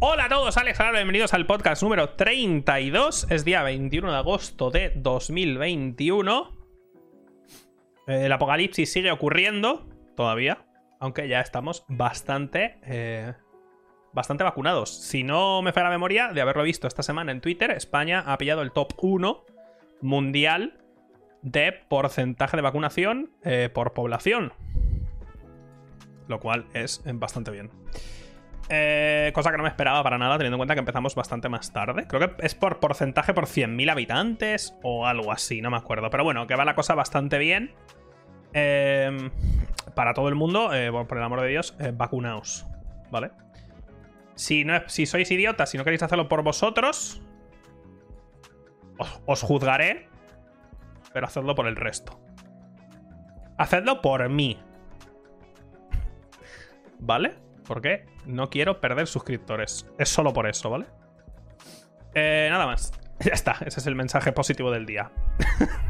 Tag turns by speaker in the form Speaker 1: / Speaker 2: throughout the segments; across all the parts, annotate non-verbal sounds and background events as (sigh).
Speaker 1: Hola a todos, Alex Ahora bienvenidos al podcast número 32. Es día 21 de agosto de 2021. Eh, el apocalipsis sigue ocurriendo todavía, aunque ya estamos bastante, eh, bastante vacunados. Si no me falla la memoria de haberlo visto esta semana en Twitter, España ha pillado el top 1 mundial de porcentaje de vacunación eh, por población. Lo cual es bastante bien. Eh, cosa que no me esperaba para nada, teniendo en cuenta que empezamos bastante más tarde. Creo que es por porcentaje por 100.000 habitantes o algo así, no me acuerdo. Pero bueno, que va la cosa bastante bien. Eh, para todo el mundo, eh, por el amor de Dios, vacunaos. ¿Vale? Si, no, si sois idiotas, si no queréis hacerlo por vosotros, os, os juzgaré, pero hacedlo por el resto. Hacedlo por mí. (laughs) ¿Vale? Porque no quiero perder suscriptores. Es solo por eso, ¿vale? Eh, nada más. (laughs) Ya está, ese es el mensaje positivo del día.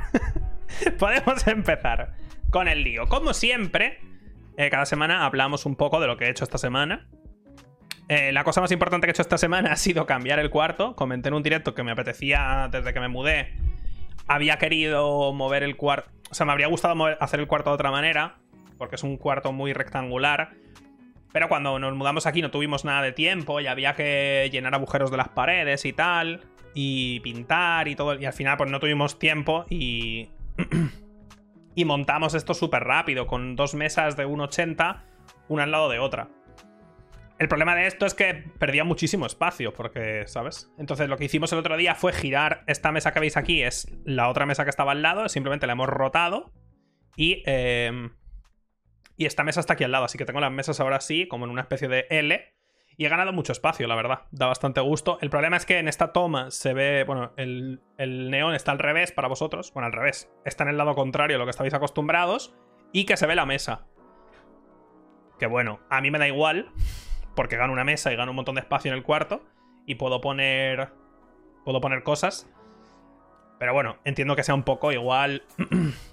Speaker 1: (laughs) Podemos empezar con el lío. Como siempre, eh, cada semana hablamos un poco de lo que he hecho esta semana. Eh, la cosa más importante que he hecho esta semana (laughs) ha sido cambiar el cuarto. Comenté en un directo que me apetecía desde que me mudé. Había querido mover el cuarto. O sea, me habría gustado hacer el cuarto de otra manera. Porque es un cuarto muy rectangular. Pero cuando nos mudamos aquí no tuvimos nada de tiempo y había que llenar agujeros de las paredes y tal. Y pintar y todo. Y al final pues no tuvimos tiempo y... (clears throat) y montamos esto súper rápido, con dos mesas de 1,80, una al lado de otra. El problema de esto es que perdía muchísimo espacio, porque, ¿sabes? Entonces lo que hicimos el otro día fue girar esta mesa que veis aquí, es la otra mesa que estaba al lado, simplemente la hemos rotado y... Eh, y esta mesa está aquí al lado, así que tengo las mesas ahora sí, como en una especie de L. Y he ganado mucho espacio, la verdad. Da bastante gusto. El problema es que en esta toma se ve. Bueno, el, neón está al revés para vosotros. Bueno, al revés. Está en el lado contrario a lo que estabais acostumbrados. Y que se ve la mesa. Que bueno, a mí me da igual. Porque gano una mesa y gano un montón de espacio en el cuarto. Y puedo poner. Puedo poner cosas. Pero bueno, entiendo que sea un poco igual. (clears throat)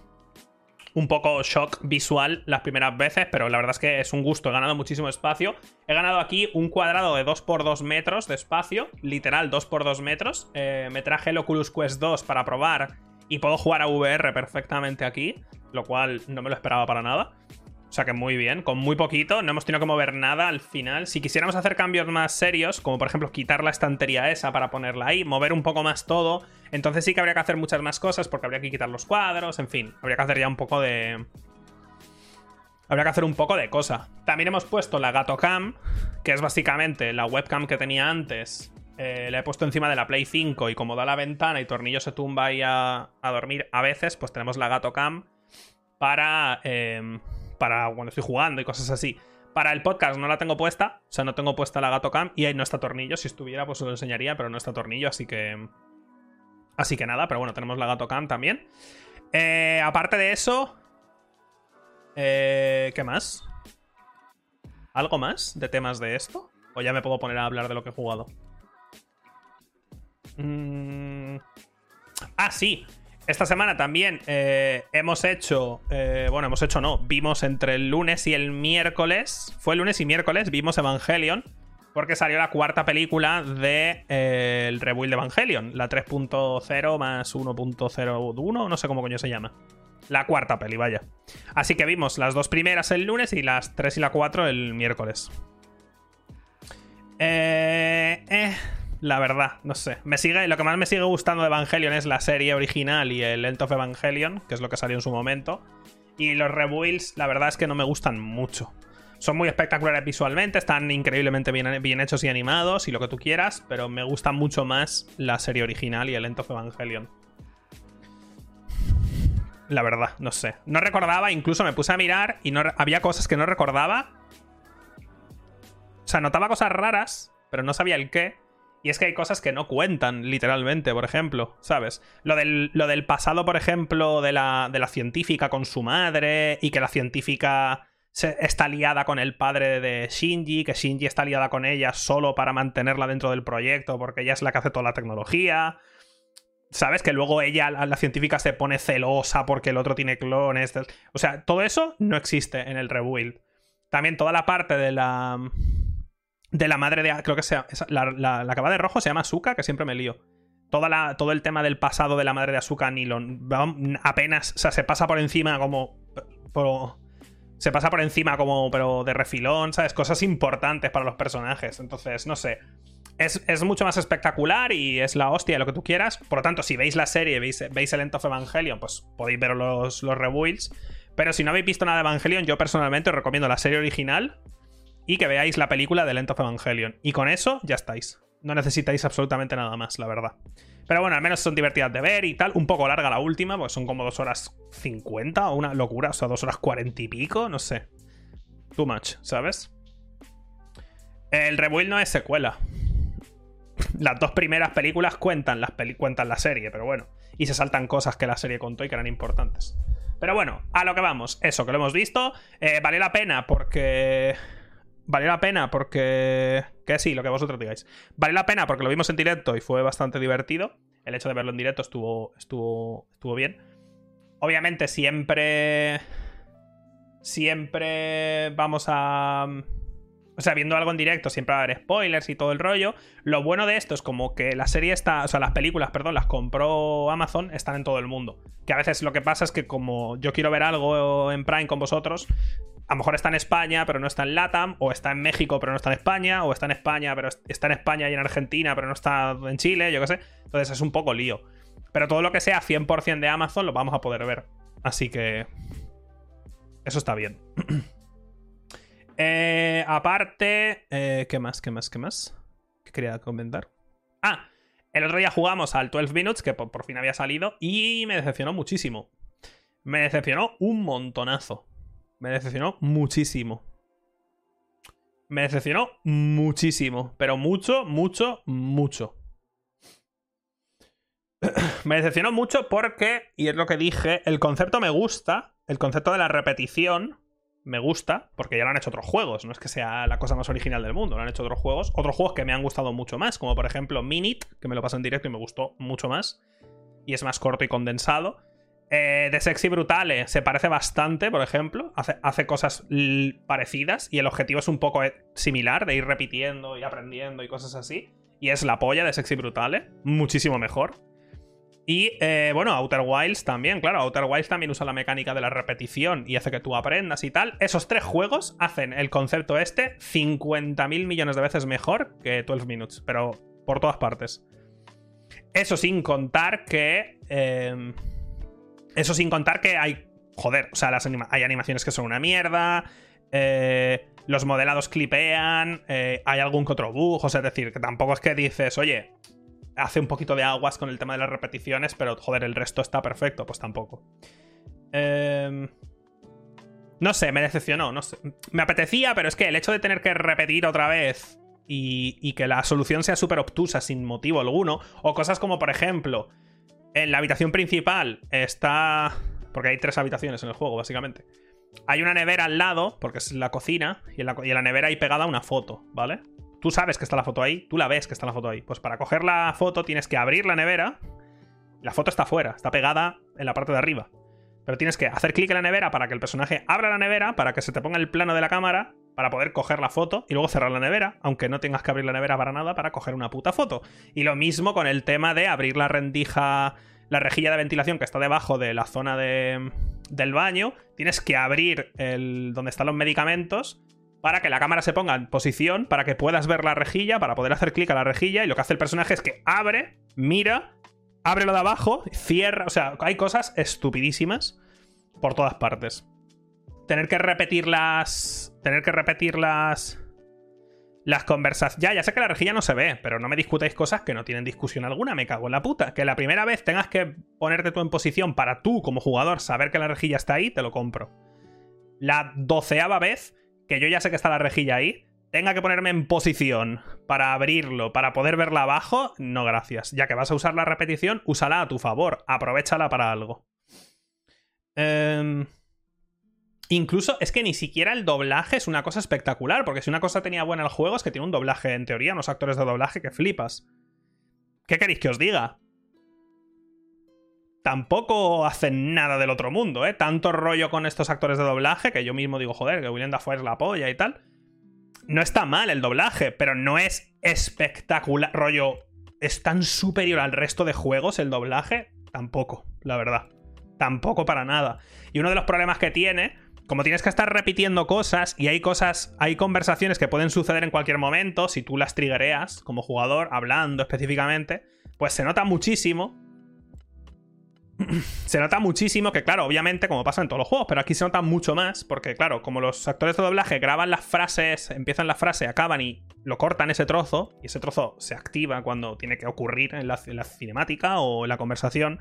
Speaker 1: un poco shock visual las primeras veces, pero la verdad es que es un gusto. He ganado muchísimo espacio. He ganado aquí un cuadrado de 2x2 metros de espacio, literal 2x2 metros. Eh, me traje el Oculus Quest 2 para probar y puedo jugar a VR perfectamente aquí, lo cual no me lo esperaba para nada. O sea que muy bien, con muy poquito, no hemos tenido que mover nada al final. Si quisiéramos hacer cambios más serios, como por ejemplo quitar la estantería esa para ponerla ahí, mover un poco más todo, entonces sí que habría que hacer muchas más cosas porque habría que quitar los cuadros, en fin, habría que hacer ya un poco de... Habría que hacer un poco de cosa. También hemos puesto la Gato Cam, que es básicamente la webcam que tenía antes. Eh, la he puesto encima de la Play 5 y como da la ventana y Tornillo se tumba ahí a, dormir a veces, pues tenemos la Gato Cam para... Eh, para cuando estoy jugando y cosas así. Para el podcast no la tengo puesta, o sea, no tengo puesta la gato cam y ahí no está tornillo. Si estuviera, pues os lo enseñaría, pero no está tornillo, así que. Así que nada, pero bueno, tenemos la gato cam también. Eh, aparte de eso. Eh, ¿Qué más? ¿Algo más de temas de esto? ¿O ya me puedo poner a hablar de lo que he jugado? Mm. Ah, sí. Esta semana también eh, hemos hecho, eh, bueno, hemos hecho no, vimos entre el lunes y el miércoles, fue el lunes y miércoles, vimos Evangelion, porque salió la cuarta película de, eh, el rebuild de Evangelion, la 3.0 más 1.01, no sé cómo coño se llama. La cuarta peli, vaya. Así que vimos las dos primeras el lunes y las 3 y la 4 el miércoles. Eh... eh la verdad, no sé. Me sigue, lo que más me sigue gustando de Evangelion es la serie original y el End of Evangelion, que es lo que salió en su momento. Y los rebuilds, la verdad es que no me gustan mucho. Son muy espectaculares visualmente, están increíblemente bien, bien, hechos y animados y lo que tú quieras, pero me gusta mucho más la serie original y el End of Evangelion. La verdad, no sé. No recordaba, incluso me puse a mirar y no, había cosas que no recordaba. O sea, notaba cosas raras, pero no sabía el qué. Y es que hay cosas que no cuentan, literalmente, por ejemplo, ¿sabes? Lo del, lo del pasado, por ejemplo, de la, de la científica con su madre y que la científica está liada con el padre de Shinji, que Shinji está liada con ella solo para mantenerla dentro del proyecto porque ella es la que hace toda la tecnología. ¿Sabes? Que luego ella, la científica, se pone celosa porque el otro tiene clones. O sea, todo eso no existe en el rebuild. También toda la parte de la de la madre de. Creo que sea. La, la, la que de rojo se llama Asuka, que siempre me lío. Toda la, todo el tema del pasado de la madre de Asuka ni lo. Apenas. O sea, se pasa por encima como. se pasa por encima como. Pero de refilón, ¿sabes? Cosas importantes para los personajes. Entonces, no sé. Es, es, mucho más espectacular y es la hostia, lo que tú quieras. Por lo tanto, si veis la serie, veis, veis el End of Evangelion, pues podéis ver los, los. Pero si no habéis visto nada de Evangelion, yo personalmente os recomiendo la serie original y que veáis la película de End of Evangelion. Y con eso ya estáis. No necesitáis absolutamente nada más, la verdad. Pero bueno, al menos son divertidas de ver y tal. Un poco larga la última, pues son como 2 horas 50 o una locura, o sea, 2 horas 40 y pico, no sé. Too much, ¿sabes? El Rebuild no es secuela. Las dos primeras películas cuentan, las cuentan la serie, pero bueno. Y se saltan cosas que la serie contó y que eran importantes. Pero bueno, a lo que vamos. Eso, que lo hemos visto. Eh, vale la pena porque valió la pena porque. Que sí, lo que vosotros digáis. Vale la pena porque lo vimos en directo y fue bastante divertido. El hecho de verlo en directo estuvo. estuvo. estuvo bien. Obviamente, siempre. Siempre vamos a. O sea, viendo algo en directo siempre va a haber spoilers y todo el rollo. Lo bueno de esto es como que la serie está. O sea, las películas, perdón, las compró Amazon, están en todo el mundo. Que a veces lo que pasa es que como yo quiero ver algo en Prime con vosotros, a lo mejor está en España, pero no está en LATAM, o está en México, pero no está en España, o está en España, pero está en España y en Argentina, pero no está en Chile, yo qué sé. Entonces es un poco lío. Pero todo lo que sea 100% de Amazon lo vamos a poder ver. Así que... Eso está bien. (clears throat) eh, aparte... Eh, ¿Qué más? ¿Qué más? ¿Qué más? ¿Qué quería comentar? Ah, el otro día jugamos al 12 Minutes, que por fin había salido, y me decepcionó muchísimo. Me decepcionó un montonazo. Me decepcionó muchísimo. Me decepcionó muchísimo. Pero mucho, mucho, mucho. (clears throat) me decepcionó mucho porque, y es lo que dije, el concepto me gusta. El concepto de la repetición me gusta, porque ya lo han hecho otros juegos. No es que sea la cosa más original del mundo, lo han hecho otros juegos. Otros juegos que me han gustado mucho más, como por ejemplo Minit, que me lo pasé en directo y me gustó mucho más. Y es más corto y condensado. Eh, de Sexy Brutale se parece bastante, por ejemplo. Hace, cosas parecidas y el objetivo es un poco eh, similar, de ir repitiendo y aprendiendo y cosas así. Y es la polla de Sexy Brutale, muchísimo mejor. Y eh, bueno, Outer Wilds también, claro, Outer Wilds también usa la mecánica de la repetición y hace que tú aprendas y tal. Esos tres juegos hacen el concepto este 50.000 millones de veces mejor que 12 Minutes, pero por todas partes. Eso sin contar que... Eso sin contar que hay. Joder, o sea, las hay animaciones que son una mierda. Eh, los modelados clipean. Eh, hay algún que otro bug. Es decir, que tampoco es que dices, oye, hace un poquito de aguas con el tema de las repeticiones, pero joder, el resto está perfecto. Pues tampoco. Eh, no sé, me decepcionó. No sé. Me apetecía, pero es que el hecho de tener que repetir otra vez y, y que la solución sea súper obtusa sin motivo alguno, o cosas como, por ejemplo, en la habitación principal está. Porque hay tres habitaciones en el juego, básicamente. Hay una nevera al lado, porque es la cocina, y en la, nevera hay pegada una foto, ¿vale? Tú sabes que está la foto ahí, tú la ves que está la foto ahí. Pues para coger la foto tienes que abrir la nevera. La foto está fuera, está pegada en la parte de arriba. Pero tienes que hacer clic en la nevera para que el personaje abra la nevera, para que se te ponga el plano de la cámara, para poder coger la foto y luego cerrar la nevera, aunque no tengas que abrir la nevera para nada para coger una puta foto. Y lo mismo con el tema de abrir la rendija, la rejilla de ventilación que está debajo de la zona de, del baño. Tienes que abrir el, donde están los medicamentos para que la cámara se ponga en posición, para que puedas ver la rejilla, para poder hacer clic a la rejilla. Y lo que hace el personaje es que abre, mira, abre lo de abajo, cierra. O sea, hay cosas estupidísimas por todas partes tener que repetir las. Tener que repetir las. Las conversaciones. Ya, ya sé que la rejilla no se ve, pero no me discutáis cosas que no tienen discusión alguna, me cago en la puta. Que la primera vez tengas que ponerte tú en posición para tú, como jugador, saber que la rejilla está ahí, te lo compro. La doceava vez, que yo ya sé que está la rejilla ahí, tenga que ponerme en posición para abrirlo, para poder verla abajo, no gracias. Ya que vas a usar la repetición, úsala a tu favor, aprovechala para algo. Eh. Incluso es que ni siquiera el doblaje es una cosa espectacular, porque si una cosa tenía buena el juego es que tiene un doblaje, en teoría, unos actores de doblaje que flipas. ¿Qué queréis que os diga? Tampoco hacen nada del otro mundo, ¿eh? Tanto rollo con estos actores de doblaje que yo mismo digo, joder, que William Dafoe es la polla y tal. no está mal el doblaje, pero no es espectacular. Rollo, ¿es tan superior al resto de juegos el doblaje? Tampoco, la verdad. Tampoco para nada. Y uno de los problemas que tiene, como tienes que estar repitiendo cosas y hay cosas, hay conversaciones que pueden suceder en cualquier momento, si tú las triggereas como jugador, hablando específicamente, pues se nota muchísimo (clears throat) se nota muchísimo que, claro, obviamente, como pasa en todos los juegos, pero aquí se nota mucho más, porque, claro, como los actores de doblaje graban las frases, empiezan la frase, acaban y lo cortan ese trozo, y ese trozo se activa cuando tiene que ocurrir en la, cinemática o en la conversación.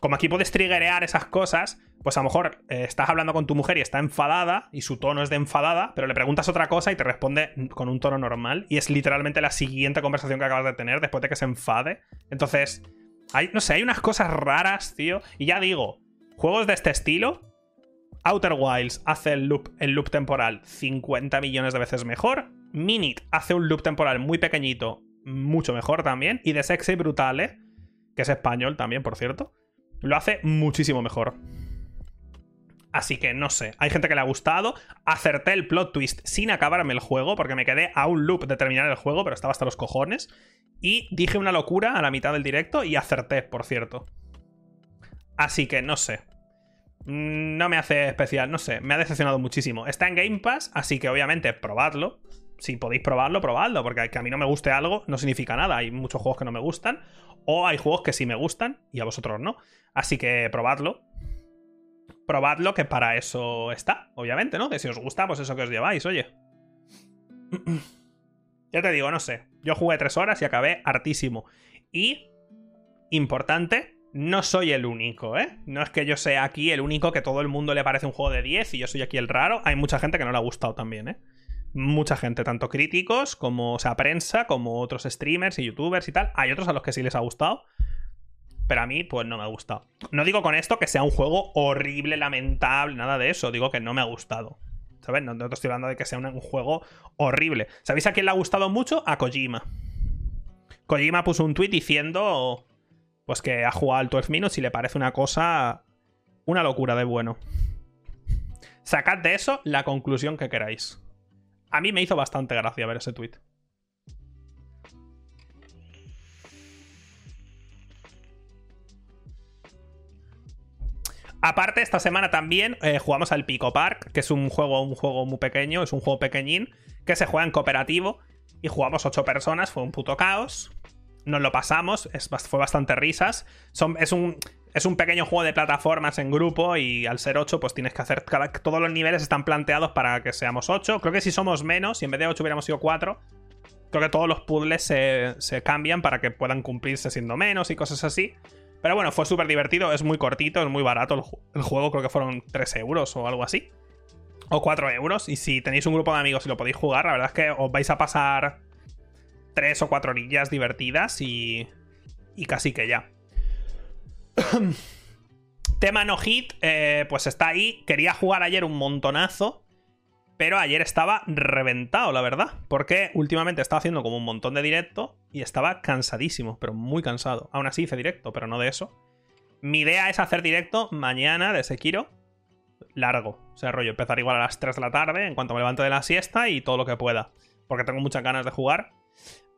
Speaker 1: Como aquí puedes triggerear esas cosas, pues a lo mejor eh, estás hablando con tu mujer y está enfadada, y su tono es de enfadada, pero le preguntas otra cosa y te responde con un tono normal, y es literalmente la siguiente conversación que acabas de tener después de que se enfade. Entonces no sé, hay unas cosas raras, tío. Y ya digo, juegos de este estilo, Outer Wilds hace el loop, el loop temporal 50 millones de veces mejor. Minit hace un loop temporal muy pequeñito, mucho mejor también. Y The Sexy Brutale, que es español también, por cierto, lo hace muchísimo mejor. Así que no sé, hay gente que le ha gustado. Acerté el plot twist sin acabarme el juego, porque me quedé a un loop de terminar el juego, pero estaba hasta los cojones. Y dije una locura a la mitad del directo y acerté, por cierto. Así que no sé. Mm, no me hace especial, no sé, me ha decepcionado muchísimo. Está en Game Pass, así que obviamente probadlo. Si podéis probarlo, probadlo, porque que a mí no me guste algo no significa nada. Hay muchos juegos que no me gustan, o hay juegos que sí me gustan y a vosotros no. Así que probadlo. Probadlo, que para eso está, obviamente, ¿no? Que si os gusta, pues eso que os lleváis, oye. Ya te digo, no sé. Yo jugué tres horas y acabé hartísimo. Y, importante, no soy el único, ¿eh? No es que yo sea aquí el único que todo el mundo le parece un juego de 10 y yo soy aquí el raro. Hay mucha gente que no le ha gustado también, ¿eh? Mucha gente, tanto críticos como, sea, prensa, como otros streamers y youtubers y tal. Hay otros a los que sí les ha gustado. Pero a mí, pues no me ha gustado. No digo con esto que sea un juego horrible, lamentable, nada de eso. Digo que no me ha gustado. ¿Sabes? No, te estoy hablando de que sea un, juego horrible. ¿Sabéis a quién le ha gustado mucho? A Kojima. Kojima puso un tweet diciendo pues que ha jugado al 12 Minutes y le parece una cosa. Una locura de bueno. Sacad de eso la conclusión que queráis. A mí me hizo bastante gracia ver ese tweet. Aparte, esta semana también eh, jugamos al Pico Park, que es un juego, un juego muy pequeño, es un juego pequeñín, que se juega en cooperativo. Y jugamos ocho personas, fue un puto caos. Nos lo pasamos, fue bastante risas. es, un, es un pequeño juego de plataformas en grupo y al ser ocho, pues tienes que hacer. todos los niveles están planteados para que seamos ocho. Creo que si somos menos, si en vez de ocho hubiéramos sido cuatro, creo que todos los puzzles se, se cambian para que puedan cumplirse siendo menos y cosas así. Pero bueno, fue súper divertido, es muy cortito, es muy barato el, juego, creo que fueron 3 euros o algo así. O 4 euros. Y si tenéis un grupo de amigos y lo podéis jugar, la verdad es que os vais a pasar 3 o 4 orillas divertidas y, y casi que ya. (coughs) Tema no hit, eh, pues está ahí. Quería jugar ayer un montonazo. Pero ayer estaba reventado, la verdad. Porque últimamente estaba haciendo como un montón de directo y estaba cansadísimo, pero muy cansado. Aún así hice directo, pero no de eso. Mi idea es hacer directo mañana de Sekiro. Largo. O sea, rollo, empezar igual a las 3 de la tarde en cuanto me levanto de la siesta y todo lo que pueda. Porque tengo muchas ganas de jugar.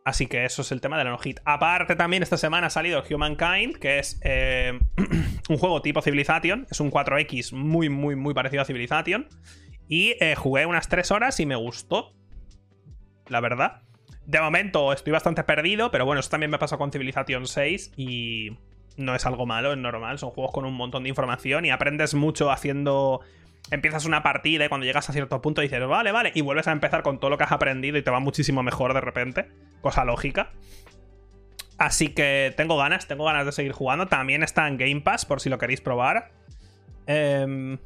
Speaker 1: Así que eso es el tema de la no hit. Aparte, también esta semana ha salido Humankind, que es eh, (clears throat) un juego tipo Civilization. Es un 4X muy, muy, muy parecido a Civilization. Y eh, jugué unas 3 horas y me gustó. La verdad. De momento estoy bastante perdido, pero bueno, eso también me pasó con Civilization 6 y no es algo malo, es normal. Son juegos con un montón de información y aprendes mucho haciendo. Empiezas una partida y cuando llegas a cierto punto dices, vale, vale, y vuelves a empezar con todo lo que has aprendido y te va muchísimo mejor de repente. Cosa lógica. Así que tengo ganas, tengo ganas de seguir jugando. También está en Game Pass por si lo queréis probar. Eh,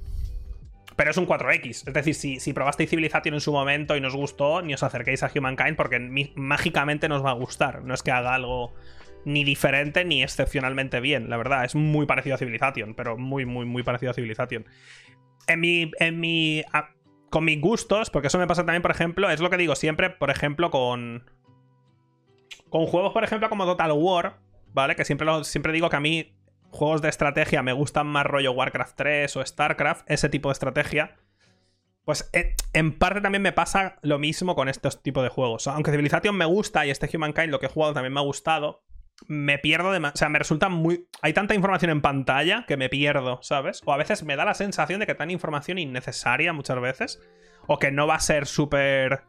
Speaker 1: pero es un 4X. Es decir, si, si probasteis Civilization en su momento y nos gustó, ni os acerquéis a Humankind porque mágicamente nos va a gustar. No es que haga algo ni diferente ni excepcionalmente bien, la verdad. Es muy parecido a Civilization, pero muy, muy, muy parecido a Civilization. En mi. En mi con mis gustos, porque eso me pasa también, por ejemplo, es lo que digo siempre, por ejemplo, con. Con juegos, por ejemplo, como Total War, ¿vale? Que siempre, lo, siempre digo que a mí juegos de estrategia me gustan más rollo Warcraft 3 o StarCraft, ese tipo de estrategia. Pues eh, en parte también me pasa lo mismo con estos tipos de juegos. Aunque Civilization me gusta y este Humankind, lo que he jugado también me ha gustado, me pierdo de O sea, me resulta muy. Hay tanta información en pantalla que me pierdo, ¿sabes? O a veces me da la sensación de que tan información innecesaria muchas veces. O que no va a ser súper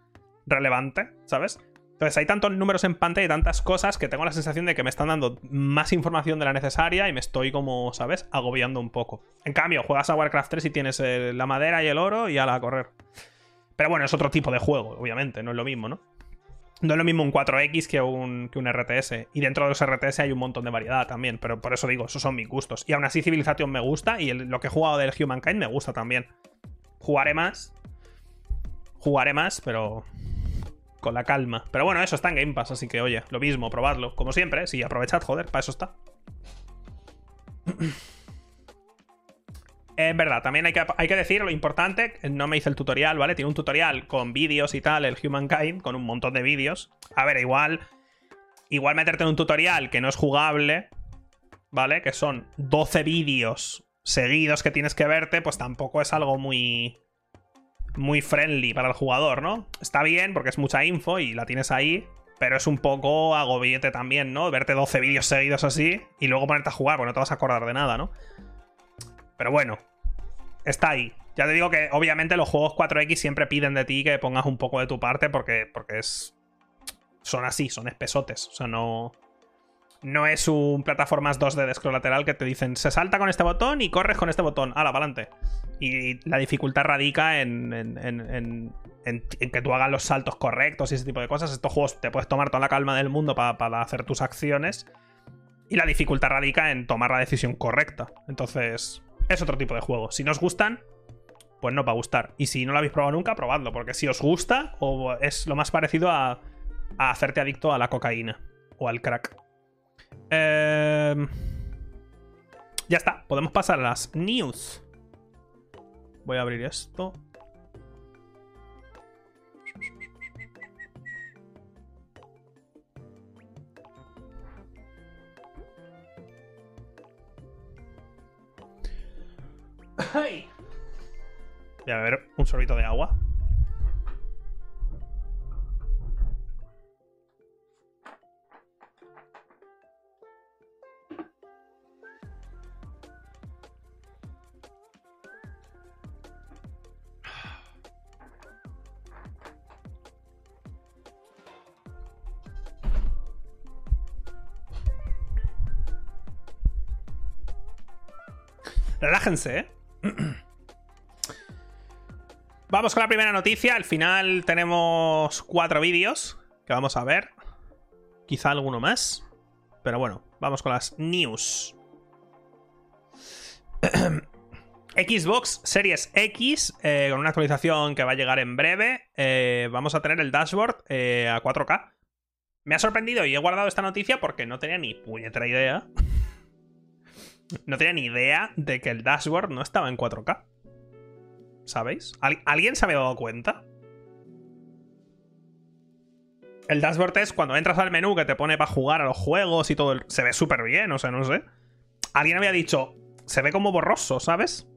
Speaker 1: relevante, ¿sabes? Entonces hay tantos números en pantalla y tantas cosas que tengo la sensación de que me están dando más información de la necesaria y me estoy como, ¿sabes? Agobiando un poco. En cambio, juegas a Warcraft 3 y tienes la madera y el oro y a la correr. Pero bueno, es otro tipo de juego, obviamente, no es lo mismo, ¿no? No es lo mismo un 4X que un, que un RTS. Y dentro de los RTS hay un montón de variedad también. Pero por eso digo, esos son mis gustos. Y aún así Civilization me gusta. Y lo que he jugado del Humankind me gusta también. Jugaré más. Jugaré más, pero con la calma. Pero bueno, eso está en Game Pass, así que oye, lo mismo, probadlo. Como siempre, sí, aprovechad, joder, para eso está. (clears throat) Es verdad, también hay que, hay que decir lo importante, no me hice el tutorial, ¿vale? Tiene un tutorial con vídeos y tal, el Humankind, con un montón de vídeos. A ver, igual. Igual meterte en un tutorial que no es jugable, ¿vale? Que son 12 vídeos seguidos que tienes que verte, pues tampoco es algo muy. Muy friendly para el jugador, ¿no? Está bien porque es mucha info y la tienes ahí, pero es un poco agobiete también, ¿no? Verte 12 vídeos seguidos así y luego ponerte a jugar, porque no te vas a acordar de nada, ¿no? Pero bueno, está ahí. Ya te digo que obviamente los juegos 4X siempre piden de ti que pongas un poco de tu parte porque, porque es... Son así, son espesotes. O sea, no... No es un plataformas 2D de scroll que te dicen se salta con este botón y corres con este botón. ¡Hala, para adelante! Y la dificultad radica en, en, que tú hagas los saltos correctos y ese tipo de cosas. Estos juegos te puedes tomar toda la calma del mundo para, para hacer tus acciones. Y la dificultad radica en tomar la decisión correcta. Entonces, es otro tipo de juego. Si no os gustan, pues no va a gustar. Y si no lo habéis probado nunca, probadlo, porque si os gusta, o es lo más parecido a, hacerte adicto a la cocaína o al crack. Em, ya está, podemos pasar a las news. Voy a abrir esto. Voy a beber un sorbito de agua. Relájense, ¿eh? (clears throat) Vamos con la primera noticia. Al final tenemos cuatro vídeos que vamos a ver. Quizá alguno más. Pero bueno, vamos con las news. (clears throat) Xbox Series X, eh, con una actualización que va a llegar en breve, eh, vamos a tener el dashboard eh, a 4K. Me ha sorprendido y he guardado esta noticia porque no tenía ni puñetera idea (laughs) no tenía ni idea de que el dashboard no estaba en 4K. ¿Sabéis? ¿Alguien se había dado cuenta? El dashboard es cuando entras al menú que te pone para jugar a los juegos y todo. Se ve súper bien, o sea, no sé. Alguien había dicho, se ve como borroso, ¿sabes?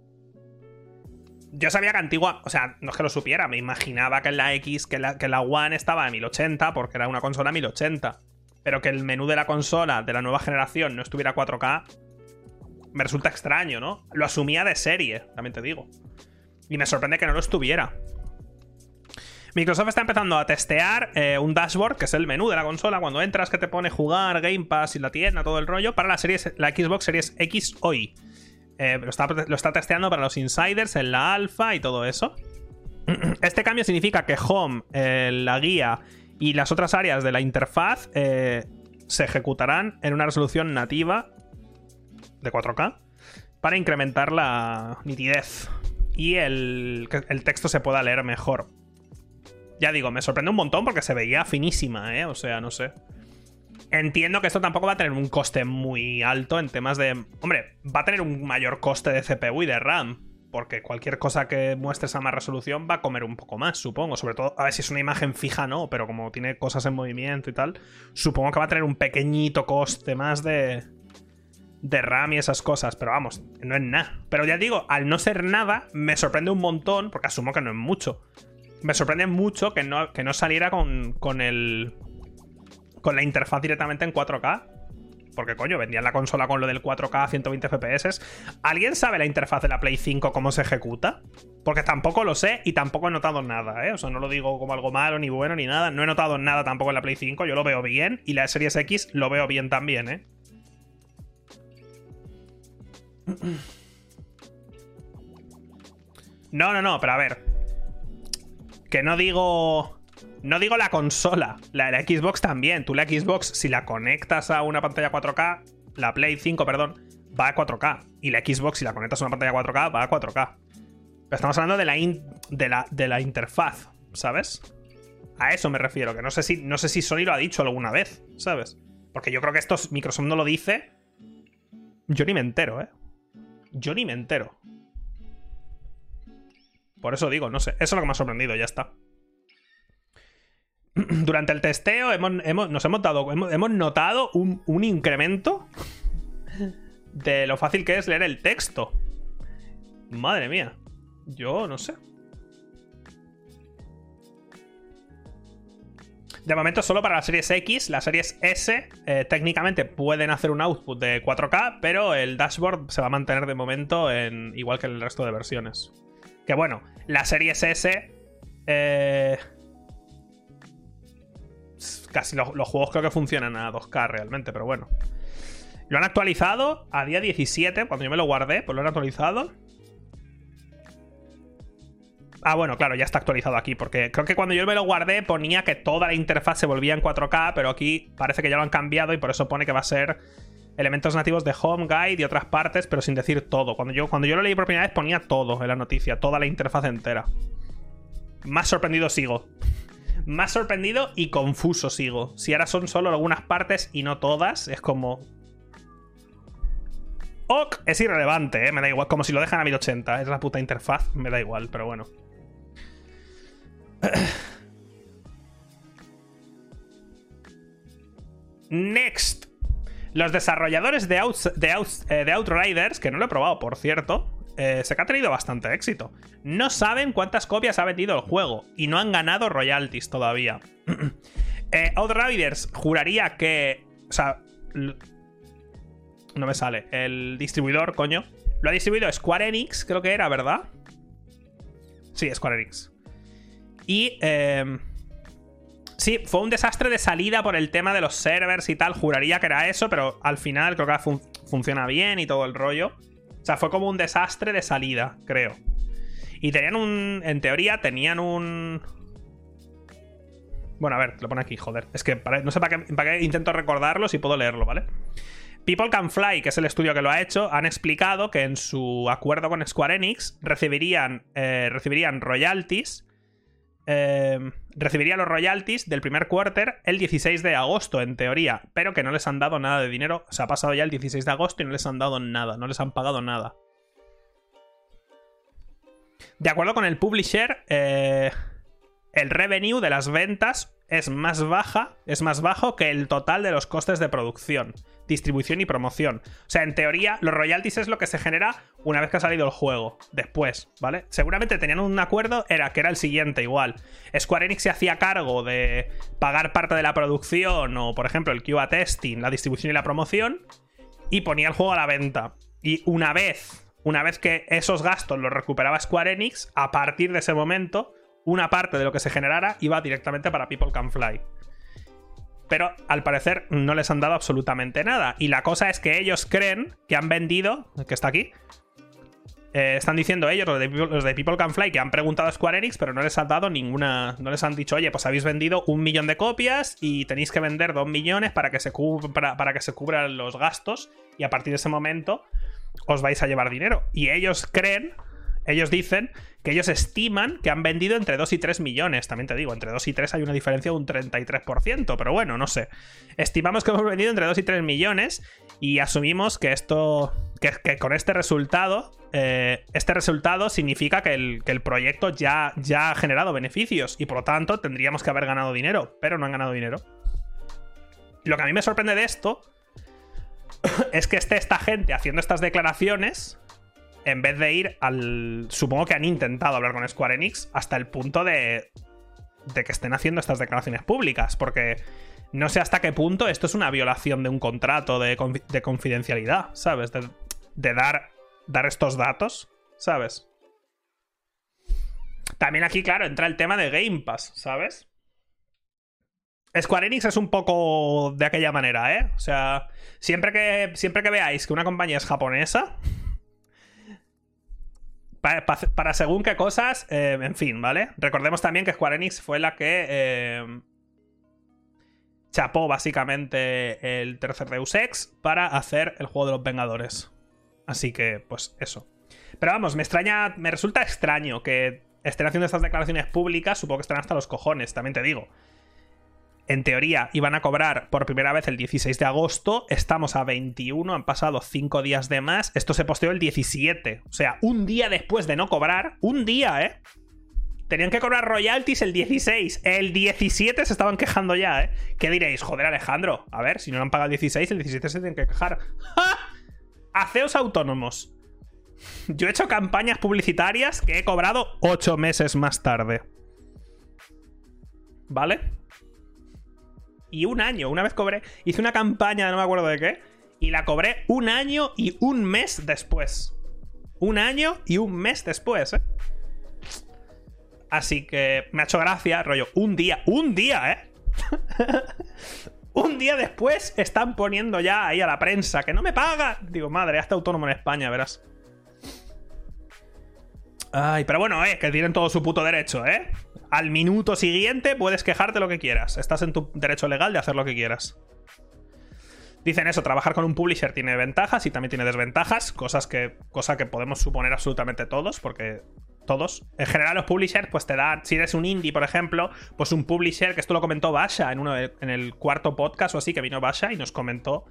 Speaker 1: Yo sabía que antigua, o sea, no es que lo supiera, me imaginaba que en la X, que la, que la One estaba en 1080 porque era una consola 1080. Pero que el menú de la consola de la nueva generación no estuviera 4K, me resulta extraño, ¿no? Lo asumía de serie, también te digo. Y me sorprende que no lo estuviera. Microsoft está empezando a testear eh, un dashboard, que es el menú de la consola, cuando entras que te pone jugar, Game Pass y la tienda, todo el rollo, para la, series, la Xbox Series X hoy. Eh, lo, está, testeando para los insiders en la alfa y todo eso. (clears throat) Este cambio significa que Home, eh, la guía y las otras áreas de la interfaz se ejecutarán en una resolución nativa de 4K para incrementar la nitidez y el, que el texto se pueda leer mejor. Ya digo, me sorprende un montón porque se veía finísima, ¿eh? O sea, no sé. Entiendo que esto tampoco va a tener un coste muy alto en temas de... Hombre, va a tener un mayor coste de CPU y de RAM. Porque cualquier cosa que muestres a más resolución va a comer un poco más, supongo. Sobre todo, a ver si es una imagen fija, no, pero como tiene cosas en movimiento y tal, supongo que va a tener un pequeñito coste más de, de RAM y esas cosas, pero vamos, no es nada. Pero ya digo, al no ser nada, me sorprende un montón, porque asumo que no es mucho. Me sorprende mucho que no, que no saliera con, con el. con la interfaz directamente en 4K. Porque coño, vendían la consola con lo del 4K a 120 FPS. ¿Alguien sabe la interfaz de la Play 5 cómo se ejecuta? Porque tampoco lo sé y tampoco he notado nada, ¿eh? O sea, no lo digo como algo malo, ni bueno, ni nada. No he notado nada tampoco en la Play 5. Yo lo veo bien. Y la Series X lo veo bien también, ¿eh? No, no, no, pero a ver. Que no digo. No digo la consola. La, la Xbox también. Tú la Xbox, si la conectas a una pantalla 4K, la Play 5, perdón, va a 4K. Y la Xbox, si la conectas a una pantalla 4K, va a 4K. Pero estamos hablando de la, de la, de la interfaz, ¿sabes? A eso me refiero, que no sé, si, no sé si Sony lo ha dicho alguna vez, ¿sabes? Porque yo creo que esto Microsoft no lo dice. Yo ni me entero, ¿eh? Yo ni me entero. Por eso digo, no sé. Eso es lo que me ha sorprendido, ya está. (clears throat) Durante el testeo hemos, nos hemos dado. Hemos, notado un, un, incremento de lo fácil que es leer el texto. Madre mía. Yo no sé. De momento solo para la series X, las series S eh, técnicamente pueden hacer un output de 4K, pero el dashboard se va a mantener de momento en igual que el resto de versiones. Que bueno, la series S... Eh, casi los, juegos creo que funcionan a 2K realmente, pero bueno. Lo han actualizado a día 17, cuando yo me lo guardé, pues lo han actualizado. Ah, bueno, claro, ya está actualizado aquí, porque creo que cuando yo me lo guardé ponía que toda la interfaz se volvía en 4K, pero aquí parece que ya lo han cambiado y por eso pone que va a ser elementos nativos de Home Guide y otras partes, pero sin decir todo. Cuando yo, cuando yo lo leí por primera vez ponía todo en la noticia, toda la interfaz entera. Más sorprendido sigo. Más sorprendido y confuso sigo. Si ahora son solo algunas partes y no todas, es como... Ok, es irrelevante, ¿eh? me da igual. Como si lo dejan a 1080, es la puta interfaz, me da igual, pero bueno. Next. Los desarrolladores de, eh, de, Outriders, que no lo he probado, por cierto, eh, sé que ha tenido bastante éxito. No saben cuántas copias ha vendido el juego y no han ganado royalties todavía. (clears throat) eh, Outriders juraría que. O sea. No me sale. El distribuidor, coño. Lo ha distribuido Square Enix, creo que era, ¿verdad? Sí, Square Enix. Y... Eh, sí, fue un desastre de salida por el tema de los servers y tal. Juraría que era eso, pero al final creo que funciona bien y todo el rollo. O sea, fue como un desastre de salida, creo. Y tenían un... En teoría, tenían un... Bueno, a ver, lo pone aquí, joder. Es que no sé para qué, para qué intento recordarlo si puedo leerlo, ¿vale? People Can Fly, que es el estudio que lo ha hecho, han explicado que en su acuerdo con Square Enix recibirían, eh, recibirían royalties Em, recibiría los royalties del primer quarter el 16 de agosto, en teoría, pero que no les han dado nada de dinero. Se ha pasado ya el 16 de agosto y no les han dado nada, no les han pagado nada. De acuerdo con el publisher, eh, el revenue de las ventas es más baja, es más bajo que el total de los costes de producción distribución y promoción. O sea, en teoría, los royalties es lo que se genera una vez que ha salido el juego. Después, ¿vale? Seguramente tenían un acuerdo, era que era el siguiente igual. Square Enix se hacía cargo de pagar parte de la producción o, por ejemplo, el QA testing, la distribución y la promoción, y ponía el juego a la venta. Y una vez, una vez que esos gastos los recuperaba Square Enix, a partir de ese momento, una parte de lo que se generara iba directamente para People Can Fly pero al parecer no les han dado absolutamente nada. Y la cosa es que ellos creen que han vendido, que está aquí, eh, están diciendo ellos, los de, People, Can Fly, que han preguntado a Square Enix, pero no les han dado ninguna. No les han dicho, oye, pues habéis vendido un millón de copias y tenéis que vender dos millones para que se, para que se cubran los gastos. Y a partir de ese momento os vais a llevar dinero. Y ellos creen ellos dicen que ellos estiman que han vendido entre 2 y 3 millones. También te digo, entre 2 y 3 hay una diferencia de un 33%, pero bueno, no sé. Estimamos que hemos vendido entre 2 y 3 millones y asumimos que esto, que, con este resultado, eh, este resultado significa que el, proyecto ya, ya ha generado beneficios y por lo tanto tendríamos que haber ganado dinero, pero no han ganado dinero. Lo que a mí me sorprende de esto (coughs) es que esté esta gente haciendo estas declaraciones en vez de ir al... Supongo que han intentado hablar con Square Enix hasta el punto de, de que estén haciendo estas declaraciones públicas, porque no sé hasta qué punto esto es una violación de un contrato de, confidencialidad, ¿sabes? De, de, dar, dar estos datos, ¿sabes? También aquí, claro, entra el tema de Game Pass, ¿sabes? Square Enix es un poco de aquella manera, ¿eh? O sea, siempre que, siempre que veáis que una compañía es japonesa, para, según qué cosas, eh, en fin, ¿vale? Recordemos también que Square Enix fue la que eh, chapó básicamente el tercer Deus Ex para hacer el juego de los Vengadores. Así que, pues eso. Pero vamos, me extraña, me resulta extraño que estén haciendo estas declaraciones públicas, supongo que están hasta los cojones, también te digo en teoría iban a cobrar por primera vez el 16 de agosto, estamos a 21, han pasado 5 días de más, esto se posteó el 17, o sea, un día después de no cobrar, un día, ¿eh? Tenían que cobrar royalties el 16, el 17 se estaban quejando ya, ¿eh? ¿Qué diréis? Joder, Alejandro, a ver, si no han pagado el 16, el 17 se tienen que quejar. ¡Ja! Aceos autónomos. Yo he hecho campañas publicitarias que he cobrado 8 meses más tarde. ¿Vale? Y un año. Una vez cobré, hice una campaña, no me acuerdo de qué, y la cobré un año y un mes después. Un año y un mes después, ¿eh? Así que me ha hecho gracia, rollo, un día, un día, ¿eh? (laughs) un día después están poniendo ya ahí a la prensa que no me paga. Digo, madre, hasta autónomo en España, verás. Ay, pero bueno, eh, que tienen todo su puto derecho, ¿eh? Al minuto siguiente puedes quejarte lo que quieras. Estás en tu derecho legal de hacer lo que quieras. Dicen eso, trabajar con un publisher tiene ventajas y también tiene desventajas, cosas que, cosa que podemos suponer absolutamente todos, porque todos. En general, los publishers, pues te dan. Si eres un indie, por ejemplo, pues un publisher, que esto lo comentó Basha en, uno en el cuarto podcast o así, que vino Basha y nos comentó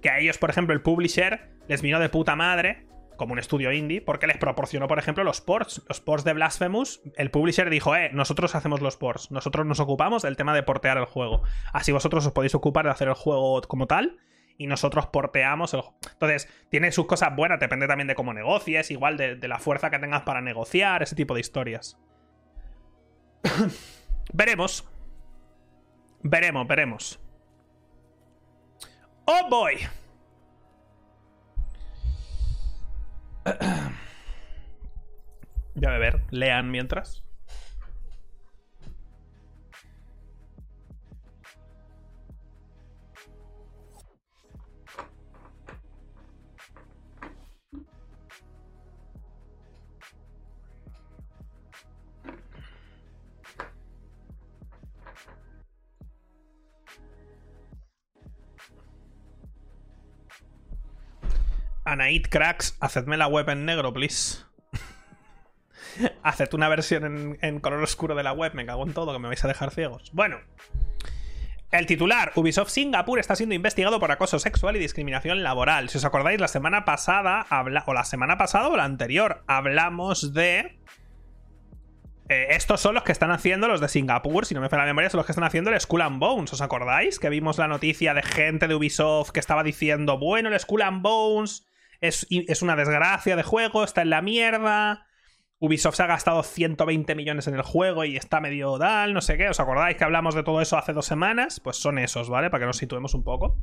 Speaker 1: que a ellos, por ejemplo, el publisher les vino de puta madre como un estudio indie, porque les proporcionó, por ejemplo, los ports. Los ports de Blasphemous, el publisher dijo, eh, nosotros hacemos los ports, nosotros nos ocupamos del tema de portear el juego. Así vosotros os podéis ocupar de hacer el juego como tal y nosotros porteamos el juego. Entonces, tiene sus cosas buenas, depende también de cómo negocies, igual de, de la fuerza que tengas para negociar, ese tipo de historias. (coughs) veremos. Veremos, veremos. Oh boy. Voy a beber. Lean mientras. Anaid Cracks, hacedme la web en negro, please. (laughs) Haced una versión en, color oscuro de la web, me cago en todo, que me vais a dejar ciegos. Bueno. El titular, Ubisoft Singapur está siendo investigado por acoso sexual y discriminación laboral. Si os acordáis, la semana pasada, o la semana pasada o la anterior, hablamos de... Eh, estos son los que están haciendo los de Singapur, si no me falla la memoria, son los que están haciendo el Skull and Bones. ¿Os acordáis? Que vimos la noticia de gente de Ubisoft que estaba diciendo, bueno, el Skull and Bones es, una desgracia de juego, está en la mierda. Ubisoft se ha gastado 120 millones en el juego y está medio dal, no sé qué. ¿Os acordáis que hablamos de todo eso hace dos semanas? Pues son esos, ¿vale? Para que nos situemos un poco.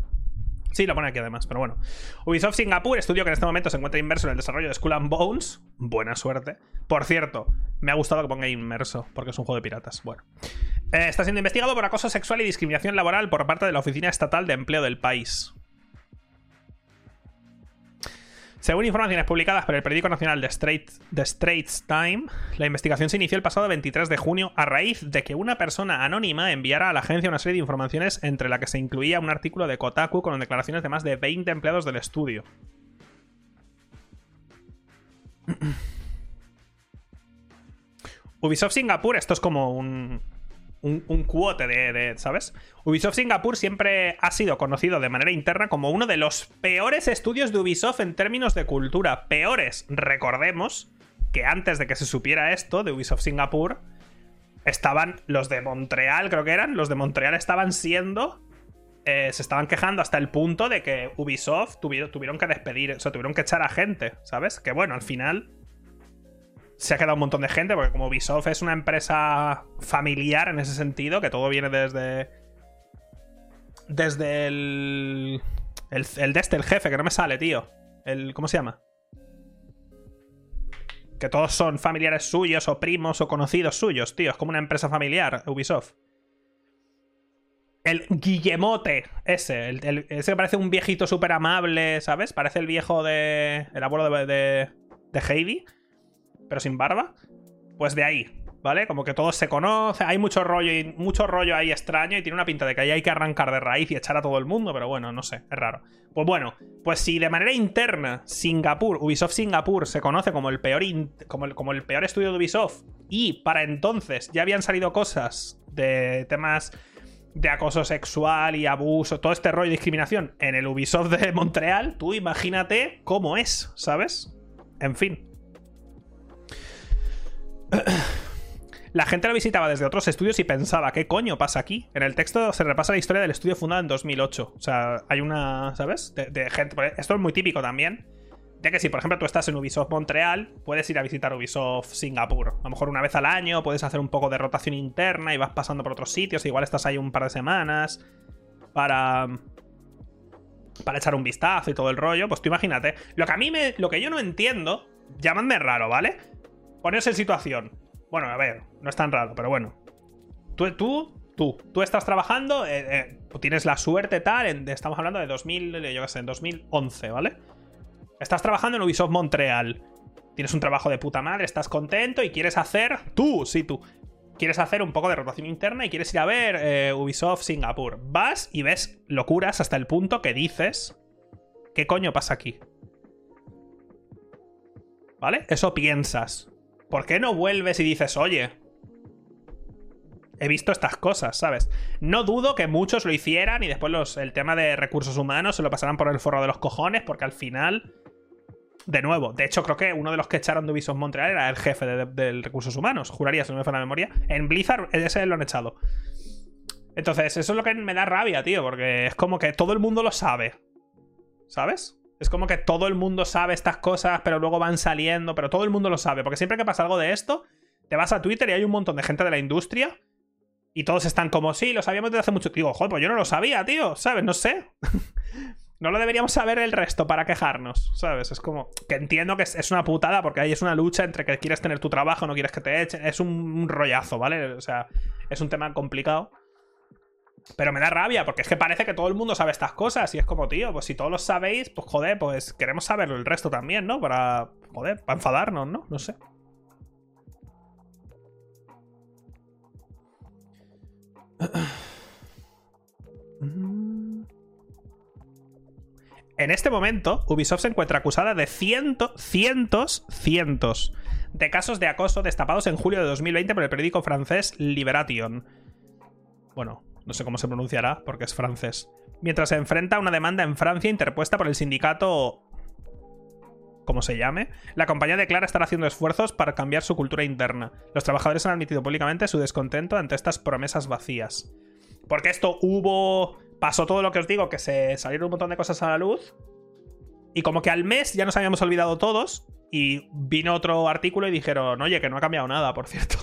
Speaker 1: Sí, lo pone aquí además, pero bueno. Ubisoft Singapur, estudio que en este momento se encuentra inmerso en el desarrollo de Skull and Bones. Buena suerte. Por cierto, me ha gustado que ponga inmerso, porque es un juego de piratas. Bueno. Eh, está siendo investigado por acoso sexual y discriminación laboral por parte de la Oficina Estatal de Empleo del país. Según informaciones publicadas por el periódico nacional The Straits, Time, la investigación se inició el pasado 23 de junio a raíz de que una persona anónima enviara a la agencia una serie de informaciones entre la que se incluía un artículo de Kotaku con declaraciones de más de 20 empleados del estudio. (coughs) Ubisoft Singapur, esto es como un, un, cuote de, ¿sabes? Ubisoft Singapur siempre ha sido conocido de manera interna como uno de los peores estudios de Ubisoft en términos de cultura. Peores, recordemos que antes de que se supiera esto de Ubisoft Singapur, estaban los de Montreal, creo que eran, los de Montreal estaban siendo eh, se estaban quejando hasta el punto de que Ubisoft tuvieron, tuvieron que despedir, o sea, tuvieron que echar a gente, ¿sabes? Que bueno, al final se ha quedado un montón de gente, porque como Ubisoft es una empresa familiar en ese sentido, que todo viene desde. Desde el. El, el de este, el jefe, que no me sale, tío. El, ¿Cómo se llama? Que todos son familiares suyos, o primos, o conocidos suyos, tío. Es como una empresa familiar, Ubisoft. El Guillemote, ese. Ese que parece un viejito súper amable, ¿sabes? Parece el viejo de. El abuelo de, de Heidi pero sin barba, pues de ahí, ¿vale? Como que todos se conocen, hay mucho rollo y mucho rollo ahí extraño y tiene una pinta de que ahí hay que arrancar de raíz y echar a todo el mundo, pero bueno, no sé, es raro. Pues bueno, pues si de manera interna Singapur, Ubisoft Singapur se conoce como el peor como, el, peor estudio de Ubisoft y para entonces ya habían salido cosas de temas de acoso sexual y abuso, todo este rollo de discriminación en el Ubisoft de Montreal, tú imagínate cómo es, ¿sabes? En fin. (clears throat) La gente lo visitaba desde otros estudios y pensaba, ¿qué coño pasa aquí? En el texto se repasa la historia del estudio fundado en 2008. O sea, hay una, ¿sabes? De, gente. Esto es muy típico también. Ya que si, por ejemplo, tú estás en Ubisoft Montreal, puedes ir a visitar Ubisoft Singapur. A lo mejor una vez al año puedes hacer un poco de rotación interna y vas pasando por otros sitios. Igual estás ahí un par de semanas para. Para echar un vistazo y todo el rollo. Pues tú imagínate. Lo que a mí me. Lo que yo no entiendo. Llámame raro, ¿vale? Poneos en situación. Bueno, a ver, no es tan raro, pero bueno. Tú, tú, tú, tú estás trabajando, eh, eh, tienes la suerte tal, estamos hablando de 2000, eh, yo qué sé, en 2011, ¿vale? Estás trabajando en Ubisoft Montreal. Tienes un trabajo de puta madre, estás contento y quieres hacer, tú, sí, tú, quieres hacer un poco de rotación interna y quieres ir a ver Ubisoft Singapur. Vas y ves locuras hasta el punto que dices, ¿qué coño pasa aquí? ¿Vale? Eso piensas. ¿Por qué no vuelves y dices, oye, he visto estas cosas, ¿sabes? No dudo que muchos lo hicieran y después los, el tema de recursos humanos se lo pasarán por el forro de los cojones, porque al final. De nuevo, de hecho, creo que uno de los que echaron de Ubisoft Montreal era el jefe de, recursos humanos. Juraría, si no me falla la memoria. En Blizzard, ese lo han echado. Entonces, eso es lo que me da rabia, tío, porque es como que todo el mundo lo sabe. ¿Sabes? Es como que todo el mundo sabe estas cosas, pero luego van saliendo, pero todo el mundo lo sabe. Porque siempre que pasa algo de esto, te vas a Twitter y hay un montón de gente de la industria y todos están como, sí, lo sabíamos desde hace mucho tiempo. Joder, pues yo no lo sabía, tío, ¿sabes? No sé. (laughs) no lo deberíamos saber el resto para quejarnos, ¿sabes? Es como que entiendo que es, una putada porque ahí es una lucha entre que quieres tener tu trabajo, no quieres que te echen. Es un rollazo, ¿vale? O sea, es un tema complicado. Pero me da rabia, porque es que parece que todo el mundo sabe estas cosas. Y es como, tío, pues si todos lo sabéis, pues joder, pues queremos saberlo el resto también, ¿no? Para, joder, para enfadarnos, ¿no? No sé. En este momento, Ubisoft se encuentra acusada de cientos, cientos, cientos de casos de acoso destapados en julio de 2020 por el periódico francés Liberation. Bueno, no sé cómo se pronunciará porque es francés, mientras se enfrenta a una demanda en Francia interpuesta por el sindicato como se llame, la compañía declara estar haciendo esfuerzos para cambiar su cultura interna. Los trabajadores han admitido públicamente su descontento ante estas promesas vacías. Porque esto hubo... Pasó todo lo que os digo, que se salieron un montón de cosas a la luz. Y como que al mes ya nos habíamos olvidado todos. Y vino otro artículo y dijeron, oye, que no ha cambiado nada, por cierto.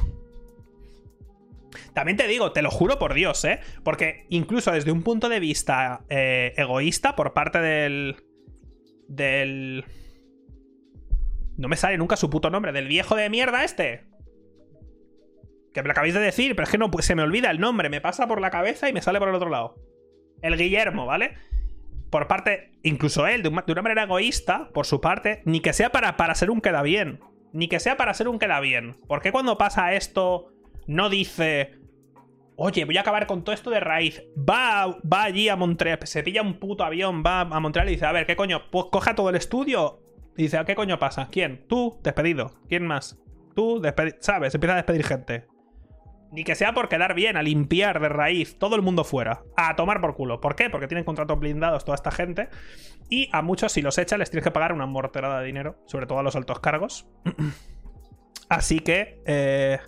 Speaker 1: También te digo, te lo juro por Dios, ¿eh? Porque incluso desde un punto de vista eh, egoísta por parte del... Del... No me sale nunca su puto nombre, del viejo de mierda este. Que me lo acabáis de decir, pero es que no se me olvida el nombre, me pasa por la cabeza y me sale por el otro lado. El Guillermo, ¿vale? Por parte, incluso él, de, una manera egoísta, por su parte, ni que sea para, para ser un queda bien. Ni que sea para ser un queda bien. ¿Por qué cuando pasa esto no dice, Oye, voy a acabar con todo esto de raíz. Va, va allí a Montreal, se pilla un puto avión, va a Montreal y dice, a ver, ¿qué coño? Pues coja todo el estudio. Y dice, ¿qué coño pasa? ¿Quién? Tú, despedido. ¿Quién más? Tú, despedido. ¿Sabes? Empieza a despedir gente. Ni que sea por quedar bien, a limpiar de raíz, todo el mundo fuera. A tomar por culo. ¿Por qué? Porque tienen contratos blindados toda esta gente. Y a muchos, si los echan, les tienes que pagar una morterada de dinero. Sobre todo a los altos cargos. (clears throat) Así que... Eh,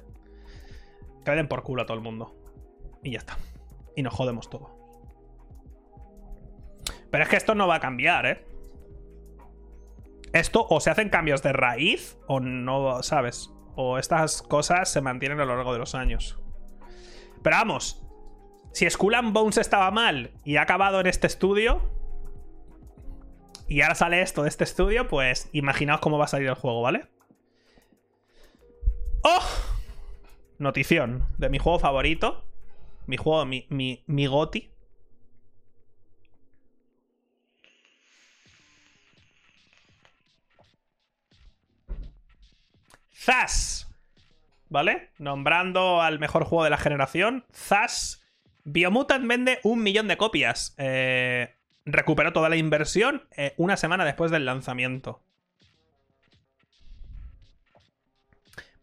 Speaker 1: que den por culo a todo el mundo. Y ya está. Y nos jodemos todo. Pero es que esto no va a cambiar, ¿eh? Esto o se hacen cambios de raíz o no, ¿sabes? O estas cosas se mantienen a lo largo de los años. Pero vamos, si Skull Bones estaba mal y ha acabado en este estudio, y ahora sale esto de este estudio, pues imaginaos cómo va a salir el juego, ¿vale? ¡Oh! Notición de mi juego favorito. Mi juego, mi, mi, mi goti. Zas. ¿Vale? Nombrando al mejor juego de la generación. Zas. Biomutant vende un millón de copias. Eh, recuperó toda la inversión eh, una semana después del lanzamiento.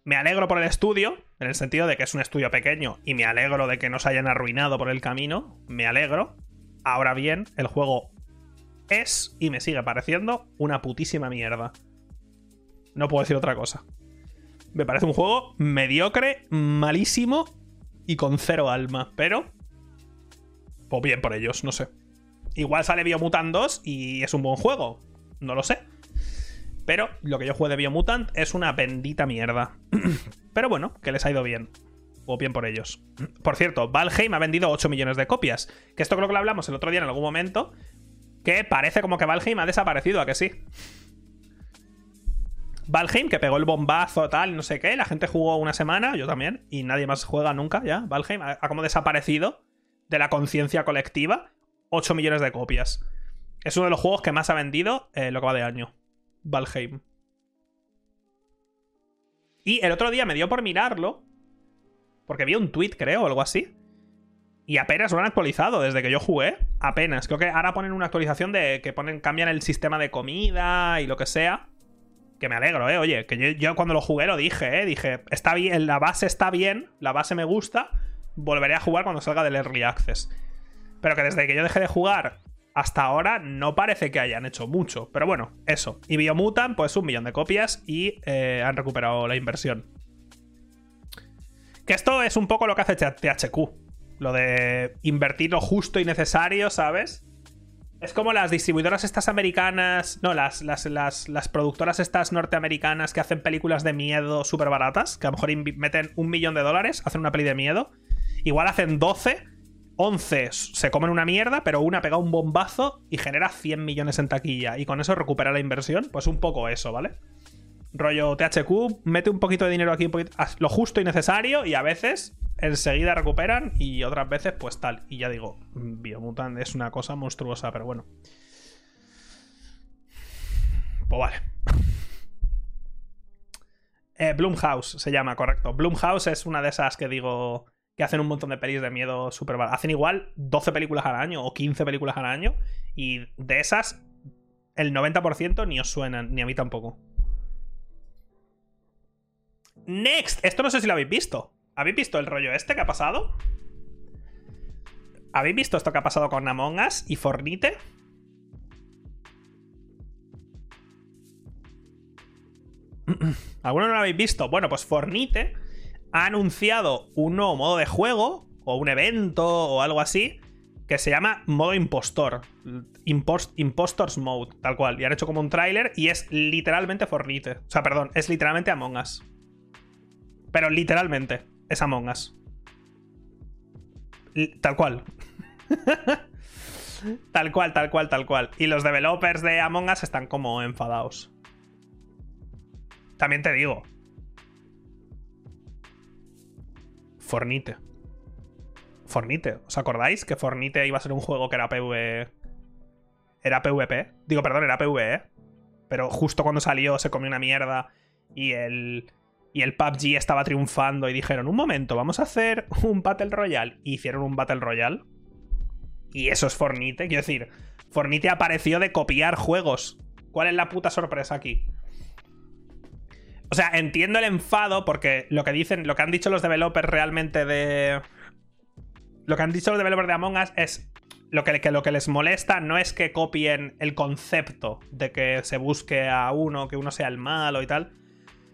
Speaker 1: Me alegro por el estudio, en el sentido de que es un estudio pequeño, y me alegro de que no se hayan arruinado por el camino. Me alegro. Ahora bien, el juego es y me sigue pareciendo una putísima mierda. No puedo decir otra cosa. Me parece un juego mediocre, malísimo y con cero alma, pero... Pues bien por ellos, no sé. Igual sale Biomutant 2 y es un buen juego. No lo sé. Pero lo que yo juego de Biomutant es una bendita mierda. (clears throat) Pero bueno, que les ha ido bien. O bien por ellos. (clears throat) Por cierto, Valheim ha vendido 8 millones de copias. Que esto creo que lo hablamos el otro día en algún momento. Que parece como que Valheim ha desaparecido, ¿a que sí? Valheim, que pegó el bombazo, tal, no sé qué. La gente jugó una semana, yo también, y nadie más juega nunca ya. Valheim ha, como desaparecido de la conciencia colectiva. 8 millones de copias. Es uno de los juegos que más ha vendido eh, lo que va de año. Valheim. Y el otro día me dio por mirarlo. Porque vi un tweet, creo, o algo así. Y apenas lo han actualizado desde que yo jugué. Apenas. Creo que ahora ponen una actualización de que ponen, cambian el sistema de comida y lo que sea. Que me alegro, eh. Oye, que yo, cuando lo jugué lo dije, eh. Dije, está bien, la base está bien, la base me gusta. Volveré a jugar cuando salga del Early Access. Pero que desde que yo dejé de jugar hasta ahora no parece que hayan hecho mucho. Pero bueno, eso. Y Biomutant, pues un millón de copias y eh, han recuperado la inversión. Que esto es un poco lo que hace THQ. Lo de invertir lo justo y necesario, ¿sabes? Es como las distribuidoras estas americanas. No, las, las, las, las productoras estas norteamericanas que hacen películas de miedo súper baratas. Que a lo mejor meten un millón de dólares, hacen una peli de miedo. Igual hacen 12 11 se comen una mierda, pero una pega un bombazo y genera 100 millones en taquilla. Y con eso recupera la inversión. Pues un poco eso, ¿vale? Rollo THQ, mete un poquito de dinero aquí, lo justo y necesario, y a veces enseguida recuperan, y otras veces, pues tal. Y ya digo, Biomutant es una cosa monstruosa, pero bueno. Pues vale. Eh, Bloomhouse se llama, correcto. Bloomhouse es una de esas que digo que hacen un montón de pelis de miedo súper Hacen igual 12 películas al año o 15 películas al año. Y de esas, el 90% ni os suenan, ni a mí tampoco. Next. Esto no sé si lo habéis visto. ¿Habéis visto el rollo este que ha pasado? ¿Habéis visto esto que ha pasado con Among Us y Fornite? (clears throat) ¿Alguno no lo habéis visto? Bueno, pues Fornite ha anunciado un nuevo modo de juego, o un evento, o algo así, que se llama modo impostor. Impostors Mode, tal cual. Y han hecho como un tráiler y es literalmente Fornite. O sea, perdón, es literalmente Among Us. Pero literalmente, es Among Us. tal cual. (laughs) tal cual, tal cual, tal cual. Y los developers de Among Us están como enfadados. También te digo, Fornite. Fornite. ¿Os acordáis que Fornite iba a ser un juego que era PV. Era PvP? Digo, perdón, era PvE. Pero justo cuando salió se comió una mierda y el. Y el PUBG estaba triunfando y dijeron: Un momento, vamos a hacer un Battle Royale. Y hicieron un Battle Royale. Y eso es Fornite. Quiero decir, Fornite apareció de copiar juegos. ¿Cuál es la puta sorpresa aquí? O sea, entiendo el enfado porque lo que dicen, lo que han dicho los developers realmente de. Lo que han dicho los developers de Among Us es. Lo que, lo que les molesta no es que copien el concepto de que se busque a uno, que uno sea el malo y tal.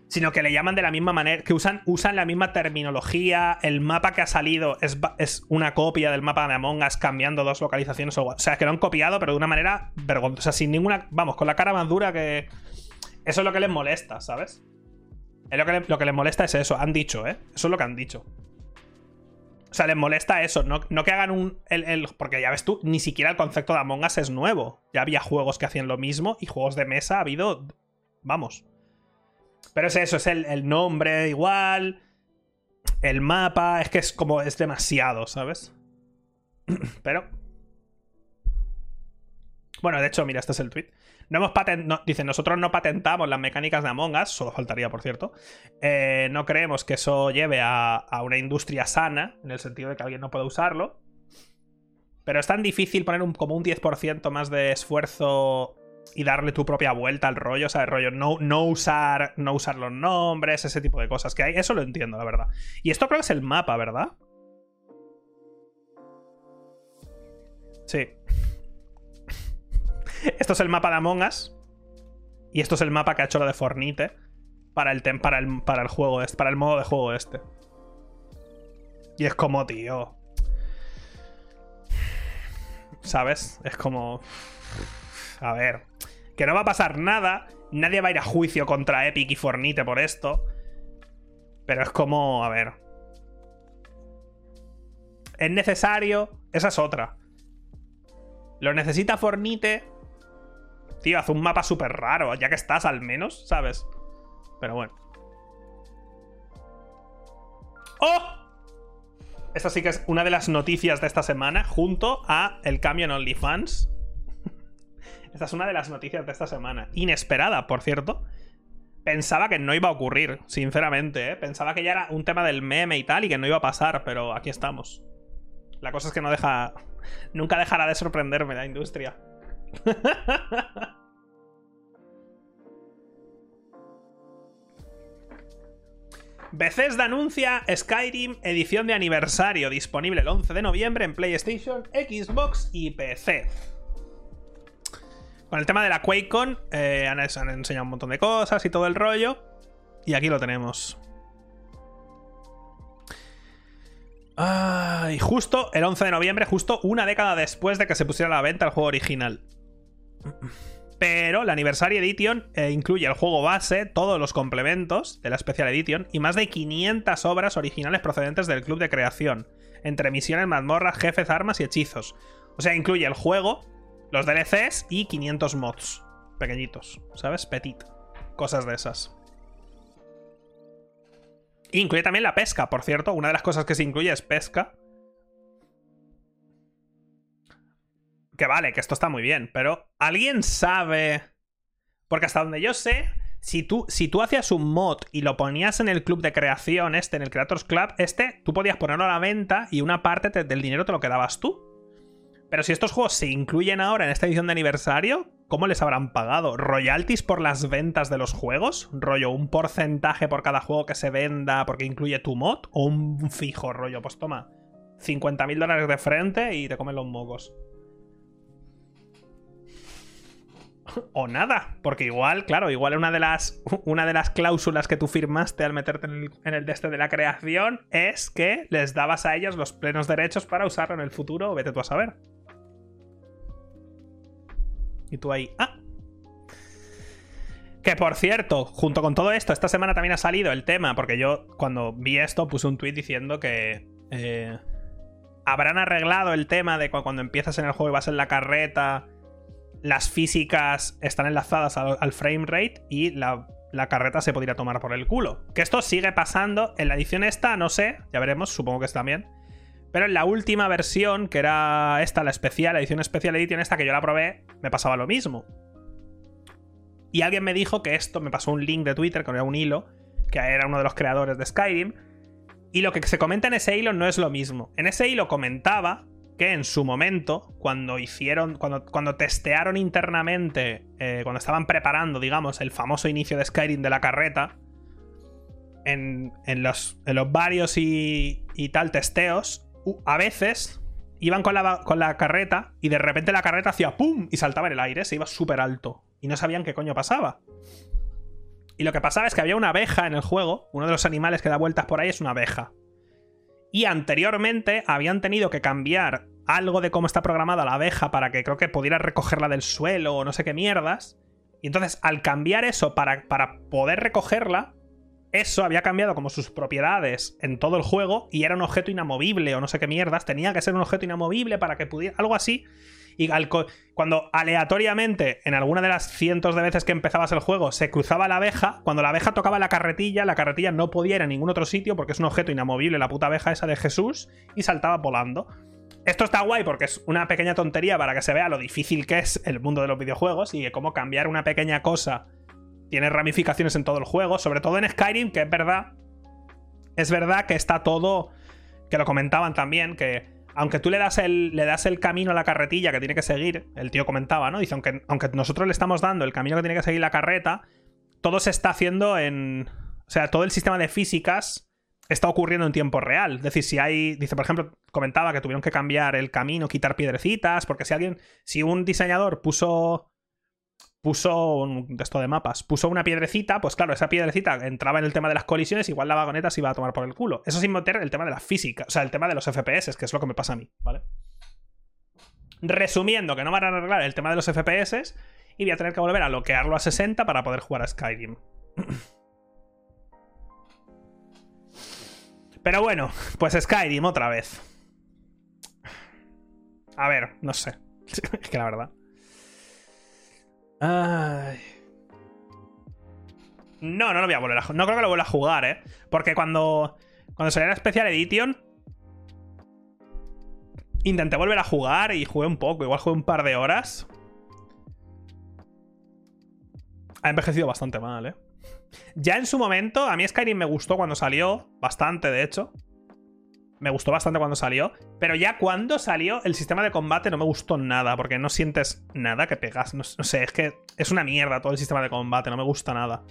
Speaker 1: sino que le llaman de la misma manera, que usan, usan la misma terminología, el mapa que ha salido es, es una copia del mapa de Among Us cambiando dos localizaciones o, o sea, que lo han copiado pero de una manera vergonzosa, sin ninguna, vamos, con la cara más dura que... Eso es lo que les molesta, ¿sabes? Lo que, lo que les molesta es eso, han dicho, ¿eh? Eso es lo que han dicho. O sea, les molesta eso, no, no que hagan un. El, porque ya ves tú, ni siquiera el concepto de Among Us es nuevo. Ya había juegos que hacían lo mismo y juegos de mesa ha habido. Vamos. Pero es eso, es el, nombre igual. El mapa. Es que es como. Es demasiado, ¿sabes? (clears throat) Pero. Bueno, de hecho, mira, este es el tweet. No hemos patentado. dicen, nosotros no patentamos las mecánicas de Among Us, solo faltaría, por cierto. Eh, no creemos que eso lleve a, una industria sana, en el sentido de que alguien no pueda usarlo. Pero es tan difícil poner un, como un 10% más de esfuerzo y darle tu propia vuelta al rollo, o sea, el rollo, no, no, usar, no usar los nombres, ese tipo de cosas que hay. Eso lo entiendo, la verdad. Y esto creo que es el mapa, ¿verdad? Sí. Esto es el mapa de Among Us. Y esto es el mapa que ha hecho lo de Fornite para el, para el, para el juego este, para el modo de juego este. Y es como, tío. ¿Sabes? Es como. A ver. Que no va a pasar nada. Nadie va a ir a juicio contra Epic y Fornite por esto. Pero es como. A ver. Es necesario. Esa es otra. Lo necesita Fornite Tío, haz un mapa súper raro, ya que estás al menos, ¿sabes? Pero bueno. ¡Oh! Esta sí que es una de las noticias de esta semana, junto a el cambio en OnlyFans. (laughs) esta es una de las noticias de esta semana. Inesperada, por cierto. Pensaba que no iba a ocurrir, sinceramente, ¿eh? Pensaba que ya era un tema del meme y tal y que no iba a pasar, pero aquí estamos. La cosa es que no deja... Nunca dejará de sorprenderme la industria. (laughs) Bethesda anuncia Skyrim edición de aniversario disponible el 11 de noviembre en PlayStation, Xbox y PC. Con el tema de la QuakeCon eh, han, enseñado un montón de cosas y todo el rollo. Y aquí lo tenemos. Y justo el 11 de noviembre, justo una década después de que se pusiera a la venta el juego original. Pero la Anniversary Edition eh, incluye el juego base, todos los complementos de la Special Edition y más de 500 obras originales procedentes del club de creación, entre misiones, mazmorras, jefes, armas y hechizos. O sea, incluye el juego, los DLCs y 500 mods. Pequeñitos, ¿sabes? Petit. Cosas de esas. Incluye también la pesca, por cierto. Una de las cosas que se incluye es pesca. Que vale, que esto está muy bien, pero ¿alguien sabe? Porque hasta donde yo sé, si tú, si tú hacías un mod y lo ponías en el club de creación, este, en el Creators Club, este, tú podías ponerlo a la venta y una parte del dinero te lo quedabas tú. Pero si estos juegos se incluyen ahora en esta edición de aniversario, ¿cómo les habrán pagado? ¿Royalties por las ventas de los juegos? ¿Rollo un porcentaje por cada juego que se venda porque incluye tu mod? ¿O un fijo rollo? Pues toma, 50.000 dólares de frente y te comen los mocos. O nada, porque igual, claro, igual una de las, una de las cláusulas que tú firmaste al meterte en el, en el de la creación es que les dabas a ellos los plenos derechos para usarlo en el futuro, vete tú a saber. Y tú ahí, ah. Que por cierto, junto con todo esto, esta semana también ha salido el tema, porque yo cuando vi esto puse un tweet diciendo que eh, habrán arreglado el tema de cuando empiezas en el juego y vas en la carreta las físicas están enlazadas al, frame rate y la, carreta se podría tomar por el culo. Que esto sigue pasando. En la edición esta, no sé, ya veremos, supongo que está bien. Pero en la última versión, que era esta, la especial, la edición especial edición esta que yo la probé, me pasaba lo mismo. Y alguien me dijo que esto, me pasó un link de Twitter, que era un hilo, que era uno de los creadores de Skyrim. Y lo que se comenta en ese hilo no es lo mismo. En ese hilo comentaba que en su momento, cuando hicieron, cuando, cuando testearon internamente, eh, cuando estaban preparando, digamos, el famoso inicio de Skyrim de la carreta, en, los, en los varios y, y, tal testeos, a veces iban con la, con la carreta y de repente la carreta hacía ¡pum! y saltaba en el aire, se iba súper alto. Y no sabían qué coño pasaba. Y lo que pasaba es que había una abeja en el juego. Uno de los animales que da vueltas por ahí es una abeja. Y anteriormente habían tenido que cambiar algo de cómo está programada la abeja para que creo que pudiera recogerla del suelo o no sé qué mierdas. Y entonces, al cambiar eso para, para poder recogerla, eso había cambiado como sus propiedades en todo el juego y era un objeto inamovible o no sé qué mierdas. Tenía que ser un objeto inamovible para que pudiera. Algo así. Y cuando aleatoriamente, en alguna de las cientos de veces que empezabas el juego, se cruzaba la abeja, cuando la abeja tocaba la carretilla, la carretilla no podía ir a ningún otro sitio porque es un objeto inamovible, la puta abeja esa de Jesús, y saltaba volando. Esto está guay porque es una pequeña tontería para que se vea lo difícil que es el mundo de los videojuegos y cómo cambiar una pequeña cosa tiene ramificaciones en todo el juego, sobre todo en Skyrim, que es verdad. Es verdad que está todo. Que lo comentaban también, que aunque tú le das, el, le das el camino a la carretilla que tiene que seguir, el tío comentaba, ¿no? Dice, aunque, aunque nosotros le estamos dando el camino que tiene que seguir la carreta, todo se está haciendo en. O sea, todo el sistema de físicas está ocurriendo en tiempo real. Es decir, si hay. Dice, por ejemplo, comentaba que tuvieron que cambiar el camino, quitar piedrecitas, porque si alguien. Si un diseñador puso puso un esto de mapas, puso una piedrecita, pues claro, esa piedrecita entraba en el tema de las colisiones, igual la vagoneta se iba a tomar por el culo. Eso sin meter el tema de la física, o sea, el tema de los FPS, que es lo que me pasa a mí, ¿vale? Resumiendo, que no van a arreglar el tema de los FPS y voy a tener que volver a bloquearlo a 60 para poder jugar a Skyrim. (clears throat) Pero bueno, pues Skyrim otra vez. A ver, no sé. (laughs) es que la verdad. Ay. No, no lo voy a volver a jugar. No creo que lo vuelva a jugar, ¿eh? Porque cuando, cuando salió la Special Edition, intenté volver a jugar y jugué un poco. Igual jugué un par de horas. Ha envejecido bastante mal, ¿eh? Ya en su momento, a mí Skyrim me gustó cuando salió, bastante de hecho me gustó bastante cuando salió. Pero ya cuando salió, el sistema de combate no me gustó nada. Porque no sientes nada que pegas. No, sé, es que es una mierda todo el sistema de combate. No me gusta nada.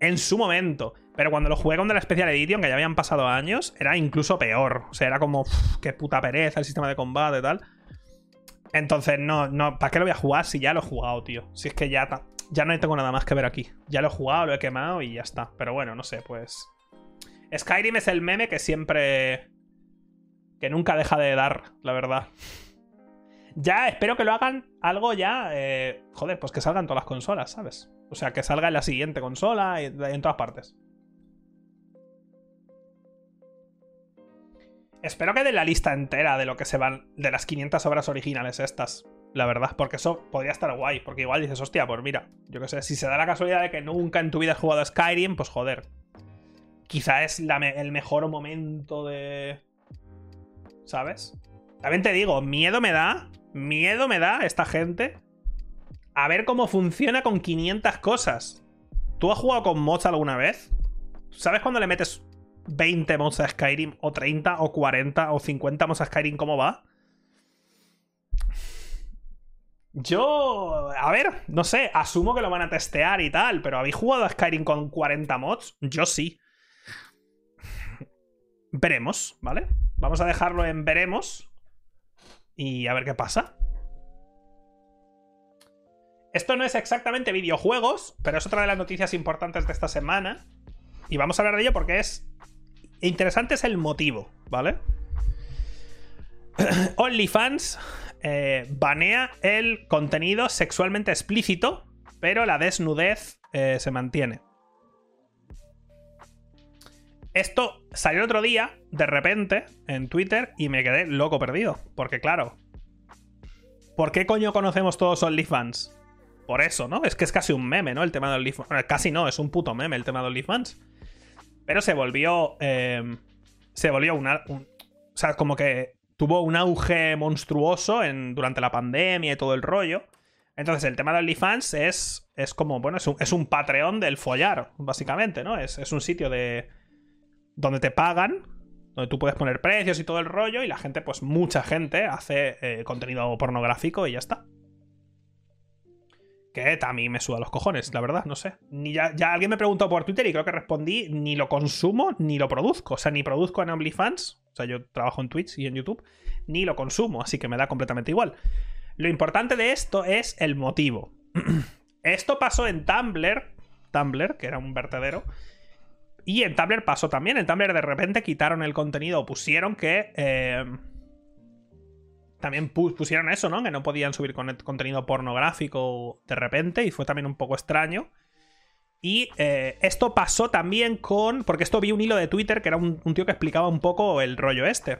Speaker 1: En su momento. Pero cuando lo jugué con la Special Edition, que ya habían pasado años, era incluso peor. O sea, era como, qué puta pereza el sistema de combate y tal. Entonces, no, no, ¿para qué lo voy a jugar si ya lo he jugado, tío? Si es que ya, ya no tengo nada más que ver aquí. Ya lo he jugado, lo he quemado y ya está. Pero bueno, no sé, pues. Skyrim es el meme que siempre que nunca deja de dar, la verdad. Ya, espero que lo hagan algo ya. Eh, joder, pues que salgan todas las consolas, ¿sabes? O sea, que salga en la siguiente consola y en todas partes. Espero que den la lista entera de lo que se van. de las 500 obras originales estas. La verdad, porque eso podría estar guay. Porque igual dices, hostia, pues mira, yo qué sé, si se da la casualidad de que nunca en tu vida has jugado a Skyrim, pues joder. Quizá es el mejor momento de ¿sabes? También te digo, miedo me da, miedo me da esta gente a ver cómo funciona con 500 cosas. ¿Tú has jugado con mods alguna vez? ¿Sabes cuando le metes 20 mods a Skyrim, o 30, o 40, o 50 mods a Skyrim, cómo va? Yo, a ver, no sé, asumo que lo van a testear y tal, pero ¿habéis jugado a Skyrim con 40 mods? Yo sí. Veremos, ¿vale? Vamos a dejarlo en veremos. Y a ver qué pasa. Esto no es exactamente videojuegos, pero es otra de las noticias importantes de esta semana. Y vamos a hablar de ello porque es interesante es el motivo, ¿vale? (clears throat) OnlyFans eh, banea el contenido sexualmente explícito, pero la desnudez eh, se mantiene. Esto salió el otro día, de repente, en Twitter, y me quedé loco perdido. Porque, claro. ¿Por qué coño conocemos todos OnlyFans? Por eso, ¿no? Es que es casi un meme, ¿no? El tema de OnlyFans. casi no, es un puto meme el tema de OnlyFans. Pero se volvió. Em, se volvió una. o sea, como que tuvo un auge monstruoso en, durante la pandemia y todo el rollo. Entonces, el tema de OnlyFans es, es como, bueno, es un, es un Patreon del follar, básicamente, ¿no? Es, es un sitio de, donde te pagan, donde tú puedes poner precios y todo el rollo, y la gente, pues mucha gente hace eh, contenido pornográfico y ya está. Que a mí me suda los cojones, la verdad, no sé. Ni ya, alguien me preguntó por Twitter y creo que respondí, ni lo consumo ni lo produzco. O sea, ni produzco en OnlyFans, o sea, yo trabajo en Twitch y en YouTube, ni lo consumo, así que me da completamente igual. Lo importante de esto es el motivo. (clears throat) esto pasó en Tumblr Tumblr, que era un vertedero. Y en Tumblr pasó también. En Tumblr de repente quitaron el contenido pusieron que. Eh, también pusieron eso, ¿no? Que no podían subir contenido pornográfico de repente. Y fue también un poco extraño. Y eh, esto pasó también con. Porque esto vi un hilo de Twitter que era un, un tío que explicaba un poco el rollo este.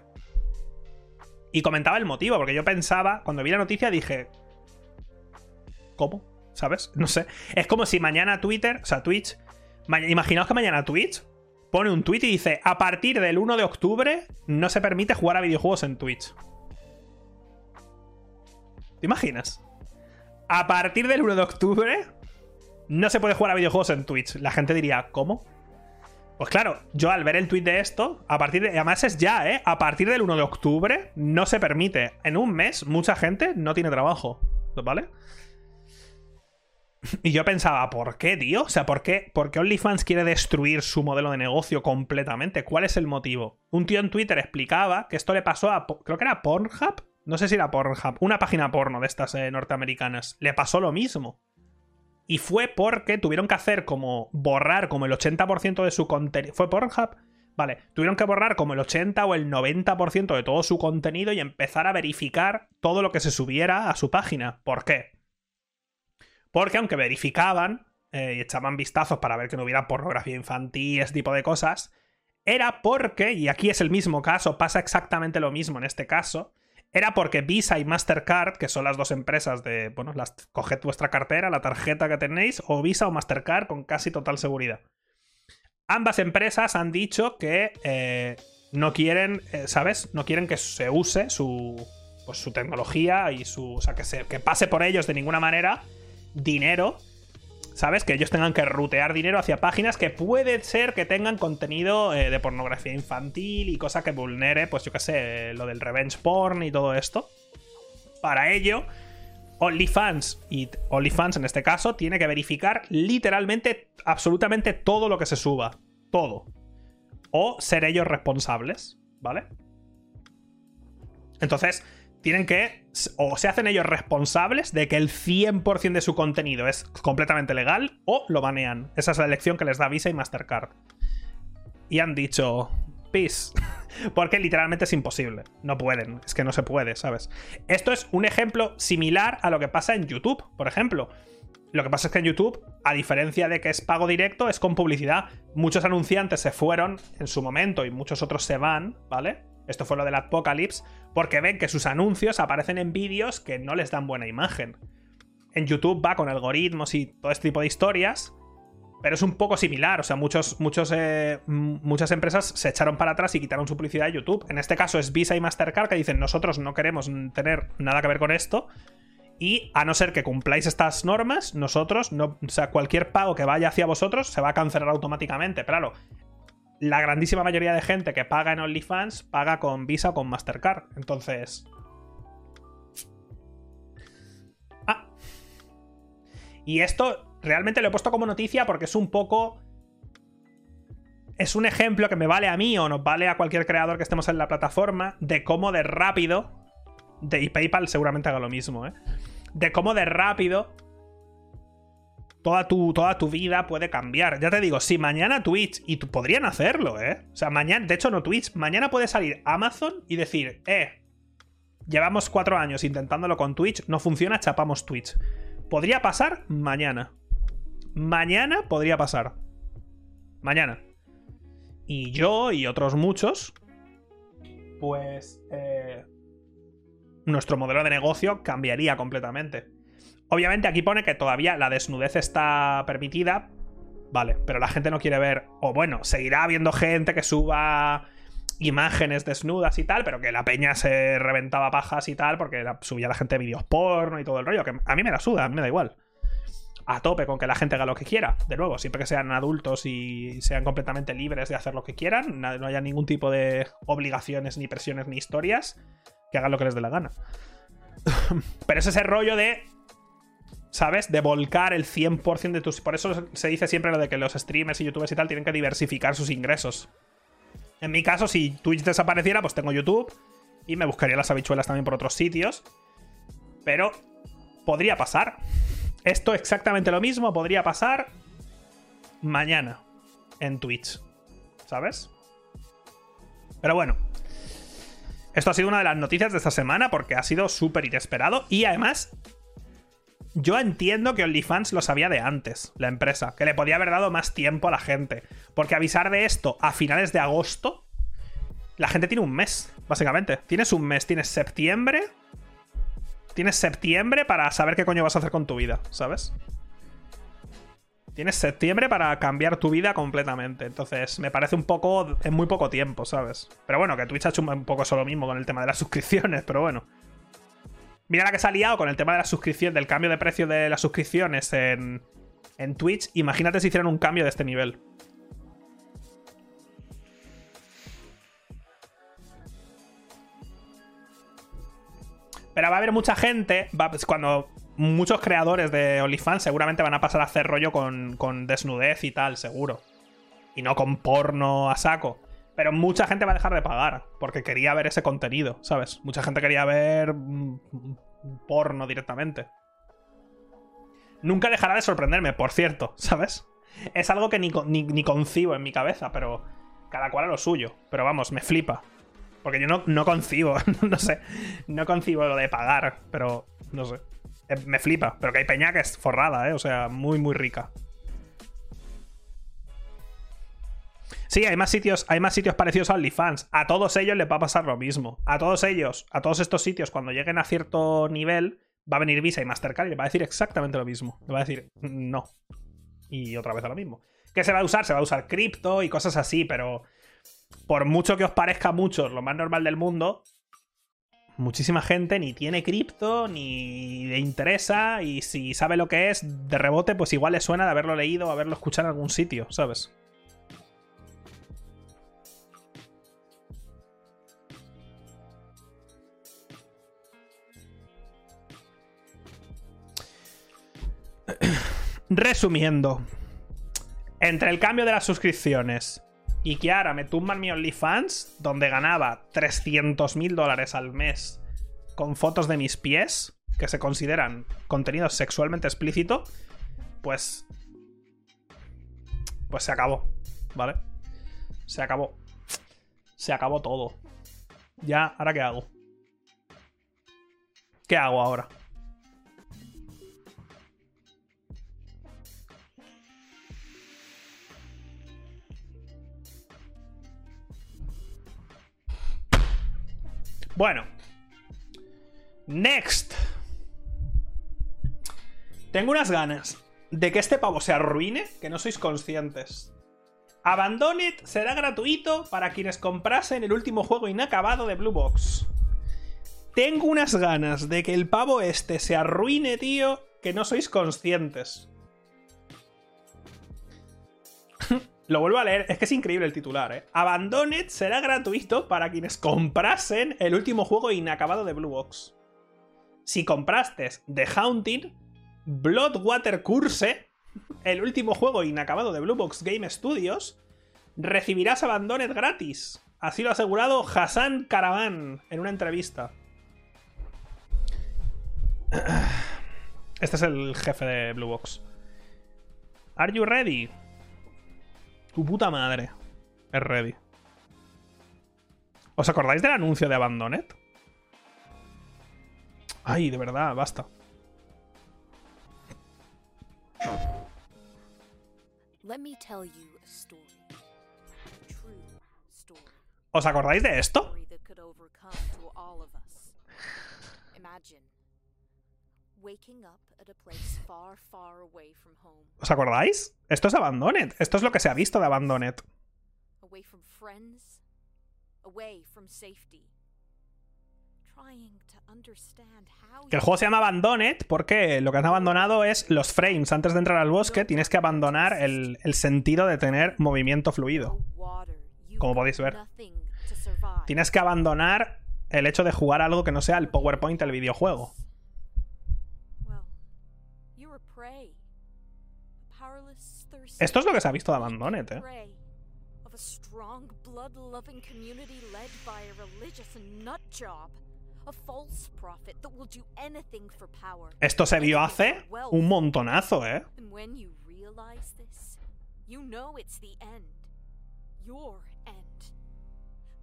Speaker 1: Y comentaba el motivo, porque yo pensaba, cuando vi la noticia dije. ¿Cómo? ¿Sabes? (laughs) No sé. Es como si mañana Twitter, o sea, Twitch. Imaginaos que mañana Twitch pone un tweet y dice: A partir del 1 de octubre no se permite jugar a videojuegos en Twitch. ¿Te imaginas? A partir del 1 de octubre no se puede jugar a videojuegos en Twitch. La gente diría: ¿Cómo? Pues claro, yo al ver el tweet de esto, a partir de. Además es ya, ¿eh? A partir del 1 de octubre no se permite. En un mes, mucha gente no tiene trabajo. ¿Vale? Y yo pensaba, ¿por qué, tío? O sea, ¿por qué, ¿por qué OnlyFans quiere destruir su modelo de negocio completamente? ¿Cuál es el motivo? Un tío en Twitter explicaba que esto le pasó a. Creo que era Pornhub. No sé si era Pornhub. Una página porno de estas eh, norteamericanas. Le pasó lo mismo. Y fue porque tuvieron que hacer como borrar como el 80% de su contenido. ¿Fue Pornhub? Vale, tuvieron que borrar como el 80 o el 90% de todo su contenido y empezar a verificar todo lo que se subiera a su página. ¿Por qué? Porque aunque verificaban eh, y echaban vistazos para ver que no hubiera pornografía infantil, ese tipo de cosas, era porque, y aquí es el mismo caso, pasa exactamente lo mismo en este caso, era porque Visa y Mastercard, que son las dos empresas de, bueno, las, coged vuestra cartera, la tarjeta que tenéis, o Visa o Mastercard con casi total seguridad. Ambas empresas han dicho que eh, no quieren, eh, ¿sabes? No quieren que se use su, pues, su tecnología y su, o sea, que, se, que pase por ellos de ninguna manera dinero ¿Sabes? Que ellos tengan que rutear dinero hacia páginas que puede ser que tengan contenido eh, de pornografía infantil y cosa que vulnere, pues yo qué sé, lo del revenge porn y todo esto. Para ello, OnlyFans y OnlyFans en este caso tiene que verificar literalmente absolutamente todo lo que se suba. Todo. O ser ellos responsables, ¿vale? Entonces, tienen que, o se hacen ellos responsables de que el 100% de su contenido es completamente legal, o lo banean. Esa es la elección que les da Visa y Mastercard. Y han dicho, peace. (laughs) Porque literalmente es imposible. No pueden, es que no se puede, ¿sabes? Esto es un ejemplo similar a lo que pasa en YouTube, por ejemplo. Lo que pasa es que en YouTube, a diferencia de que es pago directo, es con publicidad. Muchos anunciantes se fueron en su momento y muchos otros se van, ¿vale? Esto fue lo del Apocalypse, porque ven que sus anuncios aparecen en vídeos que no les dan buena imagen. En YouTube va con algoritmos y todo este tipo de historias, pero es un poco similar. O sea, muchos, muchos, eh, muchas empresas se echaron para atrás y quitaron su publicidad de YouTube. En este caso es Visa y Mastercard que dicen nosotros no queremos tener nada que ver con esto. Y a no ser que cumpláis estas normas, nosotros, no, o sea, cualquier pago que vaya hacia vosotros se va a cancelar automáticamente. Pero claro, la grandísima mayoría de gente que paga en OnlyFans paga con Visa o con Mastercard. Entonces. Ah. Y esto realmente lo he puesto como noticia porque es un poco. Es un ejemplo que me vale a mí o nos vale a cualquier creador que estemos en la plataforma de cómo de rápido. De, y PayPal seguramente haga lo mismo, ¿eh? De cómo de rápido toda tu, toda tu vida puede cambiar. Ya te digo, si mañana Twitch, y podrían hacerlo, ¿eh? O sea, mañana, de hecho no Twitch, mañana puede salir Amazon y decir, eh, llevamos cuatro años intentándolo con Twitch, no funciona, chapamos Twitch. Podría pasar mañana. Mañana podría pasar. Mañana. Y yo y otros muchos, pues... Eh, nuestro modelo de negocio cambiaría completamente. Obviamente aquí pone que todavía la desnudez está permitida, vale, pero la gente no quiere ver, o bueno, seguirá habiendo gente que suba imágenes desnudas y tal, pero que la peña se reventaba pajas y tal, porque subía la gente vídeos porno y todo el rollo, que a mí me la suda, a mí me da igual. A tope con que la gente haga lo que quiera. De nuevo, siempre que sean adultos y sean completamente libres de hacer lo que quieran, no haya ningún tipo de obligaciones, ni presiones, ni historias, que hagan lo que les dé la gana. (laughs) pero es ese rollo de ¿sabes? De volcar el 100% de tus... Por eso se dice siempre lo de que los streamers y youtubers y tal tienen que diversificar sus ingresos. En mi caso, si Twitch desapareciera, pues tengo YouTube y me buscaría las habichuelas también por otros sitios. Pero podría pasar. Esto exactamente lo mismo podría pasar mañana en Twitch. ¿Sabes? Pero bueno. Esto ha sido una de las noticias de esta semana porque ha sido súper inesperado y además yo entiendo que OnlyFans lo sabía de antes, la empresa, que le podía haber dado más tiempo a la gente. Porque avisar de esto a finales de agosto, la gente tiene un mes, básicamente. Tienes un mes, tienes septiembre. Tienes septiembre para saber qué coño vas a hacer con tu vida, ¿sabes? Tienes septiembre para cambiar tu vida completamente. Entonces, me parece un poco. En muy poco tiempo, ¿sabes? Pero bueno, que Twitch ha hecho un poco eso lo mismo con el tema de las (laughs) suscripciones, pero bueno. Mira la que se ha liado con el tema de la suscripción, del cambio de precio de las suscripciones en, en Twitch. Imagínate si hicieran un cambio de este nivel. Pero va a haber mucha gente, pues, cuando muchos creadores de OnlyFans seguramente van a pasar a hacer rollo con, con, desnudez y tal, seguro. Y no con porno a saco. Pero mucha gente va a dejar de pagar porque quería ver ese contenido, ¿sabes? Mucha gente quería ver mm, porno directamente. Nunca dejará de sorprenderme, por cierto, (laughs) ¿sabes? Es algo que ni, ni, concibo en mi cabeza, pero cada cual a lo suyo. Pero vamos, me flipa. Porque yo no, no concibo, (laughs) no sé, no concibo lo de pagar, pero no sé. Eh, me flipa, pero que hay peña que es forrada, ¿eh? O sea, muy, muy rica. Sí, hay más sitios, hay más sitios parecidos a OnlyFans. A todos ellos les va a pasar lo mismo. A todos ellos, a todos estos sitios, cuando lleguen a cierto nivel, va a venir Visa y Mastercard y le va a decir exactamente lo mismo. Le va a decir no. Y otra vez lo mismo. ¿Qué se va a usar? Se va a usar cripto y cosas así, pero por mucho que os parezca mucho lo más normal del mundo, muchísima gente ni tiene cripto, ni le interesa, y si sabe lo que es, de rebote, pues igual le suena de haberlo leído o haberlo escuchado en algún sitio, ¿sabes? Resumiendo, entre el cambio de las suscripciones y que ahora me tumban mi OnlyFans, donde ganaba 300 mil dólares al mes con fotos de mis pies, que se consideran contenido sexualmente explícito, pues. Pues se acabó, ¿vale? Se acabó. Se acabó todo. Ya, ¿ahora qué hago? ¿Qué hago ahora? Bueno. Next. Tengo unas ganas de que este pavo se arruine que no sois conscientes. Abandoned será gratuito para quienes comprasen el último juego inacabado de Blue Box. Tengo unas ganas de que el pavo este se arruine, tío, que no sois conscientes. Lo vuelvo a leer, es que es increíble el titular, ¿eh? Abandoned será gratuito para quienes comprasen el último juego inacabado de Blue Box. Si compraste The Haunting, Bloodwater Curse, el último juego inacabado de Blue Box Game Studios, recibirás Abandoned gratis. Así lo ha asegurado Hassan Caravan en una entrevista. Este es el jefe de Blue Box. ¿Are you ready? Tu puta madre. Es ready. ¿Os acordáis del anuncio de Abandoned? Ay, de verdad, basta. ¿Os acordáis de esto? ¿Os acordáis? Esto es Abandoned. Esto es lo que se ha visto de Abandoned. Que el juego se llama Abandoned porque lo que han abandonado es los frames. Antes de entrar al bosque tienes que abandonar el, el sentido de tener movimiento fluido. Como podéis ver. Tienes que abandonar el hecho de jugar algo que no sea el PowerPoint del videojuego. Esto es lo que se ha visto de Abandoned, ¿eh? Esto se vio hace un montonazo, ¿eh?
Speaker 2: You know it's the end. Your end.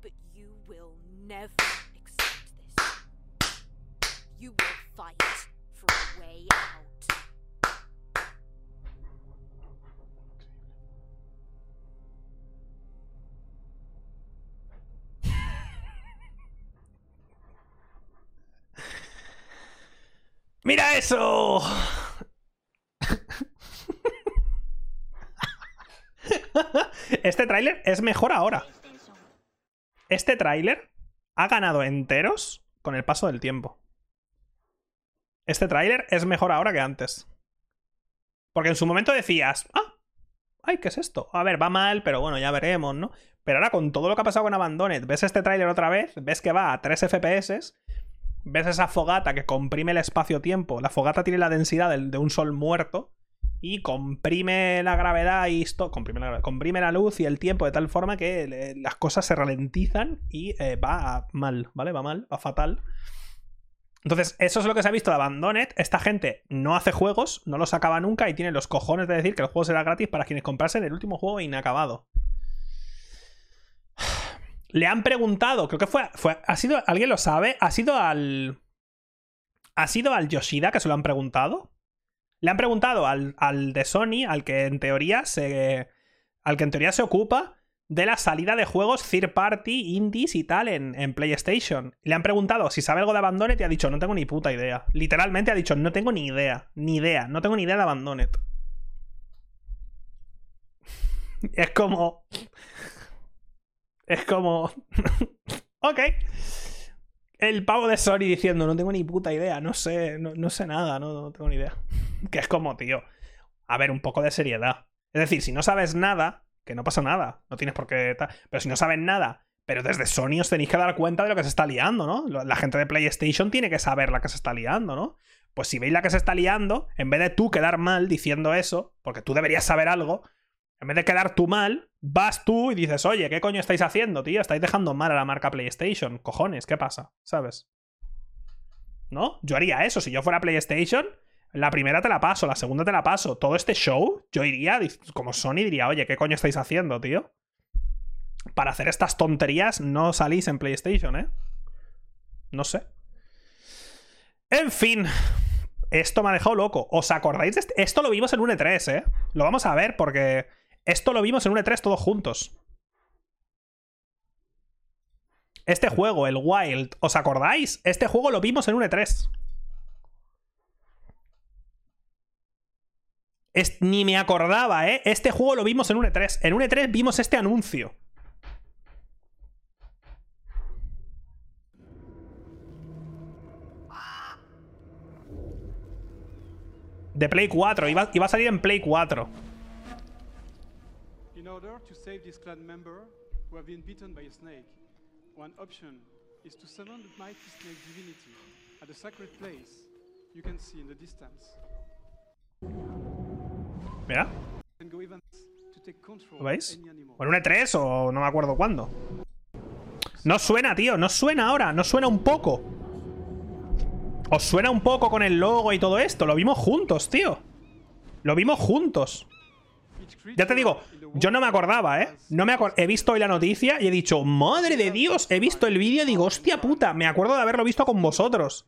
Speaker 2: But you will never accept this. You will fight for a way out.
Speaker 1: ¡Mira eso! Este tráiler es mejor ahora. Este tráiler ha ganado enteros con el paso del tiempo. Este tráiler es mejor ahora que antes. Porque en su momento decías, ah, ay, ¿qué es esto? A ver, va mal, pero bueno, ya veremos, ¿no? Pero ahora con todo lo que ha pasado con Abandoned, ves este tráiler otra vez, ves que va a 3 FPS, ves esa fogata que comprime el espacio-tiempo, la fogata tiene la densidad de, de un sol muerto, y comprime la gravedad y esto comprime la, comprime la luz y el tiempo de tal forma que le- las cosas se ralentizan y eh, va mal, ¿vale? Va mal, va fatal. Entonces, eso es lo que se ha visto de Abandoned. Esta gente no hace juegos, no los acaba nunca y tiene los cojones de decir que el juego será gratis para quienes comprasen el último juego inacabado. Le han preguntado, creo que fue, fue ha sido, ¿alguien lo sabe? Ha sido al... ¿Ha sido al Yoshida que se lo han preguntado? Le han preguntado al, al de Sony, al que en teoría se. Al que en teoría se ocupa de la salida de juegos third party, indies y tal en, en PlayStation. Le han preguntado si sabe algo de Abandoned y ha dicho, no tengo ni puta idea. Literalmente ha dicho, no tengo ni idea. Ni idea. No tengo ni idea de Abandoned. (laughs) Es como. Es como. (laughs) ok. El pavo de Sony diciendo, no tengo ni puta idea, no sé, no, no sé nada, no, no tengo ni idea. (laughs) Que es como, tío, a ver, un poco de seriedad. Es decir, si no sabes nada, que no pasa nada, no tienes por qué... Pero si no sabes nada, pero desde Sony os tenéis que dar cuenta de lo que se está liando, ¿no? La gente de PlayStation tiene que saber la que se está liando, ¿no? Pues si veis la que se está liando, en vez de tú quedar mal diciendo eso, porque tú deberías saber algo, en vez de quedar tú mal, vas tú y dices, oye, ¿qué coño estáis haciendo, tío? Estáis dejando mal a la marca PlayStation. Cojones, ¿qué pasa? ¿Sabes? ¿No? Yo haría eso. Si yo fuera PlayStation, la primera te la paso, la segunda te la paso. Todo este show, yo iría, como Sony, diría, oye, ¿qué coño estáis haciendo, tío? Para hacer estas tonterías no salís en PlayStation, ¿eh? No sé. En fin. Esto me ha dejado loco. ¿Os acordáis de este? Esto lo vimos en un E3, ¿eh? Lo vamos a ver porque esto lo vimos en un E3 todos juntos. Este juego, el Wild, ¿os acordáis? Este juego lo vimos en un E3. Es- ni me acordaba, ¿eh? Este juego lo vimos en un E3. En un E3 vimos este anuncio. De Play 4. Iba, iba a salir en Play 4.
Speaker 3: In order to save this clan member who have been bitten by a snake, one option is to summon the mighty snake divinity at a sacred place you can see in the distance.
Speaker 1: Mira. ¿Lo veis? ¿O en un E3 o no me acuerdo cuándo? No suena, tío. No suena ahora. No suena un poco. ¿Os suena un poco con el logo y todo esto? Lo vimos juntos, tío. Lo vimos juntos. Ya te digo, yo no me acordaba, ¿eh? No me He visto hoy la noticia y he dicho, madre de Dios, he visto el vídeo y digo, hostia puta, me acuerdo de haberlo visto con vosotros.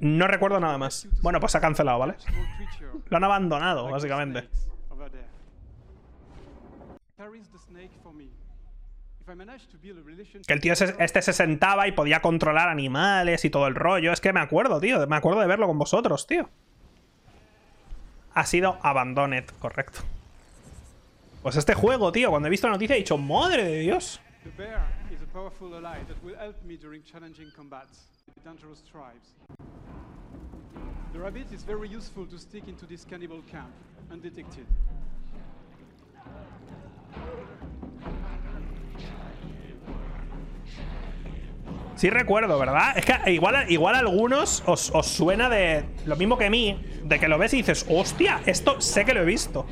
Speaker 1: No recuerdo nada más. Bueno, pues se ha cancelado, ¿vale? Lo han abandonado, básicamente. Que el tío este se sentaba y podía controlar animales y todo el rollo. Es que me acuerdo, tío. Me acuerdo de verlo con vosotros, tío. Ha sido Abandoned, correcto. Pues este juego, tío, cuando he visto la noticia he dicho, madre de Dios.
Speaker 3: The rabbit is very useful to stick into this cannibal camp, undetected.
Speaker 1: Sí recuerdo, ¿verdad? Es que igual, igual a algunos os, os suena de lo mismo que a mí, de que lo ves y dices, hostia, esto sé que lo he visto.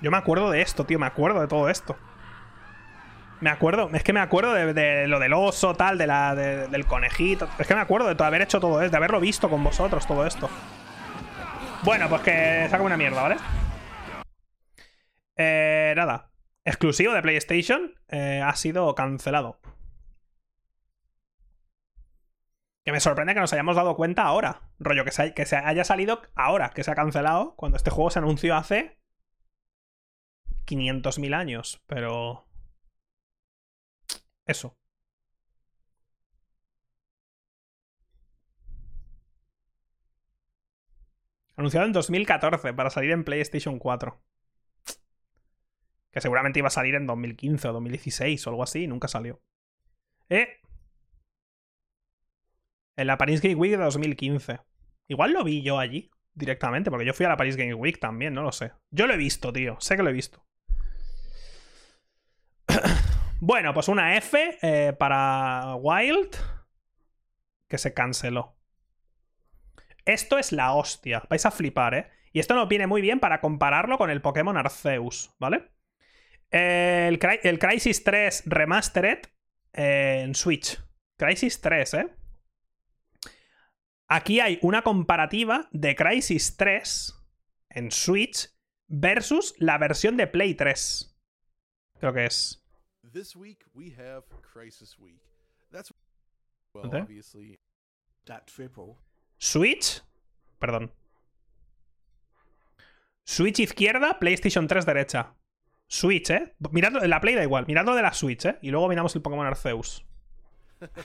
Speaker 1: Yo me acuerdo de esto, tío, me acuerdo de todo esto. Me acuerdo, es que me acuerdo de, de lo del oso, tal, de la, de- del conejito. Es que me acuerdo de todo, haber hecho todo esto, de haberlo visto con vosotros, todo esto. Bueno, pues que saca una mierda, ¿vale? Eh, nada. Exclusivo de PlayStation eh, ha sido cancelado. Que me sorprende que nos hayamos dado cuenta ahora. Rollo, que se, que se haya salido ahora, que se ha cancelado, cuando este juego se anunció hace 500.000 años. Pero... Eso. Anunciado en 2014 para salir en PlayStation 4. Que seguramente iba a salir en 2015 o 2016 o algo así y nunca salió. ¿Eh? En la Paris Game Week de 2015. Igual lo vi yo allí directamente, porque yo fui a la Paris Game Week también, no lo sé. Yo lo he visto, tío. Sé que lo he visto. (coughs) bueno, pues una F eh, para Wild que se canceló. Esto es la hostia. Vais a flipar, ¿eh? Y esto nos viene muy bien para compararlo con el Pokémon Arceus, ¿vale? El, el Crisis 3 Remastered eh, en Switch. Crisis 3, ¿eh? Aquí hay una comparativa de Crisis 3 en Switch versus la versión de Play 3. Creo que es.
Speaker 4: This week we have Crisis Week. That's well,
Speaker 1: Okay.
Speaker 4: obviously
Speaker 5: That triple.
Speaker 1: Switch. Perdón. Switch izquierda, PlayStation 3 derecha. Switch, ¿eh? Miradlo, la Play da igual. Miradlo de la Switch, ¿eh? Y luego miramos el Pokémon Arceus.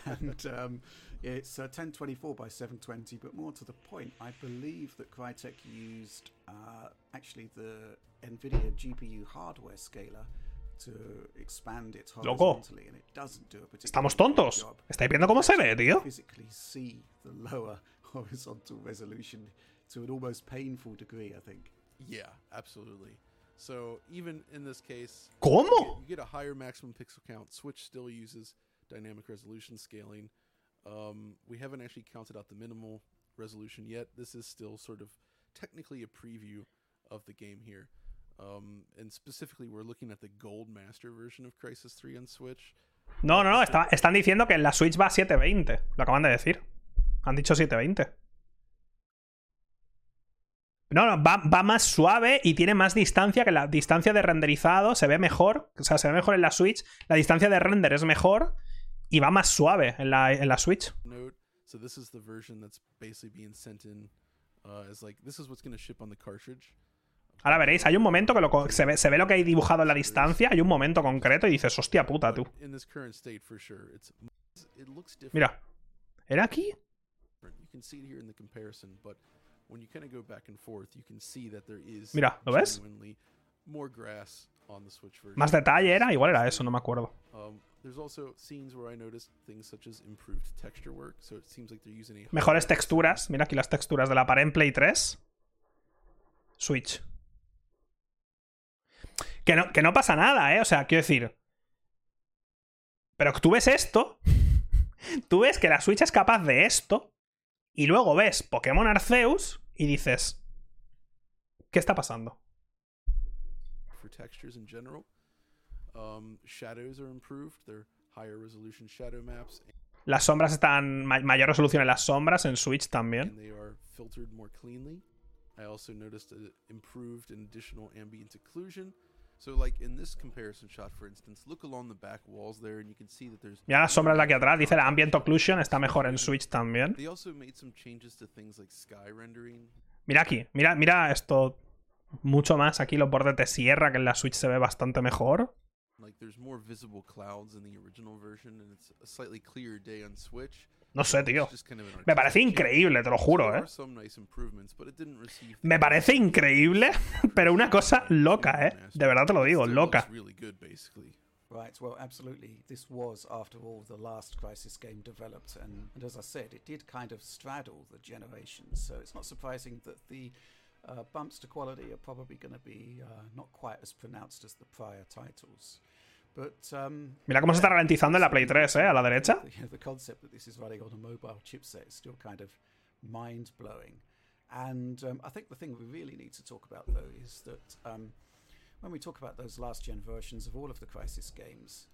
Speaker 5: and um, it's uh, 1024 by 720, but more to the point, I believe that Crytek used uh, actually the NVIDIA GPU hardware scaler to expand it
Speaker 1: Loco.
Speaker 5: horizontally, and it doesn't do a particularly
Speaker 1: Estamos tontos.
Speaker 5: job.
Speaker 1: ¿Estáis viendo cómo se ve, tío?
Speaker 5: Physically see the lower (laughs) horizontal resolution to an almost painful degree, I think.
Speaker 4: yeah, absolutely. So even in this case,
Speaker 1: ¿Cómo?
Speaker 4: you get a higher maximum pixel count. Switch still uses dynamic resolution scaling. Um, we haven't actually counted out the minimal resolution yet. This is still sort of technically a preview of the game here. Um, and specifically, we're looking at the Gold Master version of Crisis 3 on Switch.
Speaker 1: No, no, no. está- están diciendo que en la Switch va a 720. Lo acaban de decir. Han dicho 720. No, no, va, va más suave y tiene más distancia que la distancia de renderizado. Se ve mejor. O sea, se ve mejor en la Switch. La distancia de render es mejor. Y va más suave en la, en la Switch.
Speaker 4: Note. So this is the version that's basically being sent in uh, as like this is what's going to ship on the cartridge.
Speaker 1: Ahora veréis, hay un momento que lo se, ve, se ve lo que hay dibujado en la distancia. Hay un momento concreto y dices, hostia puta, tú. Mira. ¿Era aquí? Mira, ¿lo ves?
Speaker 4: genuinely more grass on the Switch version.
Speaker 1: Más detalle era, igual era eso, no me acuerdo.
Speaker 4: There's also scenes where I noticed things such as improved texture work, so it seems like they're using a
Speaker 1: Mejores texturas. Mira aquí las texturas de la pared en Play 3. Switch. Que no, que no pasa nada, ¿eh? O sea, quiero decir. Pero tú ves esto. (laughs) Tú ves que la Switch es capaz de esto. Y luego ves Pokémon Arceus y dices. ¿Qué está pasando?
Speaker 4: for textures in general. Um, shadows are improved; they're higher resolution shadow maps,
Speaker 1: Las sombras están. ma- mayor resolución en las sombras, en Switch también.
Speaker 4: and they are filtered more cleanly. I also noticed improved and additional ambient occlusion. So, like in this comparison shot, for instance, look along the back walls there, and you can see that there's.
Speaker 1: Mira las sombras de aquí atrás. Dice la Ambient Occlusion está mejor en Switch también.
Speaker 4: They also made some changes to things like sky rendering.
Speaker 1: Mira aquí, mira, mira esto mucho más. Aquí los bordes de sierra, que en la Switch se ve bastante mejor.
Speaker 4: Like there's more visible clouds in the original version, and it's a slightly clearer day on Switch.
Speaker 1: No sé, tío. Me parece increíble, te lo juro, eh. Me parece increíble, (laughs) pero una cosa loca, eh. De verdad te lo digo, loca.
Speaker 4: looks really good, basically.
Speaker 5: Right, well, absolutely. This was, after all, the last Crisis game developed, and, and as I said, it did kind of straddle the generations, so it's not surprising that the uh, bumps to quality are probably going to be uh, not quite as pronounced as the prior titles. But um,
Speaker 1: Mira cómo se está ralentizando en la Play 3, eh, a la derecha. (laughs)
Speaker 5: the, the concept that this is running on a mobile chipset is still kind of mind blowing. And um, I think the thing we really need to talk about, though, is that um, when we talk about those last gen versions of all of the Crisis games,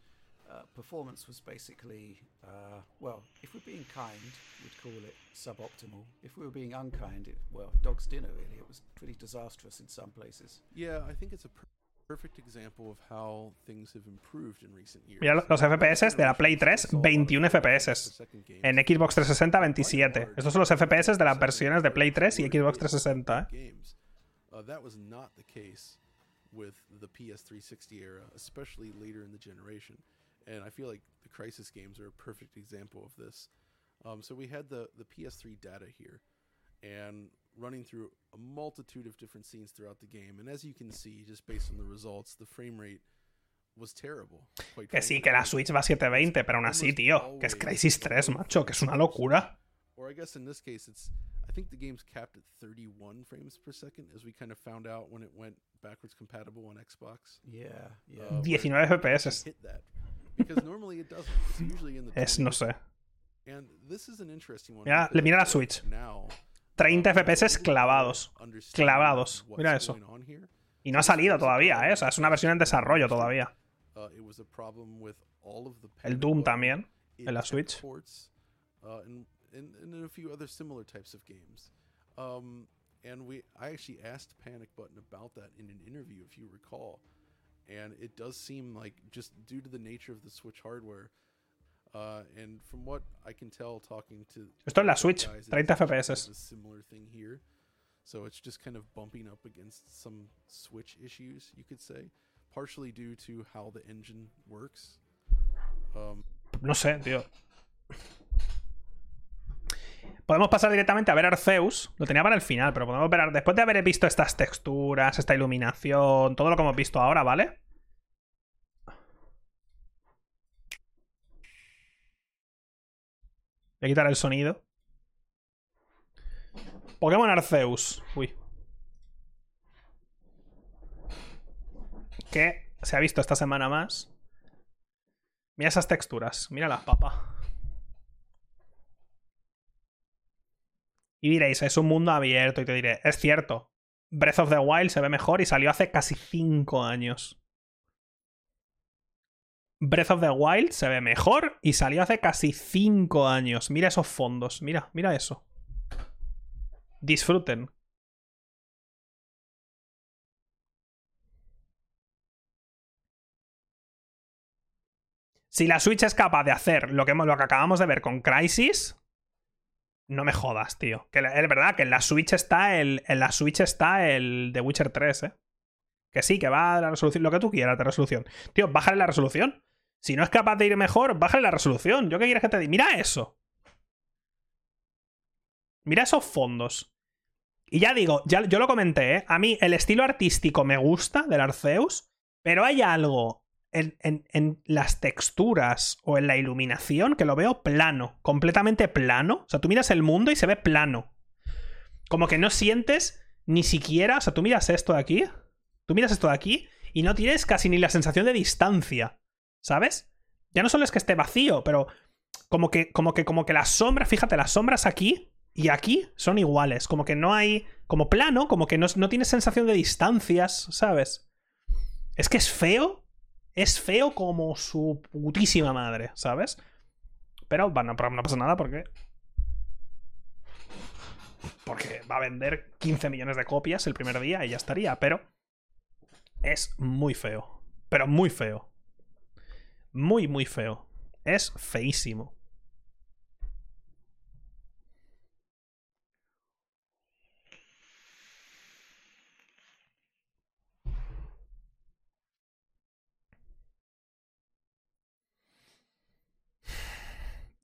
Speaker 5: uh, performance was basically, uh, well, if we're being kind, we'd call it suboptimal. If we were being unkind, it, well, dog's dinner, really. It was pretty disastrous in some places.
Speaker 4: Yeah, I think it's a per- perfect example of how things have improved in recent years.
Speaker 1: Mira los FPS de la Play 3,
Speaker 4: It's all about
Speaker 1: 21 FPS. En Xbox 360, 27. Estos son los FPS de las versiones de Play 3 y Xbox 360, ¿eh?
Speaker 4: Uh, that was not the case with the PS360 era, especially later in the generation. And I feel like the Crisis games are a perfect example of this. Um, so we had the, the PS3 data here, and running through a multitude of different scenes throughout the game. And as you can see, just based on the results, the frame rate was terrible. quite
Speaker 1: Que sí, que la Switch va a 720, pero aún así, tío. Que es Crisis 3, macho, que es una locura.
Speaker 4: or I guess in this case, it's I think the game's capped at 31 frames per second, as we kind of found out when it went backwards compatible on Xbox.
Speaker 5: Yeah, yeah.
Speaker 4: Uh, where
Speaker 1: 19
Speaker 4: it actually
Speaker 1: FPS.
Speaker 4: Hit that because normally it doesn't. It's usually in the. (laughs)
Speaker 1: Es, no sé.
Speaker 4: And this is an interesting one.
Speaker 1: Mira-
Speaker 4: because
Speaker 1: mira la
Speaker 4: I feel
Speaker 1: Switch.
Speaker 4: Now,
Speaker 1: 30
Speaker 4: uh,
Speaker 1: FPS clavados. Clavados. Mira eso. Y no ha salido todavía, ¿eh? O sea, es una versión en desarrollo todavía. El Doom también, en la Switch.
Speaker 4: and we, I actually asked Panic Button about that in an interview, if you recall. And it does seem like just due to the nature of the Switch hardware,
Speaker 1: Esto es la Switch,
Speaker 4: guys, it's
Speaker 1: 30
Speaker 4: actually kind
Speaker 1: FPS.
Speaker 4: of a similar thing here. So it's just kind of bumping up against some Switch issues, you could say, partially due to how the engine works. Um,
Speaker 1: No sé, tío. Podemos pasar directamente a ver Arceus. Lo tenía para el final, pero podemos ver. Después de haber visto estas texturas, esta iluminación, todo lo que hemos visto ahora, ¿vale? Voy a quitar el sonido. Pokémon Arceus. Uy. Que se ha visto esta semana más. Mira esas texturas. Mira las papas. Y diréis, es un mundo abierto. Y te diré, es cierto. Breath of the Wild se ve mejor y salió hace casi 5 años. Breath of the Wild se ve mejor y salió hace casi 5 años. Mira esos fondos. Mira, mira eso. Disfruten. Si la Switch es capaz de hacer lo que, lo que acabamos de ver con Crisis, no me jodas, tío. Que es verdad que en la Switch está el. En la Switch está el The Witcher 3, ¿eh? Que sí, que va a la resolución. Lo que tú quieras de resolución. Tío, bájale la resolución. Si no es capaz de ir mejor, bájale la resolución. ¿Yo qué quieres que te diga? Mira eso. Mira esos fondos. Y ya digo, ya, yo lo comenté, ¿eh? A mí el estilo artístico me gusta del Arceus, pero hay algo en, en- en las texturas o en la iluminación que lo veo plano, completamente plano. O sea, tú miras el mundo y se ve plano. Como que no sientes ni siquiera. O sea, tú miras esto de aquí. Tú miras esto de aquí y no tienes casi ni la sensación de distancia. ¿Sabes? Ya no solo es que esté vacío, pero como que, como que, como que las sombras, fíjate, las sombras aquí y aquí son iguales. Como que no hay. Como plano, como que no, no sensación de distancias, ¿sabes? Es que es feo. Es feo como su putísima madre, ¿sabes? Pero bueno, no pasa nada porque. Porque va a vender 15 millones de copias el primer día y ya estaría, pero. Es muy feo. Pero muy feo. Muy, muy feo. Es feísimo.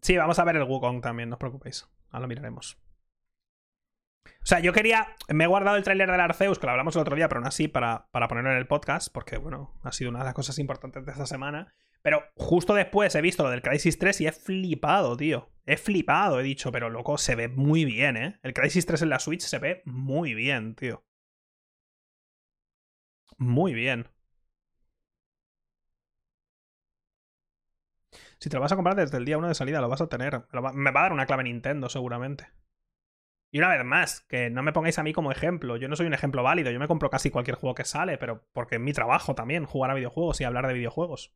Speaker 1: Sí, vamos a ver el Wukong también, no os preocupéis. Ahora lo miraremos. O sea, yo quería. Me he guardado el tráiler del Arceus, que lo hablamos el otro día, pero aún así, para, para ponerlo en el podcast, porque, bueno, ha sido una de las cosas importantes de esta semana. Pero justo después he visto lo del Crisis 3 y he flipado, tío. He flipado, he dicho, pero loco, se ve muy bien, ¿eh? El Crisis 3 en la Switch se ve muy bien, tío. Muy bien. Si te lo vas a comprar desde el día 1 de salida, lo vas a tener. Va- me va a dar una clave Nintendo, seguramente. Y una vez más, que no me pongáis a mí como ejemplo. Yo no soy un ejemplo válido. Yo me compro casi cualquier juego que sale, pero porque es mi trabajo también, jugar a videojuegos y hablar de videojuegos.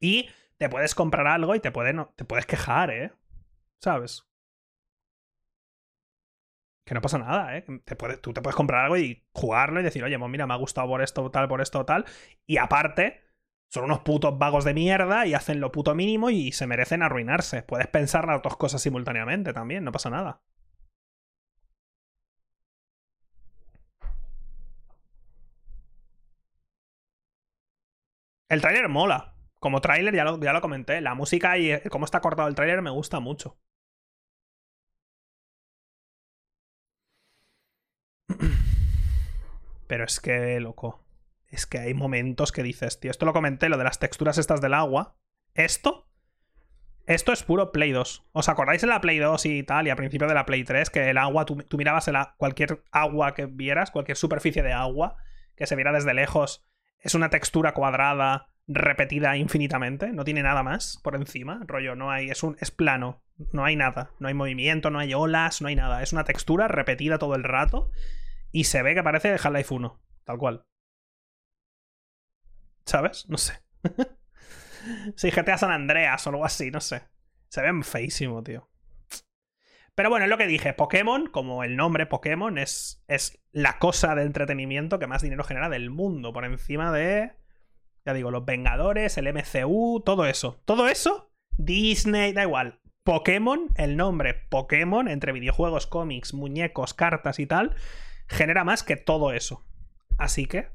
Speaker 1: Y te puedes comprar algo y te, te puedes quejar, ¿eh? ¿Sabes? Que no pasa nada, ¿eh? Te puedes, tú te puedes comprar algo y jugarlo y decir, oye, pues mira, me ha gustado por esto, tal, por esto, tal. Y aparte, son unos putos vagos de mierda y hacen lo puto mínimo y se merecen arruinarse. Puedes pensar las dos cosas simultáneamente también, no pasa nada. El tráiler mola. Como tráiler ya lo, ya lo comenté. La música y eh, cómo está cortado el tráiler me gusta mucho. (clears throat) Pero es que, loco. Es que hay momentos que dices, tío, esto lo comenté, lo de las texturas estas del agua. Esto. Esto es puro Play 2. ¿Os acordáis en la Play 2 y tal? Y a principio de la Play 3, que el agua, tú, tú mirabas el cualquier agua que vieras, cualquier superficie de agua que se viera desde lejos, es una textura cuadrada, repetida infinitamente. No tiene nada más por encima. Rollo, no hay. Es, un, es plano. No hay nada. No hay movimiento, no hay olas, no hay nada. Es una textura repetida todo el rato. Y se ve que parece Half-Life 1. Tal cual. ¿Sabes? No sé. (laughs) sí, GTA San Andreas o algo así, no sé. Se ven feísimo, tío. Pero bueno, es lo que dije. Pokémon, como el nombre Pokémon, es, es la cosa de entretenimiento que más dinero genera del mundo. Por encima de. Ya digo, los Vengadores, el MCU, todo eso. Todo eso, Disney, da igual. Pokémon, el nombre Pokémon, entre videojuegos, cómics, muñecos, cartas y tal, genera más que todo eso. Así que,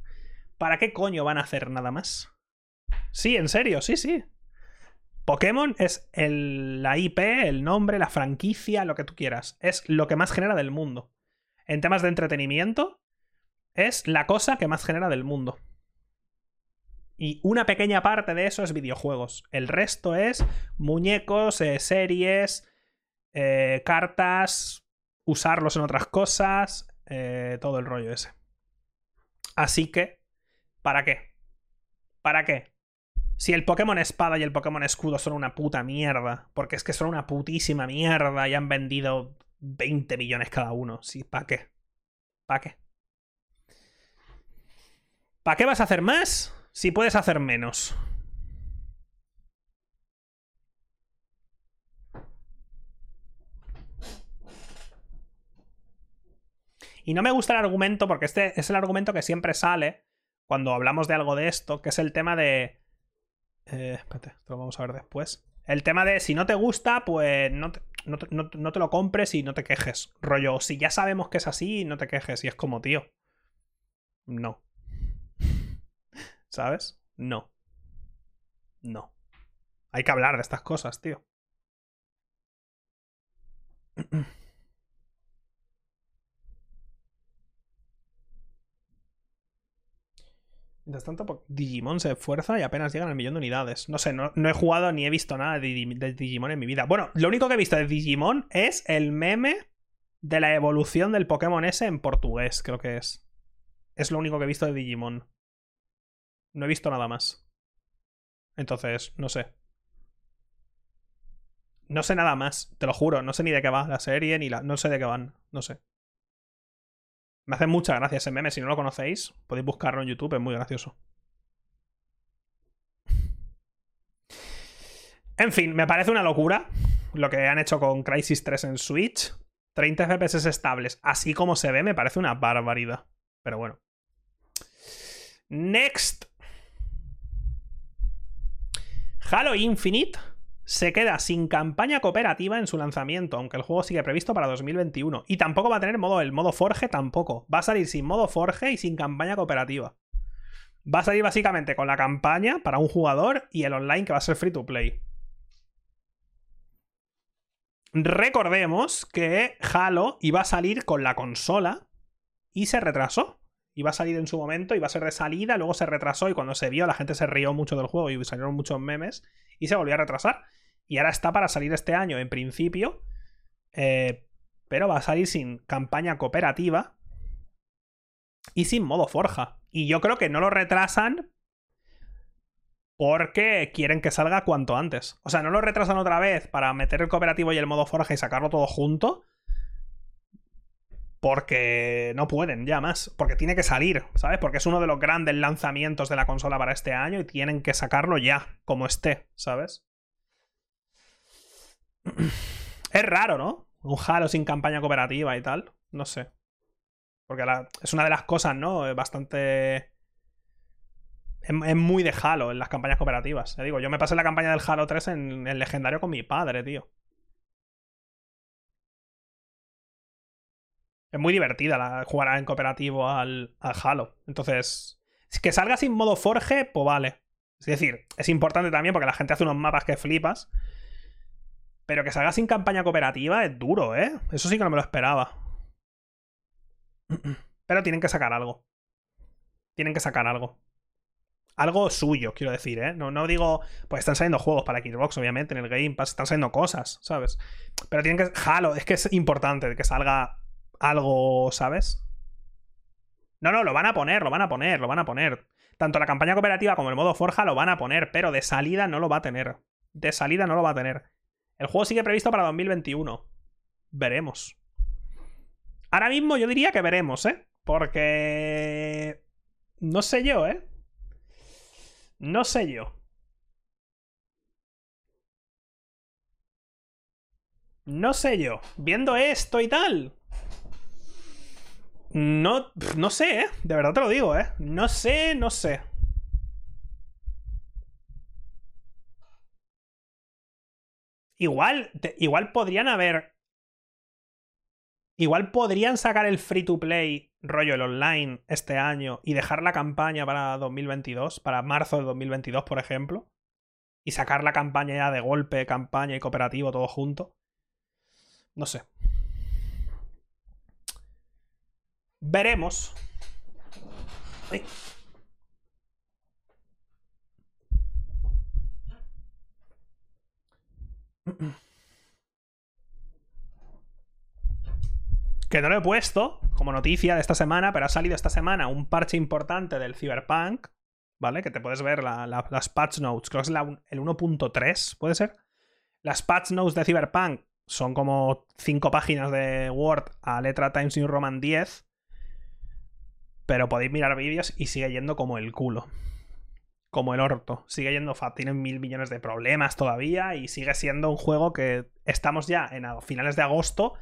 Speaker 1: ¿para qué coño van a hacer nada más? Sí, en serio, sí, sí. Pokémon es el- la IP, el nombre, la franquicia, lo que tú quieras. Es lo que más genera del mundo. En temas de entretenimiento, es la cosa que más genera del mundo. Y una pequeña parte de eso es videojuegos. El resto es muñecos, eh, series, eh, cartas, usarlos en otras cosas, eh, todo el rollo ese. Así que, ¿para qué? ¿Para qué? Si el Pokémon Espada y el Pokémon Escudo son una puta mierda, porque es que son una putísima mierda y han vendido 20 millones cada uno, sí, ¿para qué? ¿Para qué? ¿Para qué vas a hacer más si puedes hacer menos? Y no me gusta el argumento porque este es el argumento que siempre sale cuando hablamos de algo de esto, que es el tema de... Eh, espérate, esto lo vamos a ver después. El tema de si no te gusta, pues no te, no te- lo compres y no te quejes. Rollo, si ya sabemos que es así, no te quejes. Y es como, tío. No. ¿Sabes? No. No. Hay que hablar de estas cosas, tío. (clears throat) Mientras tanto, pues, Digimon se esfuerza y apenas llegan al millón de unidades. No sé, no, he jugado ni he visto nada de, de Digimon en mi vida. Bueno, lo único que he visto de Digimon es el meme de la evolución del Pokémon S en portugués, creo que es. Es lo único que he visto de Digimon. No he visto nada más. Entonces, no sé. No sé nada más, te lo juro. No sé ni de qué va la serie, ni la. No sé de qué van. No sé. Me hace mucha gracia ese meme. Si no lo conocéis, podéis buscarlo en YouTube, es muy gracioso. En fin, me parece una locura lo que han hecho con Crisis 3 en Switch. 30 FPS estables, así como se ve, me parece una barbaridad. Pero bueno. Next. Halo Infinite se queda sin campaña cooperativa en su lanzamiento, aunque el juego sigue previsto para 2021. Y tampoco va a tener modo, el modo Forge tampoco. Va a salir sin modo Forge y sin campaña cooperativa. Va a salir básicamente con la campaña para un jugador y el online que va a ser free to play. Recordemos que Halo iba a salir con la consola y se retrasó. Iba a salir en su momento, iba a ser de salida, luego se retrasó y cuando se vio la gente se rió mucho del juego y salieron muchos memes y se volvió a retrasar. Y ahora está para salir este año en principio, eh, pero va a salir sin campaña cooperativa y sin modo forja. Y yo creo que no lo retrasan porque quieren que salga cuanto antes. O sea, no lo retrasan otra vez para meter el cooperativo y el modo forja y sacarlo todo junto. Porque no pueden ya más. Porque tiene que salir, ¿sabes? Porque es uno de los grandes lanzamientos de la consola para este año y tienen que sacarlo ya, como esté, ¿sabes? (clears throat) Es raro, ¿no? Un Halo sin campaña cooperativa y tal. No sé. Porque es una de las cosas, ¿no? Bastante. Es, es muy de Halo en las campañas cooperativas. Te digo, yo me pasé la campaña del Halo 3 en el legendario con mi padre, tío. Es muy divertida la, jugar en cooperativo al, al Halo. Entonces, que salga sin modo Forge, pues vale. Es decir, es importante también porque la gente hace unos mapas que flipas. Pero que salga sin campaña cooperativa es duro, ¿eh? Eso sí que no me lo esperaba. (clears throat) Pero tienen que sacar algo. Tienen que sacar algo. Algo suyo, quiero decir, ¿eh? No, no digo. Pues están saliendo juegos para Xbox, obviamente, en el Game Pass. Están saliendo cosas, ¿sabes? Pero tienen que. Halo, es que es importante que salga algo, ¿sabes? No, no, lo van a poner, lo van a poner, lo van a poner. Tanto la campaña cooperativa como el modo Forja lo van a poner, pero de salida no lo va a tener. De salida no lo va a tener. El juego sigue previsto para 2021. Veremos. Ahora mismo yo diría que veremos, ¿eh? Porque... No sé yo, ¿eh? No sé yo. No sé yo. Viendo esto y tal. No, no sé, ¿eh? De verdad te lo digo, ¿eh? No sé, no sé. Igual, igual podrían haber. Igual podrían sacar el free to play rollo el online este año y dejar la campaña para 2022, para marzo de 2022, por ejemplo. Y sacar la campaña ya de golpe, campaña y cooperativo todo junto. No sé. Veremos. Ay. Que no lo he puesto como noticia de esta semana, pero ha salido esta semana un parche importante del Cyberpunk, ¿vale? Que te puedes ver la- la- las patch notes, creo que es la el 1.3, ¿puede ser? Las patch notes de Cyberpunk son como 5 páginas de Word a letra Times New Roman 10, pero podéis mirar vídeos y sigue yendo como el culo. Como el orto. Sigue yendo fa. Tienen mil millones de problemas todavía y sigue siendo un juego que estamos ya en finales de agosto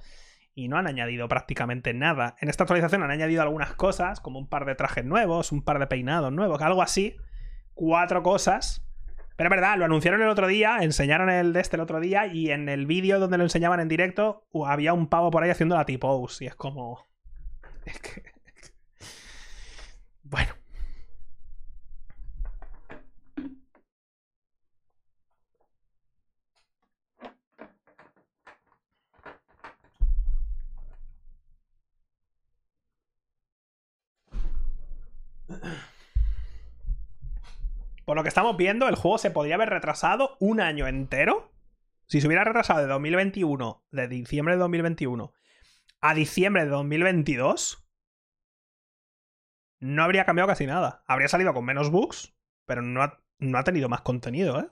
Speaker 1: y no han añadido prácticamente nada. En esta actualización han añadido algunas cosas, como un par de trajes nuevos, un par de peinados nuevos, algo así. Cuatro cosas. Pero es verdad, lo anunciaron el otro día, enseñaron el de este el otro día y en el vídeo donde lo enseñaban en directo había un pavo por ahí haciendo la T-pose y es como... (laughs) Es que... Bueno. Por lo que estamos viendo, el juego se podría haber retrasado un año entero. Si se hubiera retrasado de 2021, de diciembre de 2021, a diciembre de 2022, no habría cambiado casi nada. Habría salido con menos bugs, pero no ha, no ha tenido más contenido, ¿eh?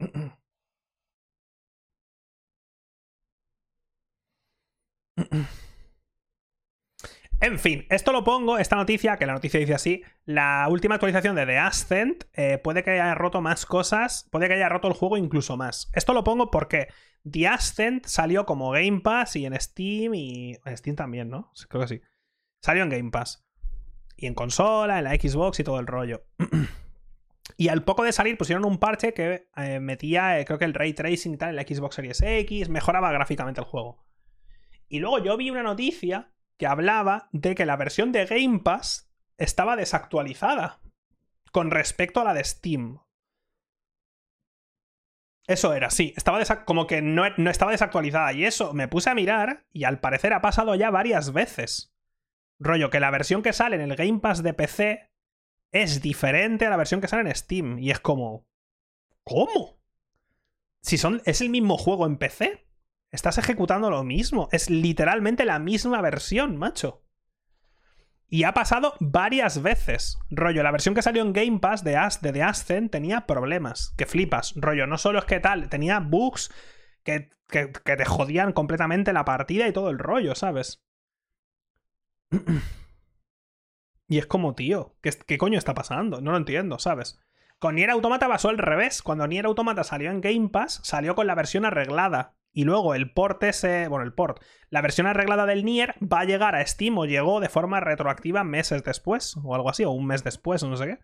Speaker 1: (clears throat) En fin, esto lo pongo, esta noticia, que la noticia dice así, la última actualización de The Ascent eh, puede que haya roto más cosas, puede que haya roto el juego incluso más. Esto lo pongo porque The Ascent salió como Game Pass y en Steam y... En Steam también, ¿no? Creo que sí. Salió en Game Pass. Y en consola, en la Xbox y todo el rollo. (clears throat) y al poco de salir pusieron un parche que eh, metía, eh, creo que el ray tracing y tal en la Xbox Series X, mejoraba gráficamente el juego. Y luego yo vi una noticia que hablaba de que la versión de Game Pass estaba desactualizada con respecto a la de Steam. Eso era, sí, estaba como que no, no estaba desactualizada y eso me puse a mirar y al parecer ha pasado ya varias veces. Rollo, que la versión que sale en el Game Pass de PC es diferente a la versión que sale en Steam y es como... ¿Cómo? Si son, es el mismo juego en PC. Estás ejecutando lo mismo. Es literalmente la misma versión, macho. Y ha pasado varias veces. Rollo, la versión que salió en Game Pass de, As de The tenía problemas. Que flipas. Rollo, no solo es que tal, tenía bugs que, que, que te jodían completamente la partida y todo el rollo, ¿sabes? (clears throat) Y es como, tío, ¿qué, ¿qué coño está pasando? No lo entiendo, ¿sabes? Con Nier Automata pasó al revés. Cuando Nier Automata salió en Game Pass, salió con la versión arreglada. Y luego el port ese, bueno, el port, la versión arreglada del Nier va a llegar a Steam o llegó de forma retroactiva meses después, o algo así, o un mes después, o no sé qué.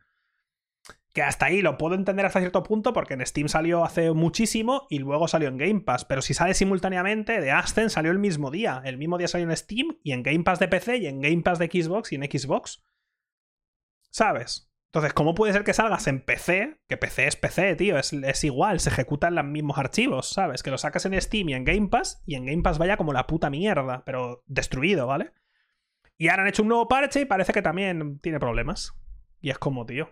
Speaker 1: Que hasta ahí lo puedo entender hasta cierto punto porque en Steam salió hace muchísimo y luego salió en Game Pass. Pero si sale simultáneamente, de Ascent salió el mismo día. El mismo día salió en Steam y en Game Pass de PC y en Game Pass de Xbox y en Xbox. ¿Sabes? Entonces, ¿cómo puede ser que salgas en PC? Que PC es PC, tío, es, es, igual, se ejecutan los mismos archivos, ¿sabes? Que lo sacas en Steam y en Game Pass, y en Game Pass vaya como la puta mierda, pero destruido, ¿vale? Y ahora han hecho un nuevo parche y parece que también tiene problemas. Y es como, tío.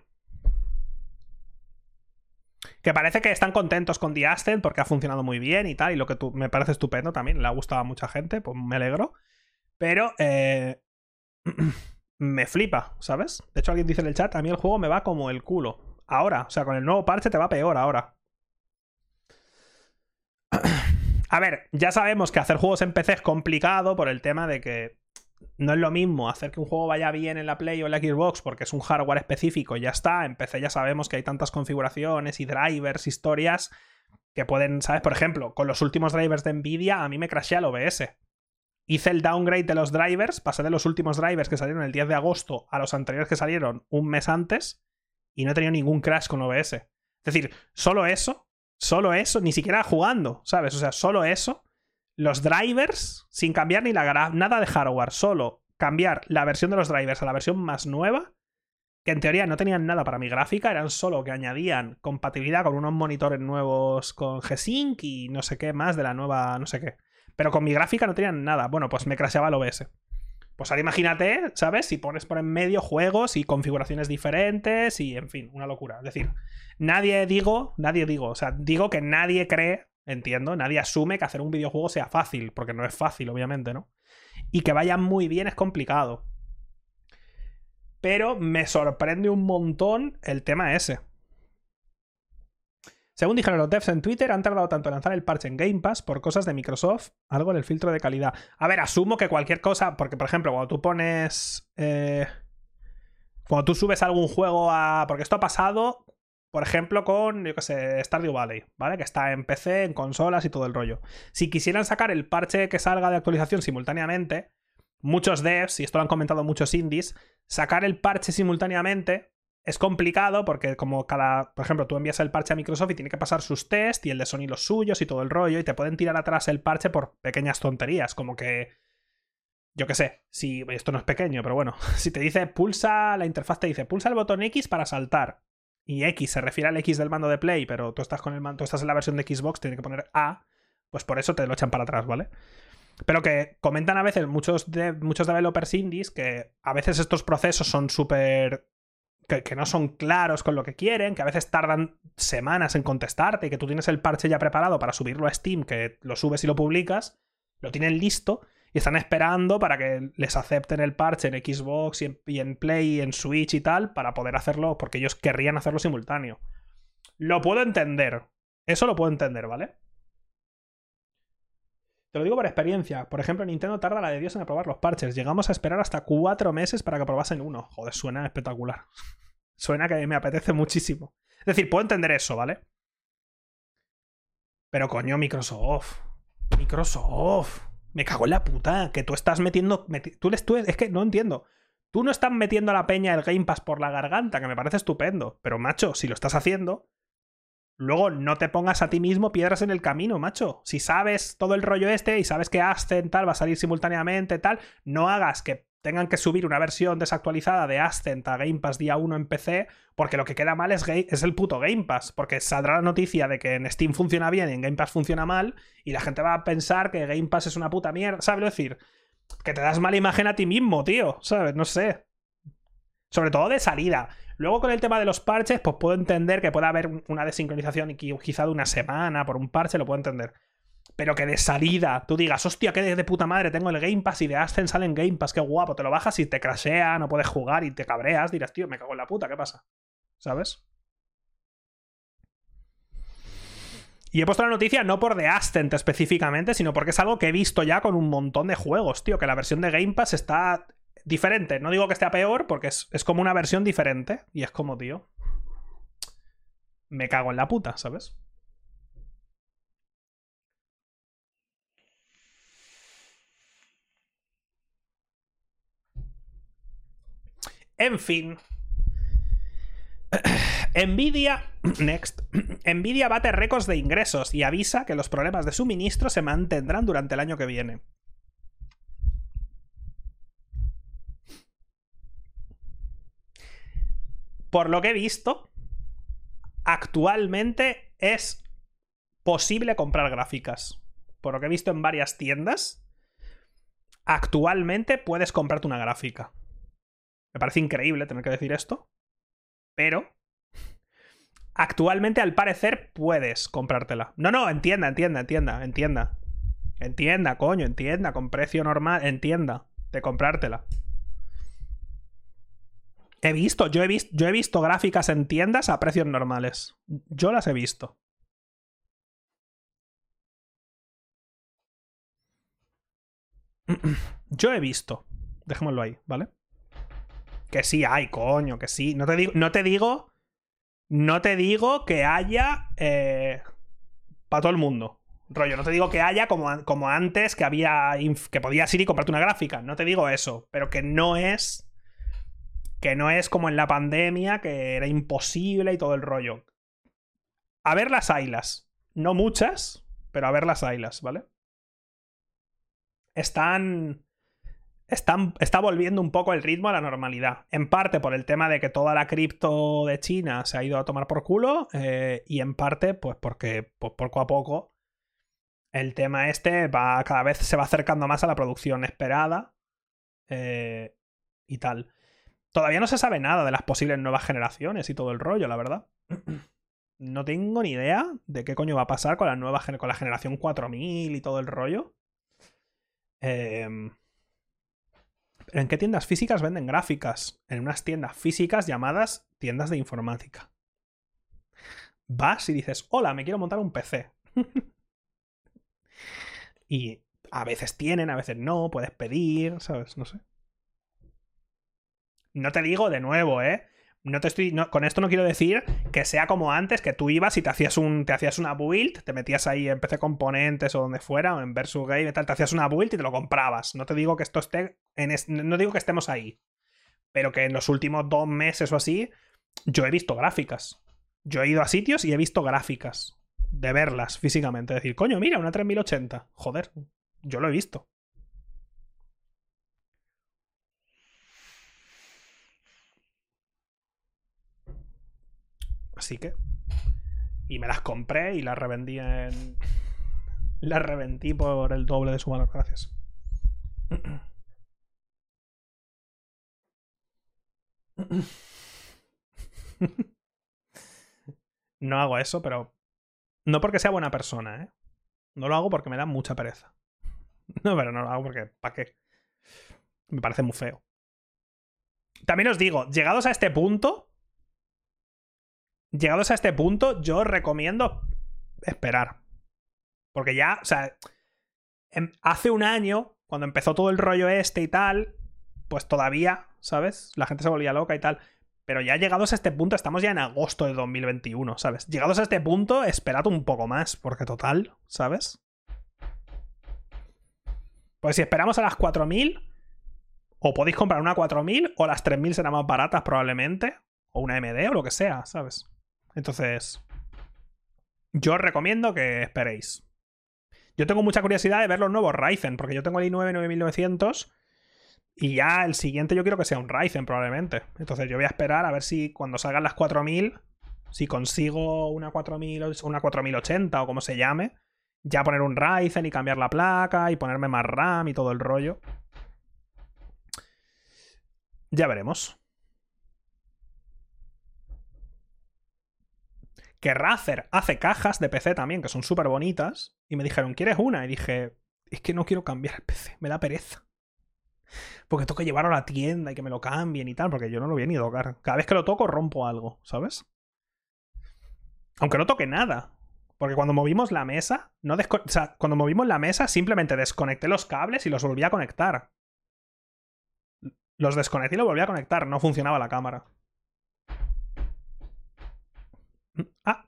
Speaker 1: Que parece que están contentos con The porque ha funcionado muy bien y tal, y lo que tú, me parece estupendo también, le ha gustado a mucha gente, pues me alegro. Pero, eh... (clears throat) me flipa, ¿sabes? De hecho, alguien dice en el chat, a mí el juego me va como el culo. Ahora, o sea, con el nuevo parche te va peor ahora. (clears throat) A ver, ya sabemos que hacer juegos en PC es complicado por el tema de que no es lo mismo hacer que un juego vaya bien en la Play o en la Xbox porque es un hardware específico ya está. En ya sabemos que hay tantas configuraciones y drivers, historias que pueden, ¿sabes? Por ejemplo, con los últimos drivers de Nvidia a mí me crashea el OBS hice el downgrade de los drivers, pasé de los últimos drivers que salieron el 10 de agosto a los anteriores que salieron un mes antes y no he tenido ningún crash con OBS. Es decir, solo eso, solo eso, ni siquiera jugando, ¿sabes? O sea, solo eso, los drivers, sin cambiar ni la nada de hardware, solo cambiar la versión de los drivers a la versión más nueva, que en teoría no tenían nada para mi gráfica, eran solo que añadían compatibilidad con unos monitores nuevos con G-Sync y no sé qué más de la nueva, no sé qué. Pero con mi gráfica no tenían nada. Bueno, pues me crasheaba el OBS. Pues ahora imagínate, ¿sabes? Si pones por en medio juegos y configuraciones diferentes y, en fin, una locura. Es decir, nadie digo, nadie digo, o sea, digo que nadie cree, entiendo, nadie asume que hacer un videojuego sea fácil, porque no es fácil, obviamente, ¿no? Y que vaya muy bien es complicado. Pero me sorprende un montón el tema ese. Según dijeron los devs en Twitter, han tardado tanto en lanzar el parche en Game Pass por cosas de Microsoft, algo en el filtro de calidad. A ver, asumo que cualquier cosa, porque por ejemplo, cuando tú pones... Eh, cuando tú subes algún juego a... Porque esto ha pasado, por ejemplo, con, yo qué sé, Stardew Valley, ¿vale? Que está en PC, en consolas y todo el rollo. Si quisieran sacar el parche que salga de actualización simultáneamente, muchos devs, y esto lo han comentado muchos indies, sacar el parche simultáneamente es complicado porque como cada, por ejemplo, tú envías el parche a Microsoft y tiene que pasar sus tests y el de Sony los suyos y todo el rollo y te pueden tirar atrás el parche por pequeñas tonterías, como que yo qué sé, si esto no es pequeño, pero bueno, (laughs) si te dice pulsa la interfaz te dice pulsa el botón X para saltar y X se refiere al X del mando de Play, pero tú estás con el mando, tú estás en la versión de Xbox, tiene que poner A, pues por eso te lo echan para atrás, ¿vale? Pero que comentan a veces muchos, de, muchos developers indies que a veces estos procesos son súper que, no son claros con lo que quieren, que a veces tardan semanas en contestarte y que tú tienes el parche ya preparado para subirlo a Steam, que lo subes y lo publicas, lo tienen listo y están esperando para que les acepten el parche en Xbox y en, Play y en Switch y tal para poder hacerlo, porque ellos querrían hacerlo simultáneo. Lo puedo entender. Eso lo puedo entender, ¿vale? Te lo digo por experiencia. Por ejemplo, Nintendo tarda la de Dios en aprobar los parches. Llegamos a esperar hasta cuatro meses para que aprobasen uno. Joder, suena espectacular. (laughs) suena que me apetece muchísimo. Es decir, puedo entender eso, ¿vale? Pero coño, Microsoft. Microsoft. Me cago en la puta. Que tú estás metiendo. tú, tú es que no entiendo. Tú no estás metiendo a la peña el Game Pass por la garganta, que me parece estupendo. Pero, macho, si lo estás haciendo, Luego, no te pongas a ti mismo piedras en el camino, macho. Si sabes todo el rollo este y sabes que Ascent tal va a salir simultáneamente, tal, no hagas que tengan que subir una versión desactualizada de Ascent a Game Pass día 1 en PC, porque lo que queda mal es, es el puto Game Pass, porque saldrá la noticia de que en Steam funciona bien y en Game Pass funciona mal, y la gente va a pensar que Game Pass es una puta mierda, ¿sabes? decir, que te das mala imagen a ti mismo, tío, ¿sabes? No sé. Sobre todo de salida. Luego con el tema de los parches, pues puedo entender que pueda haber una desincronización quizá de una semana por un parche, lo puedo entender. Pero que de salida tú digas, hostia, que de puta madre tengo el Game Pass y de Ascent sale en Game Pass, qué guapo, te lo bajas y te crashea, no puedes jugar y te cabreas, dirás, tío, me cago en la puta, ¿qué pasa? ¿Sabes? Y he puesto la noticia no por The Ascent específicamente, sino porque es algo que he visto ya con un montón de juegos, tío. Que la versión de Game Pass está diferente. No digo que esté peor, porque es, es como una versión diferente. Y es como, tío. Me cago en la puta, ¿sabes? En fin. (clears throat) Nvidia. (clears throat) Next. (clears throat) Nvidia bate récords de ingresos y avisa que los problemas de suministro se mantendrán durante el año que viene. Por lo que he visto, actualmente es posible comprar gráficas. Por lo que he visto en varias tiendas, actualmente puedes comprarte una gráfica. Parece increíble tener que decir esto. Pero actualmente al parecer puedes comprártela. No, no, entienda, entienda, entienda, entienda. Entienda, coño, entienda, con precio normal, entienda, de comprártela. He visto, yo he visto, yo he visto gráficas en tiendas a precios normales. Yo las he visto. (clears throat) Yo he visto. Dejémoslo ahí, ¿vale? Que sí hay, coño, que sí. No te digo, no te digo, no te digo que haya eh, para todo el mundo. Rollo, no te digo que haya como, como antes que había que podías ir y comprarte una gráfica. No te digo eso, pero que no es que no es como en la pandemia que era imposible y todo el rollo. A ver las ailas, no muchas, pero a ver las ailas, ¿vale? Están está volviendo un poco el ritmo a la normalidad. En parte por el tema de que toda la cripto de China se ha ido a tomar por culo eh, y en parte pues porque pues, poco a poco el tema este va cada vez se va acercando más a la producción esperada eh, y tal. Todavía no se sabe nada de las posibles nuevas generaciones y todo el rollo, la verdad. (clears throat) No tengo ni idea de qué coño va a pasar con la nueva con la generación 4000 y todo el rollo. Eh, ¿En qué tiendas físicas venden gráficas? En unas tiendas físicas llamadas tiendas de informática. Vas y dices, hola, me quiero montar un PC. (laughs) y a veces tienen, a veces no, puedes pedir, ¿sabes? No sé. No te digo de nuevo, ¿eh? No te estoy. con esto no quiero decir que sea como antes, que tú ibas y te hacías un. Te hacías una build, te metías ahí en PC Componentes o donde fuera, o en Versus Game y tal, te hacías una build y te lo comprabas. No te digo que esto esté. En no digo que estemos ahí. Pero que en los últimos dos meses o así, yo he visto gráficas. Yo he ido a sitios y he visto gráficas. De verlas físicamente. Decir, coño, mira, una 3080. Joder, yo lo he visto. Así que. Y me las compré y las revendí en. Las revendí por el doble de su valor. Gracias. No hago eso, pero. No porque sea buena persona, ¿eh? No lo hago porque me da mucha pereza. No, pero no lo hago porque. ¿Para qué? Me parece muy feo. También os digo, llegados a este punto, llegados a este punto, yo recomiendo esperar. Porque ya, o sea, em, hace un año, cuando empezó todo el rollo este y tal, pues todavía, ¿sabes? La gente se volvía loca y tal. Pero ya llegados a este punto, estamos ya en agosto de 2021, ¿sabes? Llegados a este punto, esperad un poco más, porque total, ¿sabes? Pues si esperamos a las 4000, o podéis comprar una 4000, o las 3000 serán más baratas probablemente, o una MD o lo que sea, ¿sabes? Entonces, yo os recomiendo que esperéis. Yo tengo mucha curiosidad de ver los nuevos Ryzen, porque yo tengo el i9 9900 y ya el siguiente yo quiero que sea un Ryzen probablemente. Entonces yo voy a esperar a ver si cuando salgan las 4000, si consigo una 4000 una 4080 o como se llame, ya poner un Ryzen y cambiar la placa y ponerme más RAM y todo el rollo. Ya veremos. Que Razer hace cajas de PC también, que son súper bonitas, y me dijeron, ¿quieres una? Y dije, es que no quiero cambiar el PC, me da pereza. Porque tengo que llevarlo a la tienda y que me lo cambien y tal, porque yo no lo voy a ni tocar. Cada vez que lo toco rompo algo, ¿sabes? Aunque no toque nada. Porque cuando movimos la mesa, no cuando movimos la mesa simplemente desconecté los cables y los volví a conectar. Los desconecté y lo volví a conectar. No funcionaba la cámara. Ah.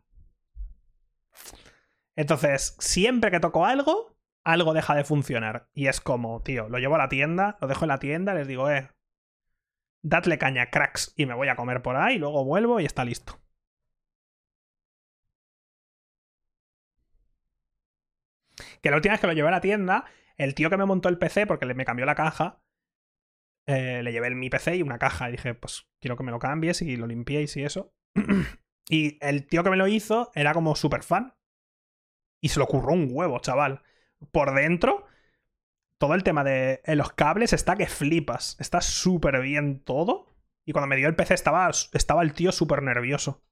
Speaker 1: Entonces, siempre que toco algo, algo deja de funcionar. Y es como, tío, lo llevo a la tienda, lo dejo en la tienda, les digo, eh, dadle caña, cracks, y me voy a comer por ahí, luego vuelvo y está listo. Que la última vez que lo llevé a la tienda, el tío que me montó el PC, porque me cambió la caja, eh, le llevé mi PC y una caja. Y dije, pues quiero que me lo cambies y lo limpiéis y eso. (clears throat) y el tío que me lo hizo era como súper fan. Y se lo curró un huevo, chaval. Por dentro, todo el tema de eh, los cables está que flipas. Está súper bien todo. Y cuando me dio el PC estaba, estaba el tío súper nervioso.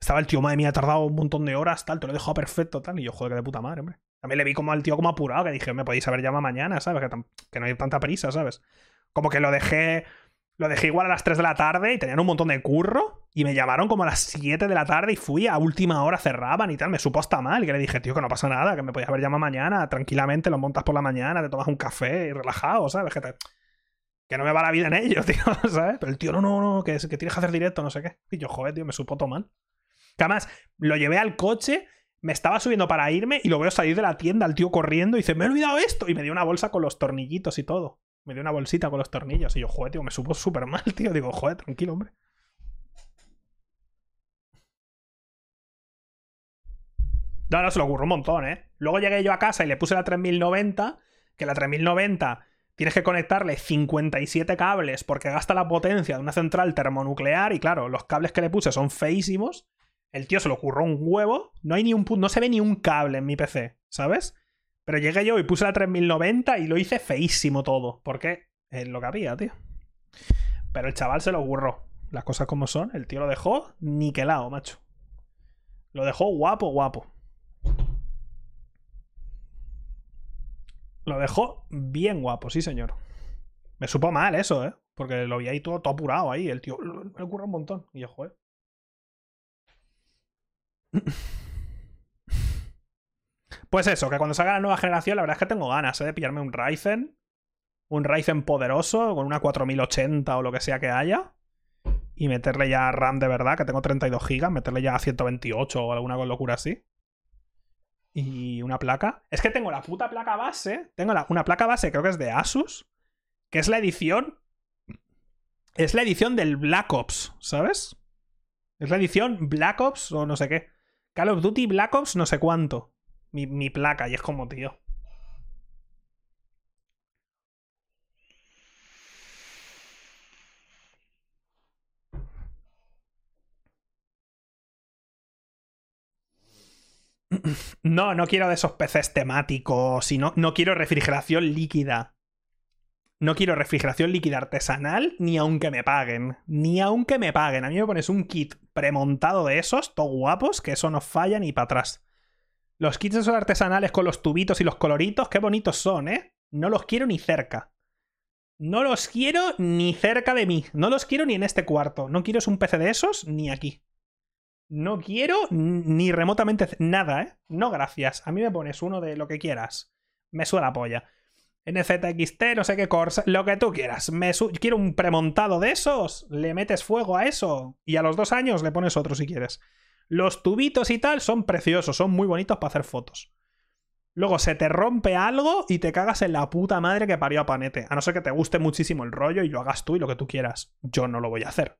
Speaker 1: Estaba el tío, madre mía, ha tardado un montón de horas, tal, te lo he dejado perfecto, tal. Y yo, joder, que de puta madre, hombre. También le vi como al tío como apurado, que dije, me podéis haber llamado mañana, ¿sabes? Que, que no hay tanta prisa, ¿sabes? Como que lo dejé. Lo dejé igual a las 3 de la tarde y tenían un montón de curro. Y me llamaron como a las 7 de la tarde y fui a última hora, cerraban y tal. Me supo hasta mal. Y que le dije, tío, que no pasa nada, que me podías haber llamado mañana, tranquilamente, lo montas por la mañana, te tomas un café y relajado, ¿sabes? Que, que no me va la vida en ello, (laughs) tío, ¿sabes? Pero el tío, no, no, no, que, que tienes que hacer directo, no sé qué. Y yo, joder, tío, me supo todo mal. Que además, lo llevé al coche, me estaba subiendo para irme y lo veo salir de la tienda, el tío corriendo y dice, me he olvidado esto. Y me dio una bolsa con los tornillitos y todo. Me dio una bolsita con los tornillos. Y yo, joder, tío, me supo súper mal, tío. Digo, joder, tranquilo, hombre. No, no, se lo ocurrió un montón, ¿eh? Luego llegué yo a casa y le puse la 3090, que la 3090 tienes que conectarle 57 cables porque gasta la potencia de una central termonuclear y claro, los cables que le puse son feísimos. El tío se lo ocurrió un huevo. No hay ni un no se ve ni un cable en mi PC, ¿sabes? Pero llegué yo y puse la 3090 y lo hice feísimo todo. Porque es lo que había, tío. Pero el chaval se lo ocurrió. Las cosas como son. El tío lo dejó niquelado, macho. Lo dejó guapo, guapo. Lo dejó bien guapo, sí, señor. Me supo mal eso, ¿eh? Porque lo vi ahí todo, todo apurado ahí. El tío me ocurre un montón. Y yo, joder. Pues eso, que cuando salga la nueva generación, la verdad es que tengo ganas ¿eh? de pillarme un Ryzen. Un Ryzen poderoso, con una 4080 o lo que sea que haya. Y meterle ya RAM de verdad, que tengo 32 GB, meterle ya a 128 o alguna locura así. Y una placa. Es que tengo la puta placa base. Tengo la- una placa base, creo que es de Asus. Que es la edición. Es la edición del Black Ops, ¿sabes? Es la edición Black Ops o no sé qué. Call of Duty Black Ops no sé cuánto. Mi, mi placa, y es como, tío. No, no quiero de esos PCs temáticos. Y no, no quiero refrigeración líquida. No quiero refrigeración líquida artesanal ni aunque me paguen. Ni aunque me paguen. A mí me pones un kit premontado de esos, todo guapos, que eso no falla ni para atrás. Los kits esos artesanales con los tubitos y los coloritos, qué bonitos son, ¿eh? No los quiero ni cerca. No los quiero ni cerca de mí. No los quiero ni en este cuarto. No quiero un PC de esos ni aquí. No quiero ni remotamente nada, ¿eh? No, gracias. A mí me pones uno de lo que quieras. Me suena la polla. NZXT, no sé qué Corsa, lo que tú quieras. Me quiero un premontado de esos. Le metes fuego a eso. Y a los dos años le pones otro si quieres. Los tubitos y tal son preciosos, son muy bonitos para hacer fotos. Luego se te rompe algo y te cagas en la puta madre que parió a Panete. A no ser que te guste muchísimo el rollo y lo hagas tú y lo que tú quieras. Yo no lo voy a hacer.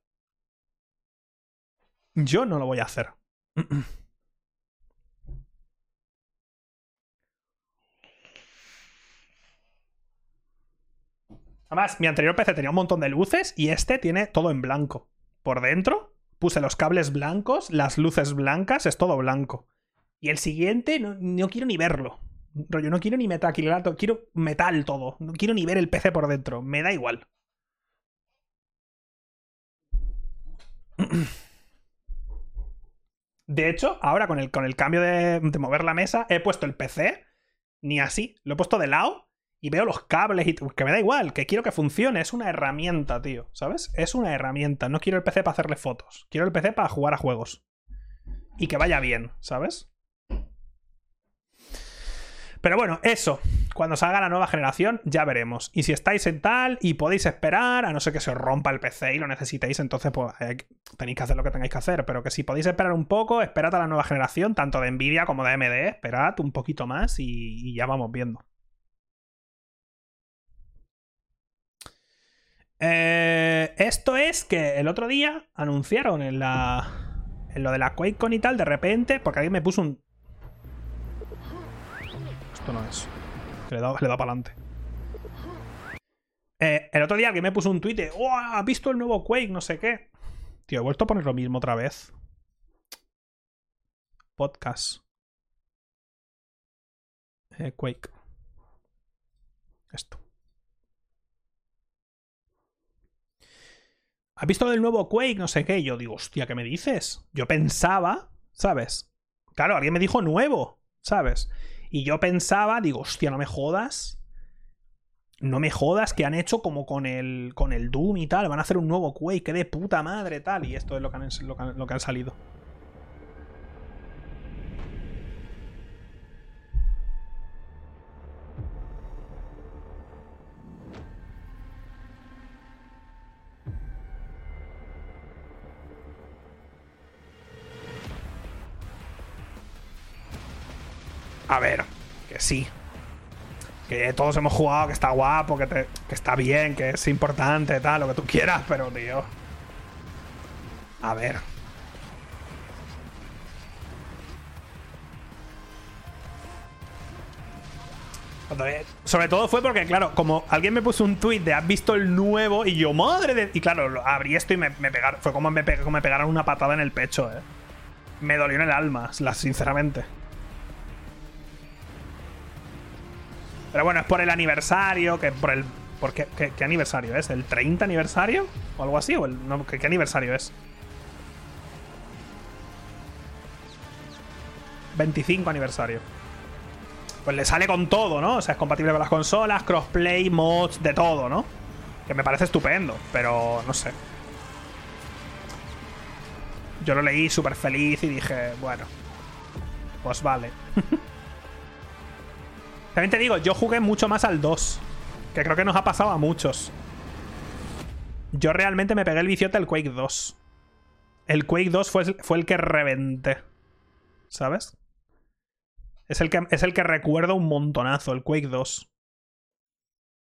Speaker 1: Yo no lo voy a hacer. (clears throat) Además, mi anterior PC tenía un montón de luces y este tiene todo en blanco. Por dentro puse los cables blancos, las luces blancas, es todo blanco. Y el siguiente no, no quiero ni verlo. Rollo, no quiero ni metacrilato, quiero metal todo. No quiero ni ver el PC por dentro. Me da igual. (clears throat) De hecho, ahora con el, con el cambio de, de mover la mesa, he puesto el PC ni así. Lo he puesto de lado y veo los cables y que me da igual, que quiero que funcione. Es una herramienta, tío. ¿Sabes? Es una herramienta. No quiero el PC para hacerle fotos. Quiero el PC para jugar a juegos. Y que vaya bien, ¿sabes? Pero bueno, eso. Cuando salga la nueva generación, ya veremos. Y si estáis en tal y podéis esperar, a no ser que se os rompa el PC y lo necesitéis, entonces pues eh, tenéis que hacer lo que tengáis que hacer. Pero que si podéis esperar un poco, esperad a la nueva generación, tanto de Nvidia como de AMD, esperad un poquito más y ya vamos viendo. Eh, esto es que el otro día anunciaron en la. En lo de la QuakeCon y tal, de repente, porque alguien me puso un. Esto no es. Le da, le da para adelante. Eh, el otro día alguien me puso un tweet de. ¡Oh! ¿Has visto el nuevo Quake? No sé qué. Tío, he vuelto a poner lo mismo otra vez. Podcast. Eh, Quake. Esto. ¿Has visto el nuevo Quake? No sé qué. Y yo digo, hostia, ¿qué me dices? Yo pensaba, ¿sabes? Claro, alguien me dijo nuevo, ¿sabes? Y yo pensaba, digo, hostia, no me jodas. No me jodas que han hecho como con el, con el Doom y tal. Van a hacer un nuevo Quake, que de puta madre, tal. Y esto es lo que han salido. A ver, que sí. Que todos hemos jugado, que está guapo, que, te- que está bien, que es importante, tal, lo que tú quieras, pero tío. A ver. Sobre todo fue porque, claro, como alguien me puso un tweet de has visto el nuevo y yo, madre de. Y claro, abrí esto y me, me pegaron. Fue como me, como me pegaron una patada en el pecho, eh. Me dolió en el alma, sinceramente. Pero bueno, es por el aniversario, que por el. ¿Por qué, aniversario es? ¿El 30 aniversario? ¿O algo así? ¿O el, ¿qué, qué aniversario es? 25 aniversario. Pues le sale con todo, ¿no? O sea, es compatible con las consolas, crossplay, mods, de todo, ¿no? Que me parece estupendo, pero no sé. Yo lo leí súper feliz y dije, bueno, pues vale. (laughs) También te digo, yo jugué mucho más al 2. Que creo que nos ha pasado a muchos. Yo realmente me pegué el viciote al Quake 2. El Quake 2 fue, fue el que reventé. ¿Sabes? Es el, que, es el que recuerdo un montonazo, el Quake 2.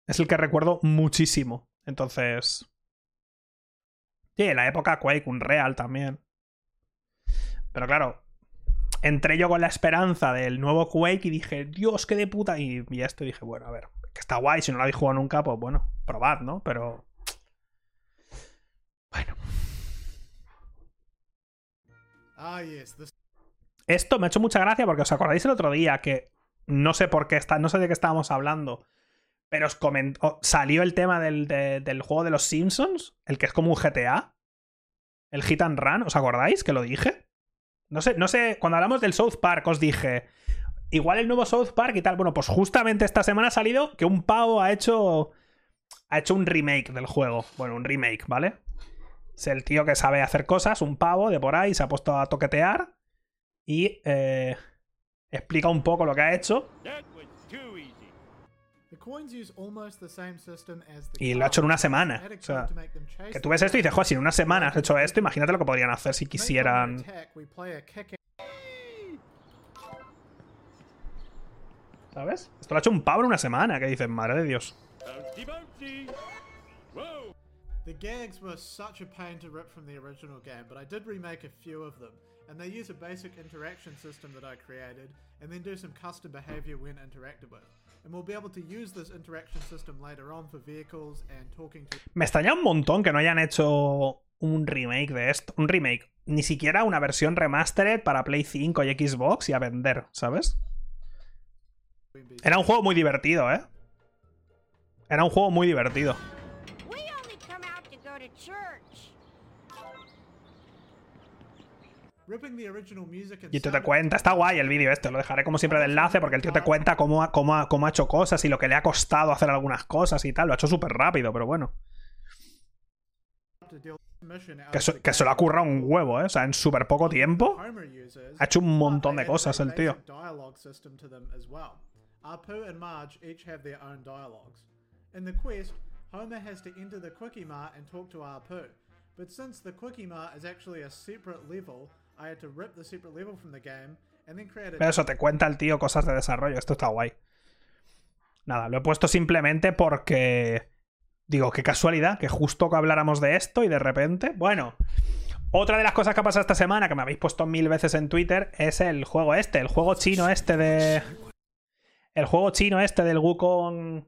Speaker 1: Es el que recuerdo muchísimo. Entonces. Sí, la época Quake, un Real también. Pero claro, entré yo con la esperanza del nuevo Quake y dije, Dios, qué de puta. Y, y esto dije, bueno, a ver, que está guay. Si no lo habéis jugado nunca, pues bueno, probad, ¿no? Pero. Bueno. Esto me ha hecho mucha gracia porque os acordáis el otro día que no sé por qué está, no sé de qué estábamos hablando, pero os comentó, salió el tema del, de- del juego de los Simpsons, el que es como un GTA, el Hit and Run, ¿os acordáis que lo dije? No sé, no sé, cuando hablamos del South Park os dije, igual el nuevo South Park y tal, bueno, pues justamente esta semana ha salido que un pavo ha hecho ha hecho un remake del juego, bueno, un remake, ¿vale? Es el tío que sabe hacer cosas, un pavo de por ahí, se ha puesto a toquetear y eh, explica un poco lo que ha hecho y lo ha hecho en una semana. O sea,
Speaker 6: code to make them
Speaker 1: que tú
Speaker 6: the
Speaker 1: ves esto y dices, joder, si en una semana has hecho esto, imagínate lo que podrían hacer si
Speaker 6: To make them
Speaker 1: quisieran.
Speaker 6: attack, we play a kick
Speaker 1: ¿Sabes? Esto lo ha hecho un pavo en una semana, que dices, madre de Dios.
Speaker 6: The gags were such a pain to rip from the original game, but I did remake a few of them, and they use a basic interaction system that I created, and then do some custom behavior when interacted with. And we'll be able to use this interaction system later on for vehicles and talking to
Speaker 1: Me extraña un montón que no hayan hecho un remake de esto. Un remake. Ni siquiera una versión remastered para Play 5 y Xbox y a vender, ¿sabes? Era un juego muy divertido, ¿eh? Era un juego muy divertido. Y tú te cuenta, está guay el vídeo este, lo dejaré como siempre de enlace porque el tío te cuenta cómo ha, cómo, ha, cómo ha hecho cosas y lo que le ha costado hacer algunas cosas y tal. Lo ha hecho súper rápido, pero bueno. Que, so- que se lo ha currado un huevo, ¿eh? O sea, en súper poco tiempo ha hecho un montón de cosas el tío.
Speaker 6: Homer has to enter the Quickie Mart and talk to Apu. But since the Quickie Mart is actually a separate level,
Speaker 1: Pero eso te cuenta el tío cosas de desarrollo. Esto está guay. Nada, lo he puesto simplemente porque. Digo, qué casualidad, que justo que habláramos de esto y de repente. Bueno. Otra de las cosas que ha pasado esta semana, que me habéis puesto mil veces en Twitter, es el juego este, el juego chino este de. El juego chino este del Wukong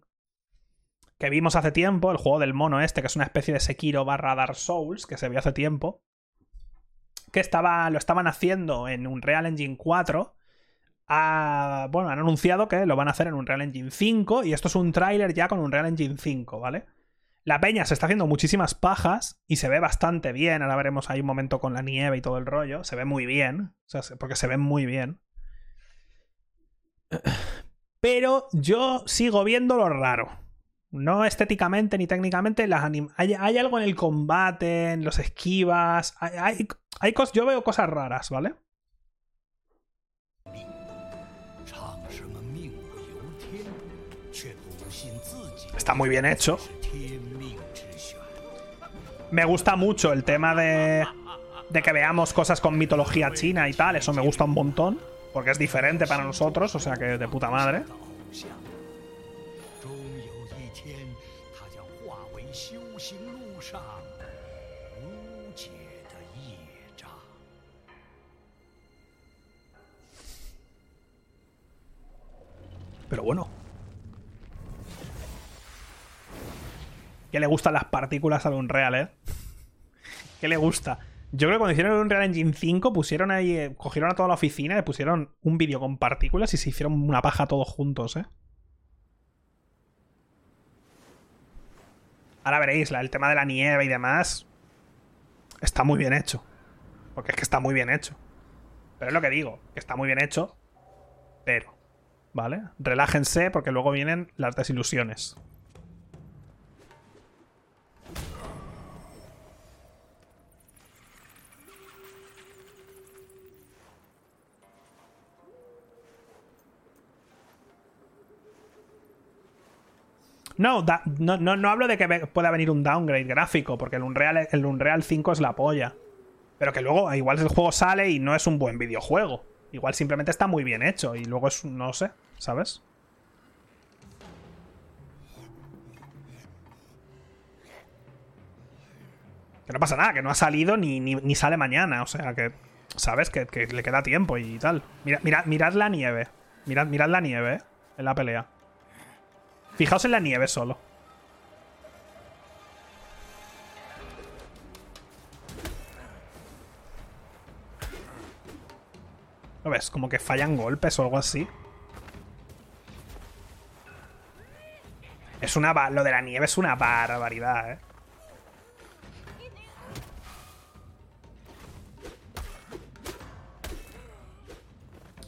Speaker 1: que vimos hace tiempo, el juego del mono este, que es una especie de Sekiro barra Dark Souls, que se vio hace tiempo, que estaba, lo estaban haciendo en un Real Engine 4. Ah, bueno, han anunciado que lo van a hacer en un Real Engine 5 y esto es un tráiler ya con un Real Engine 5, ¿vale? La peña se está haciendo muchísimas pajas y se ve bastante bien. Ahora veremos ahí un momento con la nieve y todo el rollo. Se ve muy bien, porque se ven muy bien. Pero yo sigo viendo lo raro. No estéticamente ni técnicamente, las anim hay, algo en el combate, en los esquivas. Hay, hay, yo veo cosas raras, ¿vale? Está muy bien hecho. Me gusta mucho el tema de, de que veamos cosas con mitología china y tal. Eso me gusta un montón. Porque es diferente para nosotros, o sea que de puta madre. Pero bueno. ¿Qué le gustan las partículas al Unreal, eh? ¿Qué le gusta? Yo creo que cuando hicieron el Unreal Engine 5 pusieron ahí, eh, cogieron a toda la oficina y pusieron un vídeo con partículas y se hicieron una paja todos juntos, ¿eh? Ahora veréis, el tema de la nieve y demás está muy bien hecho. Porque es que está muy bien hecho. Pero es lo que digo, que está muy bien hecho, pero ¿Vale? Relájense porque luego vienen las desilusiones. No, no, no, no hablo de que pueda venir un downgrade gráfico, porque el Unreal, el Unreal 5 es la polla. Pero que luego, igual el juego sale y no es un buen videojuego. Igual simplemente está muy bien hecho y luego es, no sé, ¿sabes? Que no pasa nada, que no ha salido ni, ni, ni sale mañana, o sea que, ¿sabes? Que, que le queda tiempo y tal. Mira, mira- mirad la nieve. Mirad, mirad la nieve, ¿eh? En la pelea. Fijaos en la nieve solo. ¿Lo ves? Como que fallan golpes o algo así. Es una... Lo de la nieve es una barbaridad, ¿eh?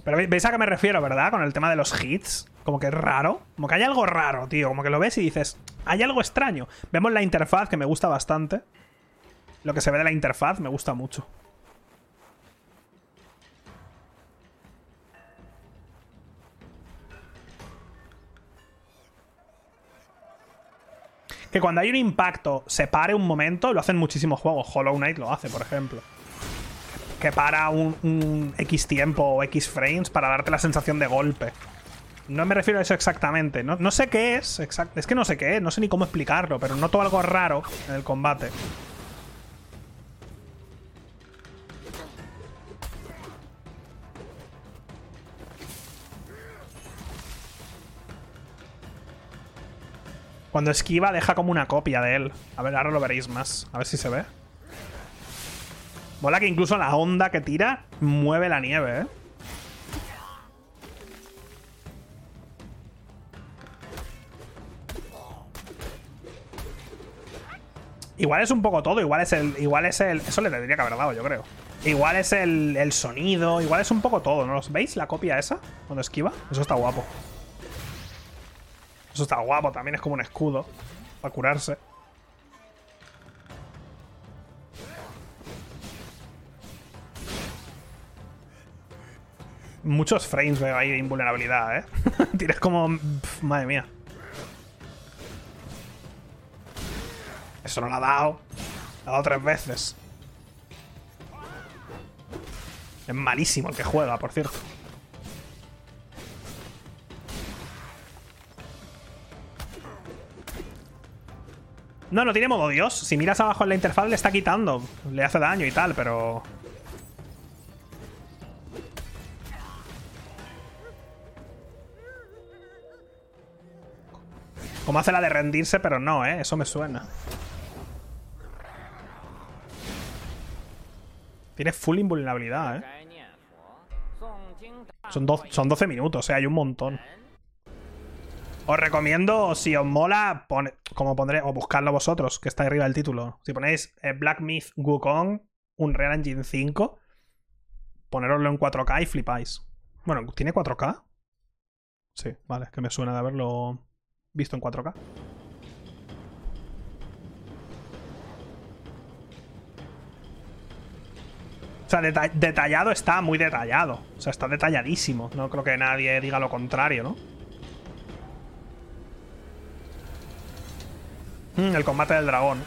Speaker 1: Pero ve- veis a qué me refiero, ¿verdad? Con el tema de los hits. Como que es raro. Como que hay algo raro, tío. Como que lo ves y dices, hay algo extraño. Vemos la interfaz que me gusta bastante. Lo que se ve de la interfaz me gusta mucho. Que cuando hay un impacto se pare un momento, lo hacen muchísimos juegos. Hollow Knight lo hace, por ejemplo que para un, X tiempo o X frames para darte la sensación de golpe. No me refiero a eso exactamente. No, no sé qué es. exact- es que no sé qué es. No sé ni cómo explicarlo. Pero noto algo raro en el combate. Cuando esquiva deja como una copia de él. A ver, ahora lo veréis más. A ver si se ve. Mola que incluso la onda que tira mueve la nieve, ¿eh? Igual es un poco todo, igual es el. Igual es el. Eso le tendría que haber dado, yo creo. Igual es el, el sonido, igual es un poco todo, ¿no? ¿Los ¿Veis la copia esa? Cuando esquiva. Eso está guapo. Eso está guapo, también es como un escudo. Para curarse. Muchos frames veo ahí de invulnerabilidad, ¿eh? (laughs) Tienes como... madre mía. Eso no lo ha dado. Lo ha dado tres veces. Es malísimo el que juega, por cierto. No, no tiene modo Dios. Si miras abajo en la interfaz le está quitando. Le hace daño y tal, pero... Como hace la de rendirse, pero no, ¿eh? Eso me suena. Tiene full invulnerabilidad, ¿eh? Son, do- son 12 minutos, ¿eh? Hay un montón. Os recomiendo, si os mola, pone- como pondré, o buscarlo vosotros, que está arriba del título. Si ponéis eh, Black Myth Wukong, Unreal Engine 5, poneroslo en 4K y flipáis. Bueno, ¿tiene 4K? Sí, vale, que me suena de haberlo visto en 4K. O sea, deta- detallado está muy detallado. O sea, está detalladísimo. No creo que nadie diga lo contrario, ¿no? El combate del dragón.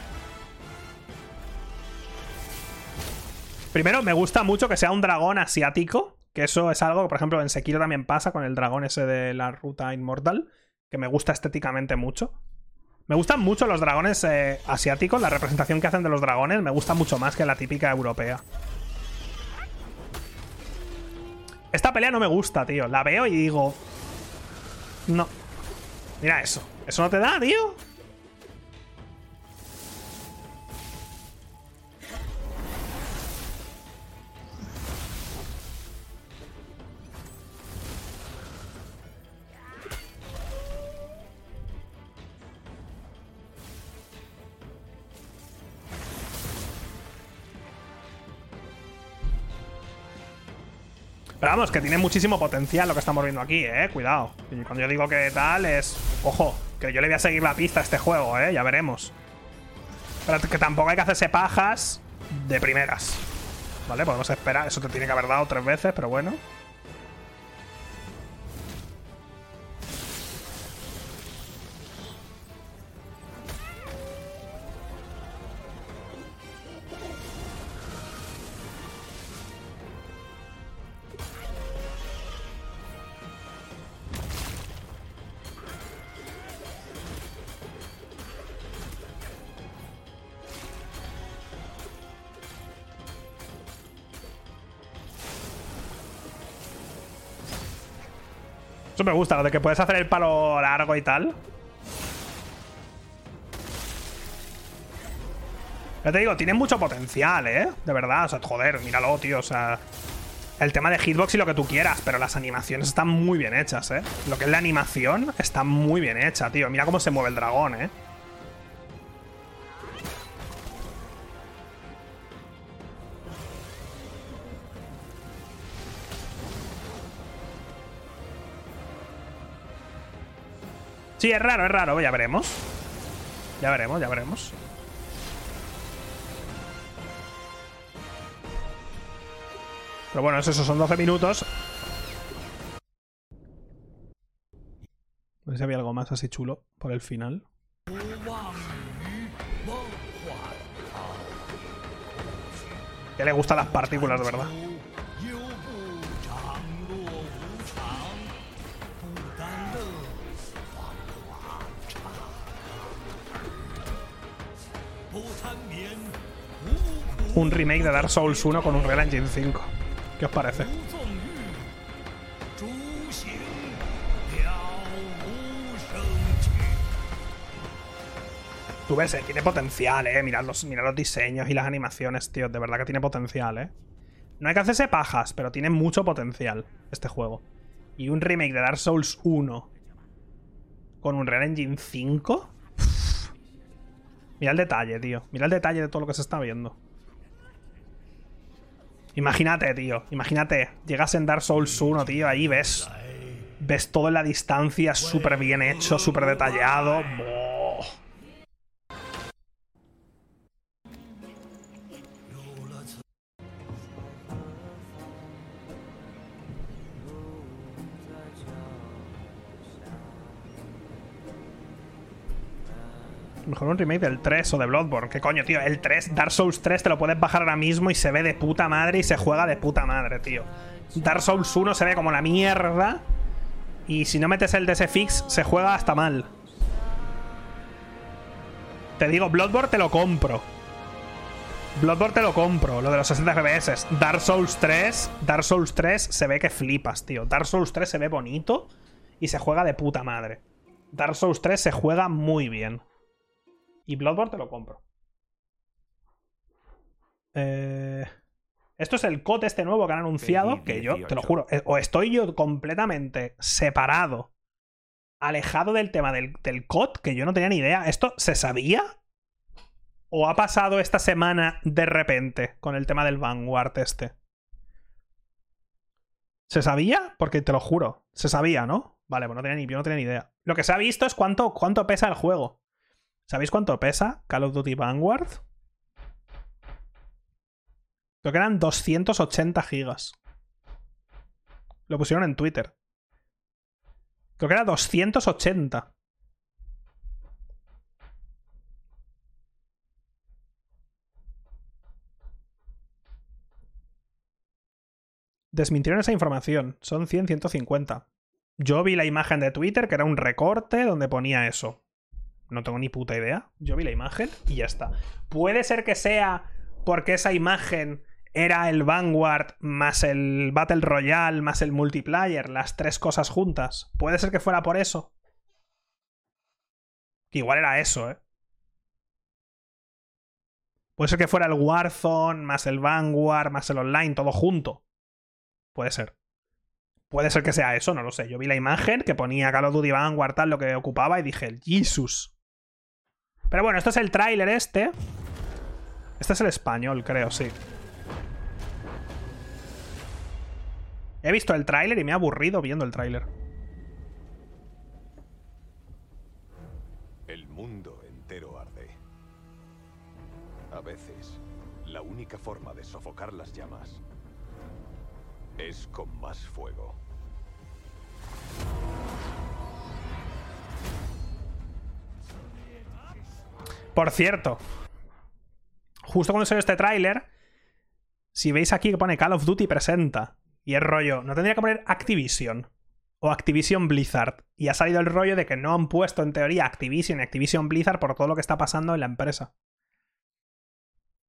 Speaker 1: Primero, me gusta mucho que sea un dragón asiático. Que eso es algo que, por ejemplo, en Sekiro también pasa con el dragón ese de la ruta inmortal. Que me gusta estéticamente mucho. Me gustan mucho los dragones eh, asiáticos. La representación que hacen de los dragones me gusta mucho más que la típica europea. Esta pelea no me gusta, tío. La veo y digo. No. Mira eso. ¿Eso no te da, tío? Pero vamos, que tiene muchísimo potencial lo que estamos viendo aquí, eh. Cuidado. Y cuando yo digo que tal es. Ojo, que yo le voy a seguir la pista a este juego, eh. Ya veremos. Pero que tampoco hay que hacerse pajas de primeras. Vale, podemos esperar. Eso te tiene que haber dado tres veces, pero bueno. Me gusta, lo de que puedes hacer el palo largo y tal. Ya te digo, tiene mucho potencial, ¿eh? De verdad, o sea, joder, míralo, tío, o sea... El tema de hitbox y lo que tú quieras, pero las animaciones están muy bien hechas, ¿eh? Lo que es la animación está muy bien hecha, tío. Mira cómo se mueve el dragón, ¿eh? Sí, es raro, es raro. Ya veremos. Ya veremos, ya veremos. Pero bueno, eso son 12 minutos. No sé si había algo más así chulo por el final. Ya le gustan las partículas, de verdad. un remake de Dark Souls 1 con un Real Engine 5. ¿Qué os parece? Tú ves, eh, tiene potencial, eh. Mirad los, mirad los diseños y las animaciones, tío. De verdad que tiene potencial, eh. No hay que hacerse pajas, pero tiene mucho potencial este juego. Y un remake de Dark Souls 1 con un Real Engine 5 Mira el detalle, tío. Mira el detalle de todo lo que se está viendo. Imagínate, tío. Imagínate. Llegas en Dark Souls 1, tío. Ahí ves. Ves todo en la distancia, súper bien hecho, súper detallado. Mejor un remake del 3 o de Bloodborne. ¿Qué coño, tío? El 3, Dark Souls 3 te lo puedes bajar ahora mismo y se ve de puta madre y se juega de puta madre, tío. Dark Souls 1 se ve como la mierda. Y si no metes el DS Fix, se juega hasta mal. Te digo, Bloodborne te lo compro. Bloodborne te lo compro, lo de los 60 FPS. Dark Souls 3, Dark Souls 3 se ve que flipas, tío. Dark Souls 3 se ve bonito y se juega de puta madre. Dark Souls 3 se juega muy bien. Y Bloodborne te lo compro. Eh, Esto es el COD este nuevo que han anunciado, que yo, te lo juro, eh, o estoy yo completamente separado, alejado del tema del, del COD, que yo no tenía ni idea. ¿Esto se sabía? ¿O ha pasado esta semana de repente con el tema del Vanguard este? ¿Se sabía? Porque te lo juro, se sabía, ¿no? Vale, pues no tenía ni, yo no tenía ni idea. Lo que se ha visto es cuánto, cuánto pesa el juego. ¿Sabéis cuánto pesa Call of Duty Vanguard? Creo que eran 280 gigas. Lo pusieron en Twitter. Creo que era 280. Desmintieron esa información. Son 100, 150. Yo vi la imagen de Twitter, que era un recorte donde ponía eso. No tengo ni puta idea. Yo vi la imagen y ya está. Puede ser que sea porque esa imagen era el Vanguard más el Battle Royale más el multiplayer, las tres cosas juntas. Puede ser que fuera por eso. Que igual era eso, ¿eh? Puede ser que fuera el Warzone más el Vanguard más el online, todo junto. Puede ser. Puede ser que sea eso, no lo sé. Yo vi la imagen que ponía Call of Duty Vanguard tal lo que ocupaba y dije, Jesus. Pero bueno, esto es el tráiler este. Este es el español, creo, sí. He visto el tráiler y me he aburrido viendo el tráiler.
Speaker 7: El mundo entero arde. A veces, la única forma de sofocar las llamas es con más fuego.
Speaker 1: Por cierto, justo cuando salió este tráiler, si veis aquí que pone Call of Duty presenta, y es rollo, no tendría que poner Activision o Activision Blizzard, y ha salido el rollo de que no han puesto en teoría Activision y Activision Blizzard por todo lo que está pasando en la empresa.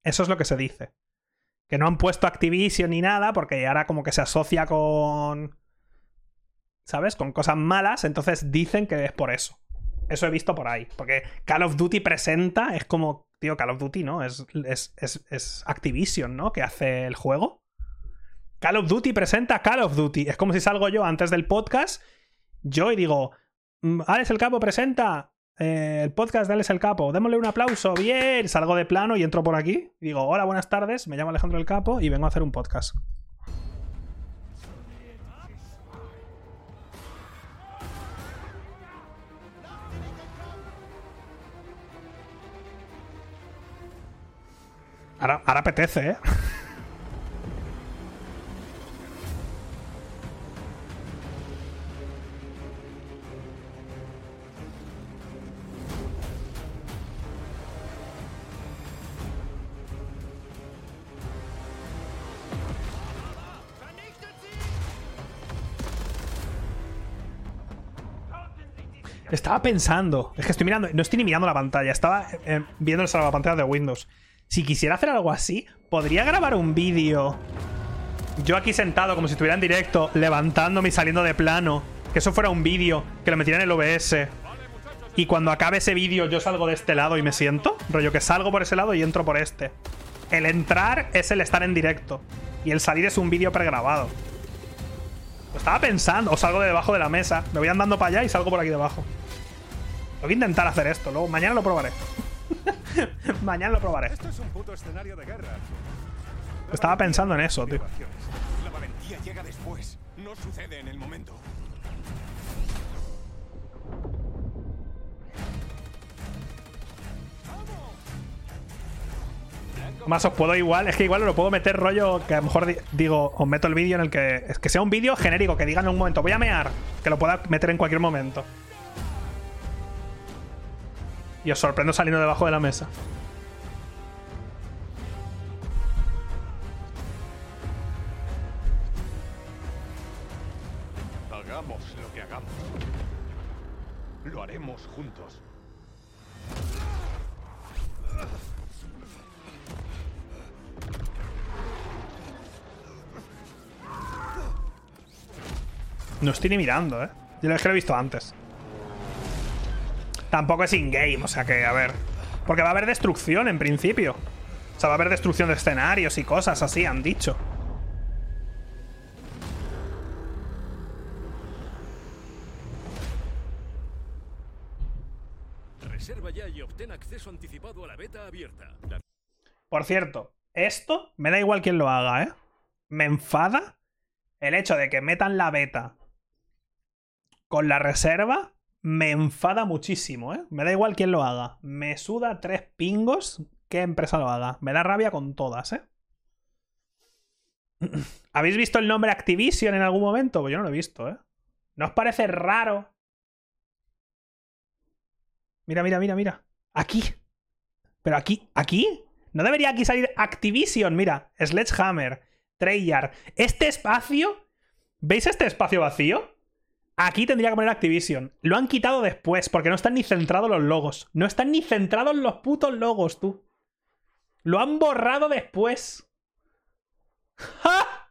Speaker 1: Eso es lo que se dice. Que no han puesto Activision ni nada, porque ahora como que se asocia con... ¿Sabes? Con cosas malas, entonces dicen que es por eso. Eso he visto por ahí. Porque Call of Duty presenta, es como, tío, Call of Duty, ¿no? Es, es, es, es Activision, ¿no? Que hace el juego. Call of Duty presenta Call of Duty. Es como si salgo yo antes del podcast, yo y digo, "Mm, Alex el Capo presenta eh, el podcast de Alex el Capo. Démosle un aplauso. Bien. Salgo de plano y entro por aquí. Digo, hola, buenas tardes. Me llamo Alejandro el Capo y vengo a hacer un podcast. Ahora, ahora apetece, ¿eh? Estaba pensando. Es que estoy mirando. No estoy ni mirando la pantalla. Estaba eh, viendo el salvapantalla de Windows. Si quisiera hacer algo así, podría grabar un vídeo. Yo aquí sentado, como si estuviera en directo, levantándome y saliendo de plano. Que eso fuera un vídeo, que lo metiera en el OBS. Y cuando acabe ese vídeo, yo salgo de este lado y me siento. Rollo que salgo por ese lado y entro por este. El entrar es el estar en directo. Y el salir es un vídeo pregrabado. Lo estaba pensando. O salgo de debajo de la mesa. Me voy andando para allá y salgo por aquí debajo. Tengo que intentar hacer esto. Luego, mañana lo probaré. (laughs) mañana lo probaré.
Speaker 7: Esto es un puto escenario de guerra. La
Speaker 1: Estaba pensando en eso, tío.
Speaker 7: vacaciones. La valentía llega después, no sucede en el momento.
Speaker 1: Más os puedo igual, es que igual lo puedo meter rollo que a lo mejor di- digo, os meto el vídeo en el que. Es que sea un vídeo genérico, que digan en un momento, voy a mear, que lo pueda meter en cualquier momento. Y os sorprendo saliendo debajo de la mesa.
Speaker 7: Hagamos lo que hagamos. Lo haremos juntos.
Speaker 1: No estoy ni mirando, ¿eh? Yo es que lo he visto antes. Tampoco es in-game, o sea que, a ver. Porque va a haber destrucción en principio. O sea, va a haber destrucción de escenarios y cosas así, han dicho.
Speaker 8: Reserva ya y obtén acceso anticipado a la beta abierta. La
Speaker 1: Por cierto, esto me da igual quién lo haga, ¿eh? Me enfada el hecho de que metan la beta con la reserva. Me enfada muchísimo, ¿eh? Me da igual quién lo haga. Me suda tres pingos qué empresa lo haga. Me da rabia con todas, ¿eh? (clears throat) ¿Habéis visto el nombre Activision en algún momento? Pues yo no lo he visto, ¿eh? ¿No os parece raro? Mira, mira, mira, mira. Aquí. Pero aquí, aquí. ¿No debería aquí salir Activision? Mira, Sledgehammer, Treyarch. Este espacio. ¿Veis este espacio vacío? Aquí tendría que poner Activision. Lo han quitado después, porque no están ni centrados los logos. No están ni centrados los putos logos, tú. Lo han borrado después. (laughs) ¡Ja!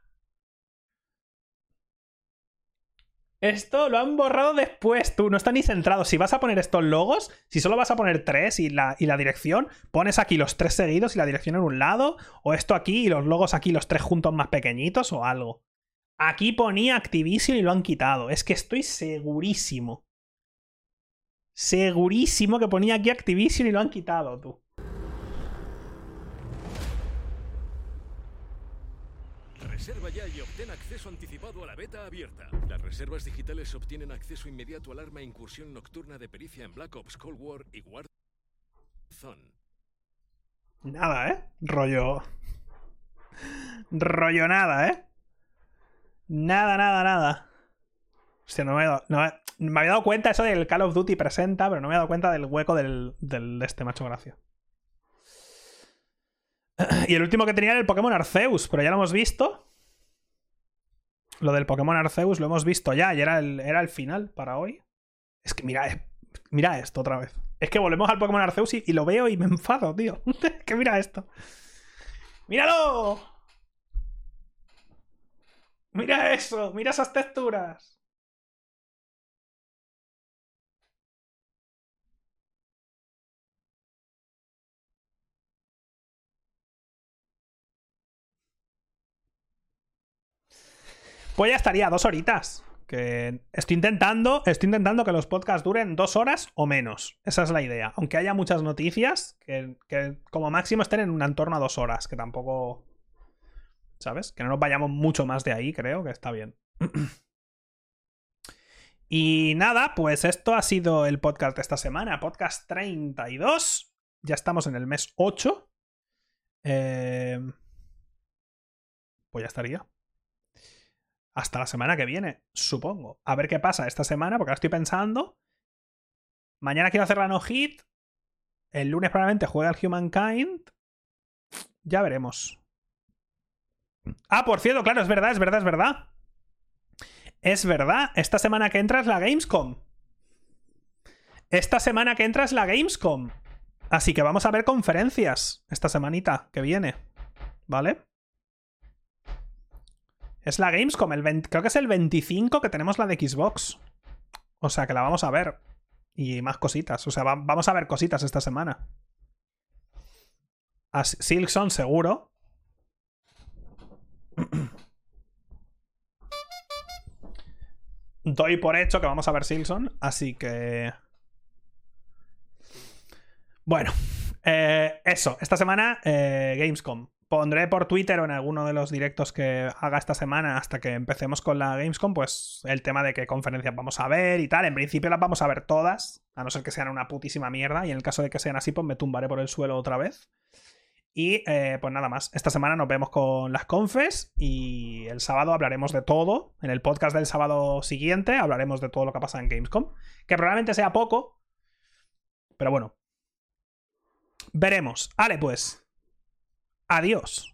Speaker 1: Esto lo han borrado después, tú. No está ni centrado. Si vas a poner estos logos, si solo vas a poner tres y la, y la dirección, pones aquí los tres seguidos y la dirección en un lado, o esto aquí y los logos aquí, los tres juntos más pequeñitos, o algo. Aquí ponía Activision y lo han quitado. Es que estoy segurísimo. Segurísimo que ponía aquí Activision y lo han quitado, tú.
Speaker 8: Reserva ya y obtén acceso anticipado a la beta abierta. Las reservas digitales obtienen acceso inmediato al arma incursión nocturna de pericia en Black Ops Cold War y Warzone.
Speaker 1: Nada, ¿eh? Rollo. Rollo nada, ¿eh? Nada, nada, nada. Hostia, no me, dado, no me- me había dado cuenta eso del Call of Duty presenta, pero no me he dado cuenta del hueco del, del de este macho gracia. (clears throat) Y el último que tenía era el Pokémon Arceus, pero ya lo hemos visto. Lo del Pokémon Arceus lo hemos visto ya y era el, era el final para hoy. Es que mira, eh, mira esto otra vez. Es que volvemos al Pokémon Arceus y, y lo veo y me enfado, tío. (laughs) Es que mira esto. ¡Míralo! Mira eso, mira esas texturas. Pues ya estaría, dos horitas. Que estoy intentando, estoy intentando que los podcasts duren dos horas o menos. Esa es la idea. Aunque haya muchas noticias, que, que como máximo estén en un entorno a dos horas, que tampoco. ¿Sabes? Que no nos vayamos mucho más de ahí, creo que está bien. (clears throat) y nada, pues esto ha sido el podcast de esta semana. Podcast 32. Ya estamos en el mes 8. Eh... Pues ya estaría. Hasta la semana que viene, supongo. A ver qué pasa esta semana, porque ahora estoy pensando. Mañana quiero hacer la no hit. El lunes probablemente juegue al Humankind. Ya veremos. Ah, por cierto, claro, es verdad, es verdad, es verdad. Es verdad, esta semana que entra es la Gamescom. Esta semana que entra es la Gamescom. Así que vamos a ver conferencias esta semanita que viene. ¿Vale? Es la Gamescom, el 20 creo que es el 25 que tenemos la de Xbox. O sea que la vamos a ver. Y más cositas. O sea, va- vamos a ver cositas esta semana. Silkson seguro. Doy por hecho que vamos a ver Silkson, así que... Bueno, eh, eso, esta semana eh, Gamescom. Pondré por Twitter o en alguno de los directos que haga esta semana hasta que empecemos con la Gamescom, pues el tema de qué conferencias vamos a ver y tal. En principio las vamos a ver todas, a no ser que sean una putísima mierda. Y en el caso de que sean así, pues me tumbaré por el suelo otra vez. Y eh, pues nada más. Esta semana nos vemos con las confes y el sábado hablaremos de todo. En el podcast del sábado siguiente hablaremos de todo lo que pasa en Gamescom. Que probablemente sea poco, pero bueno, Veremos. Vale, pues. Adiós.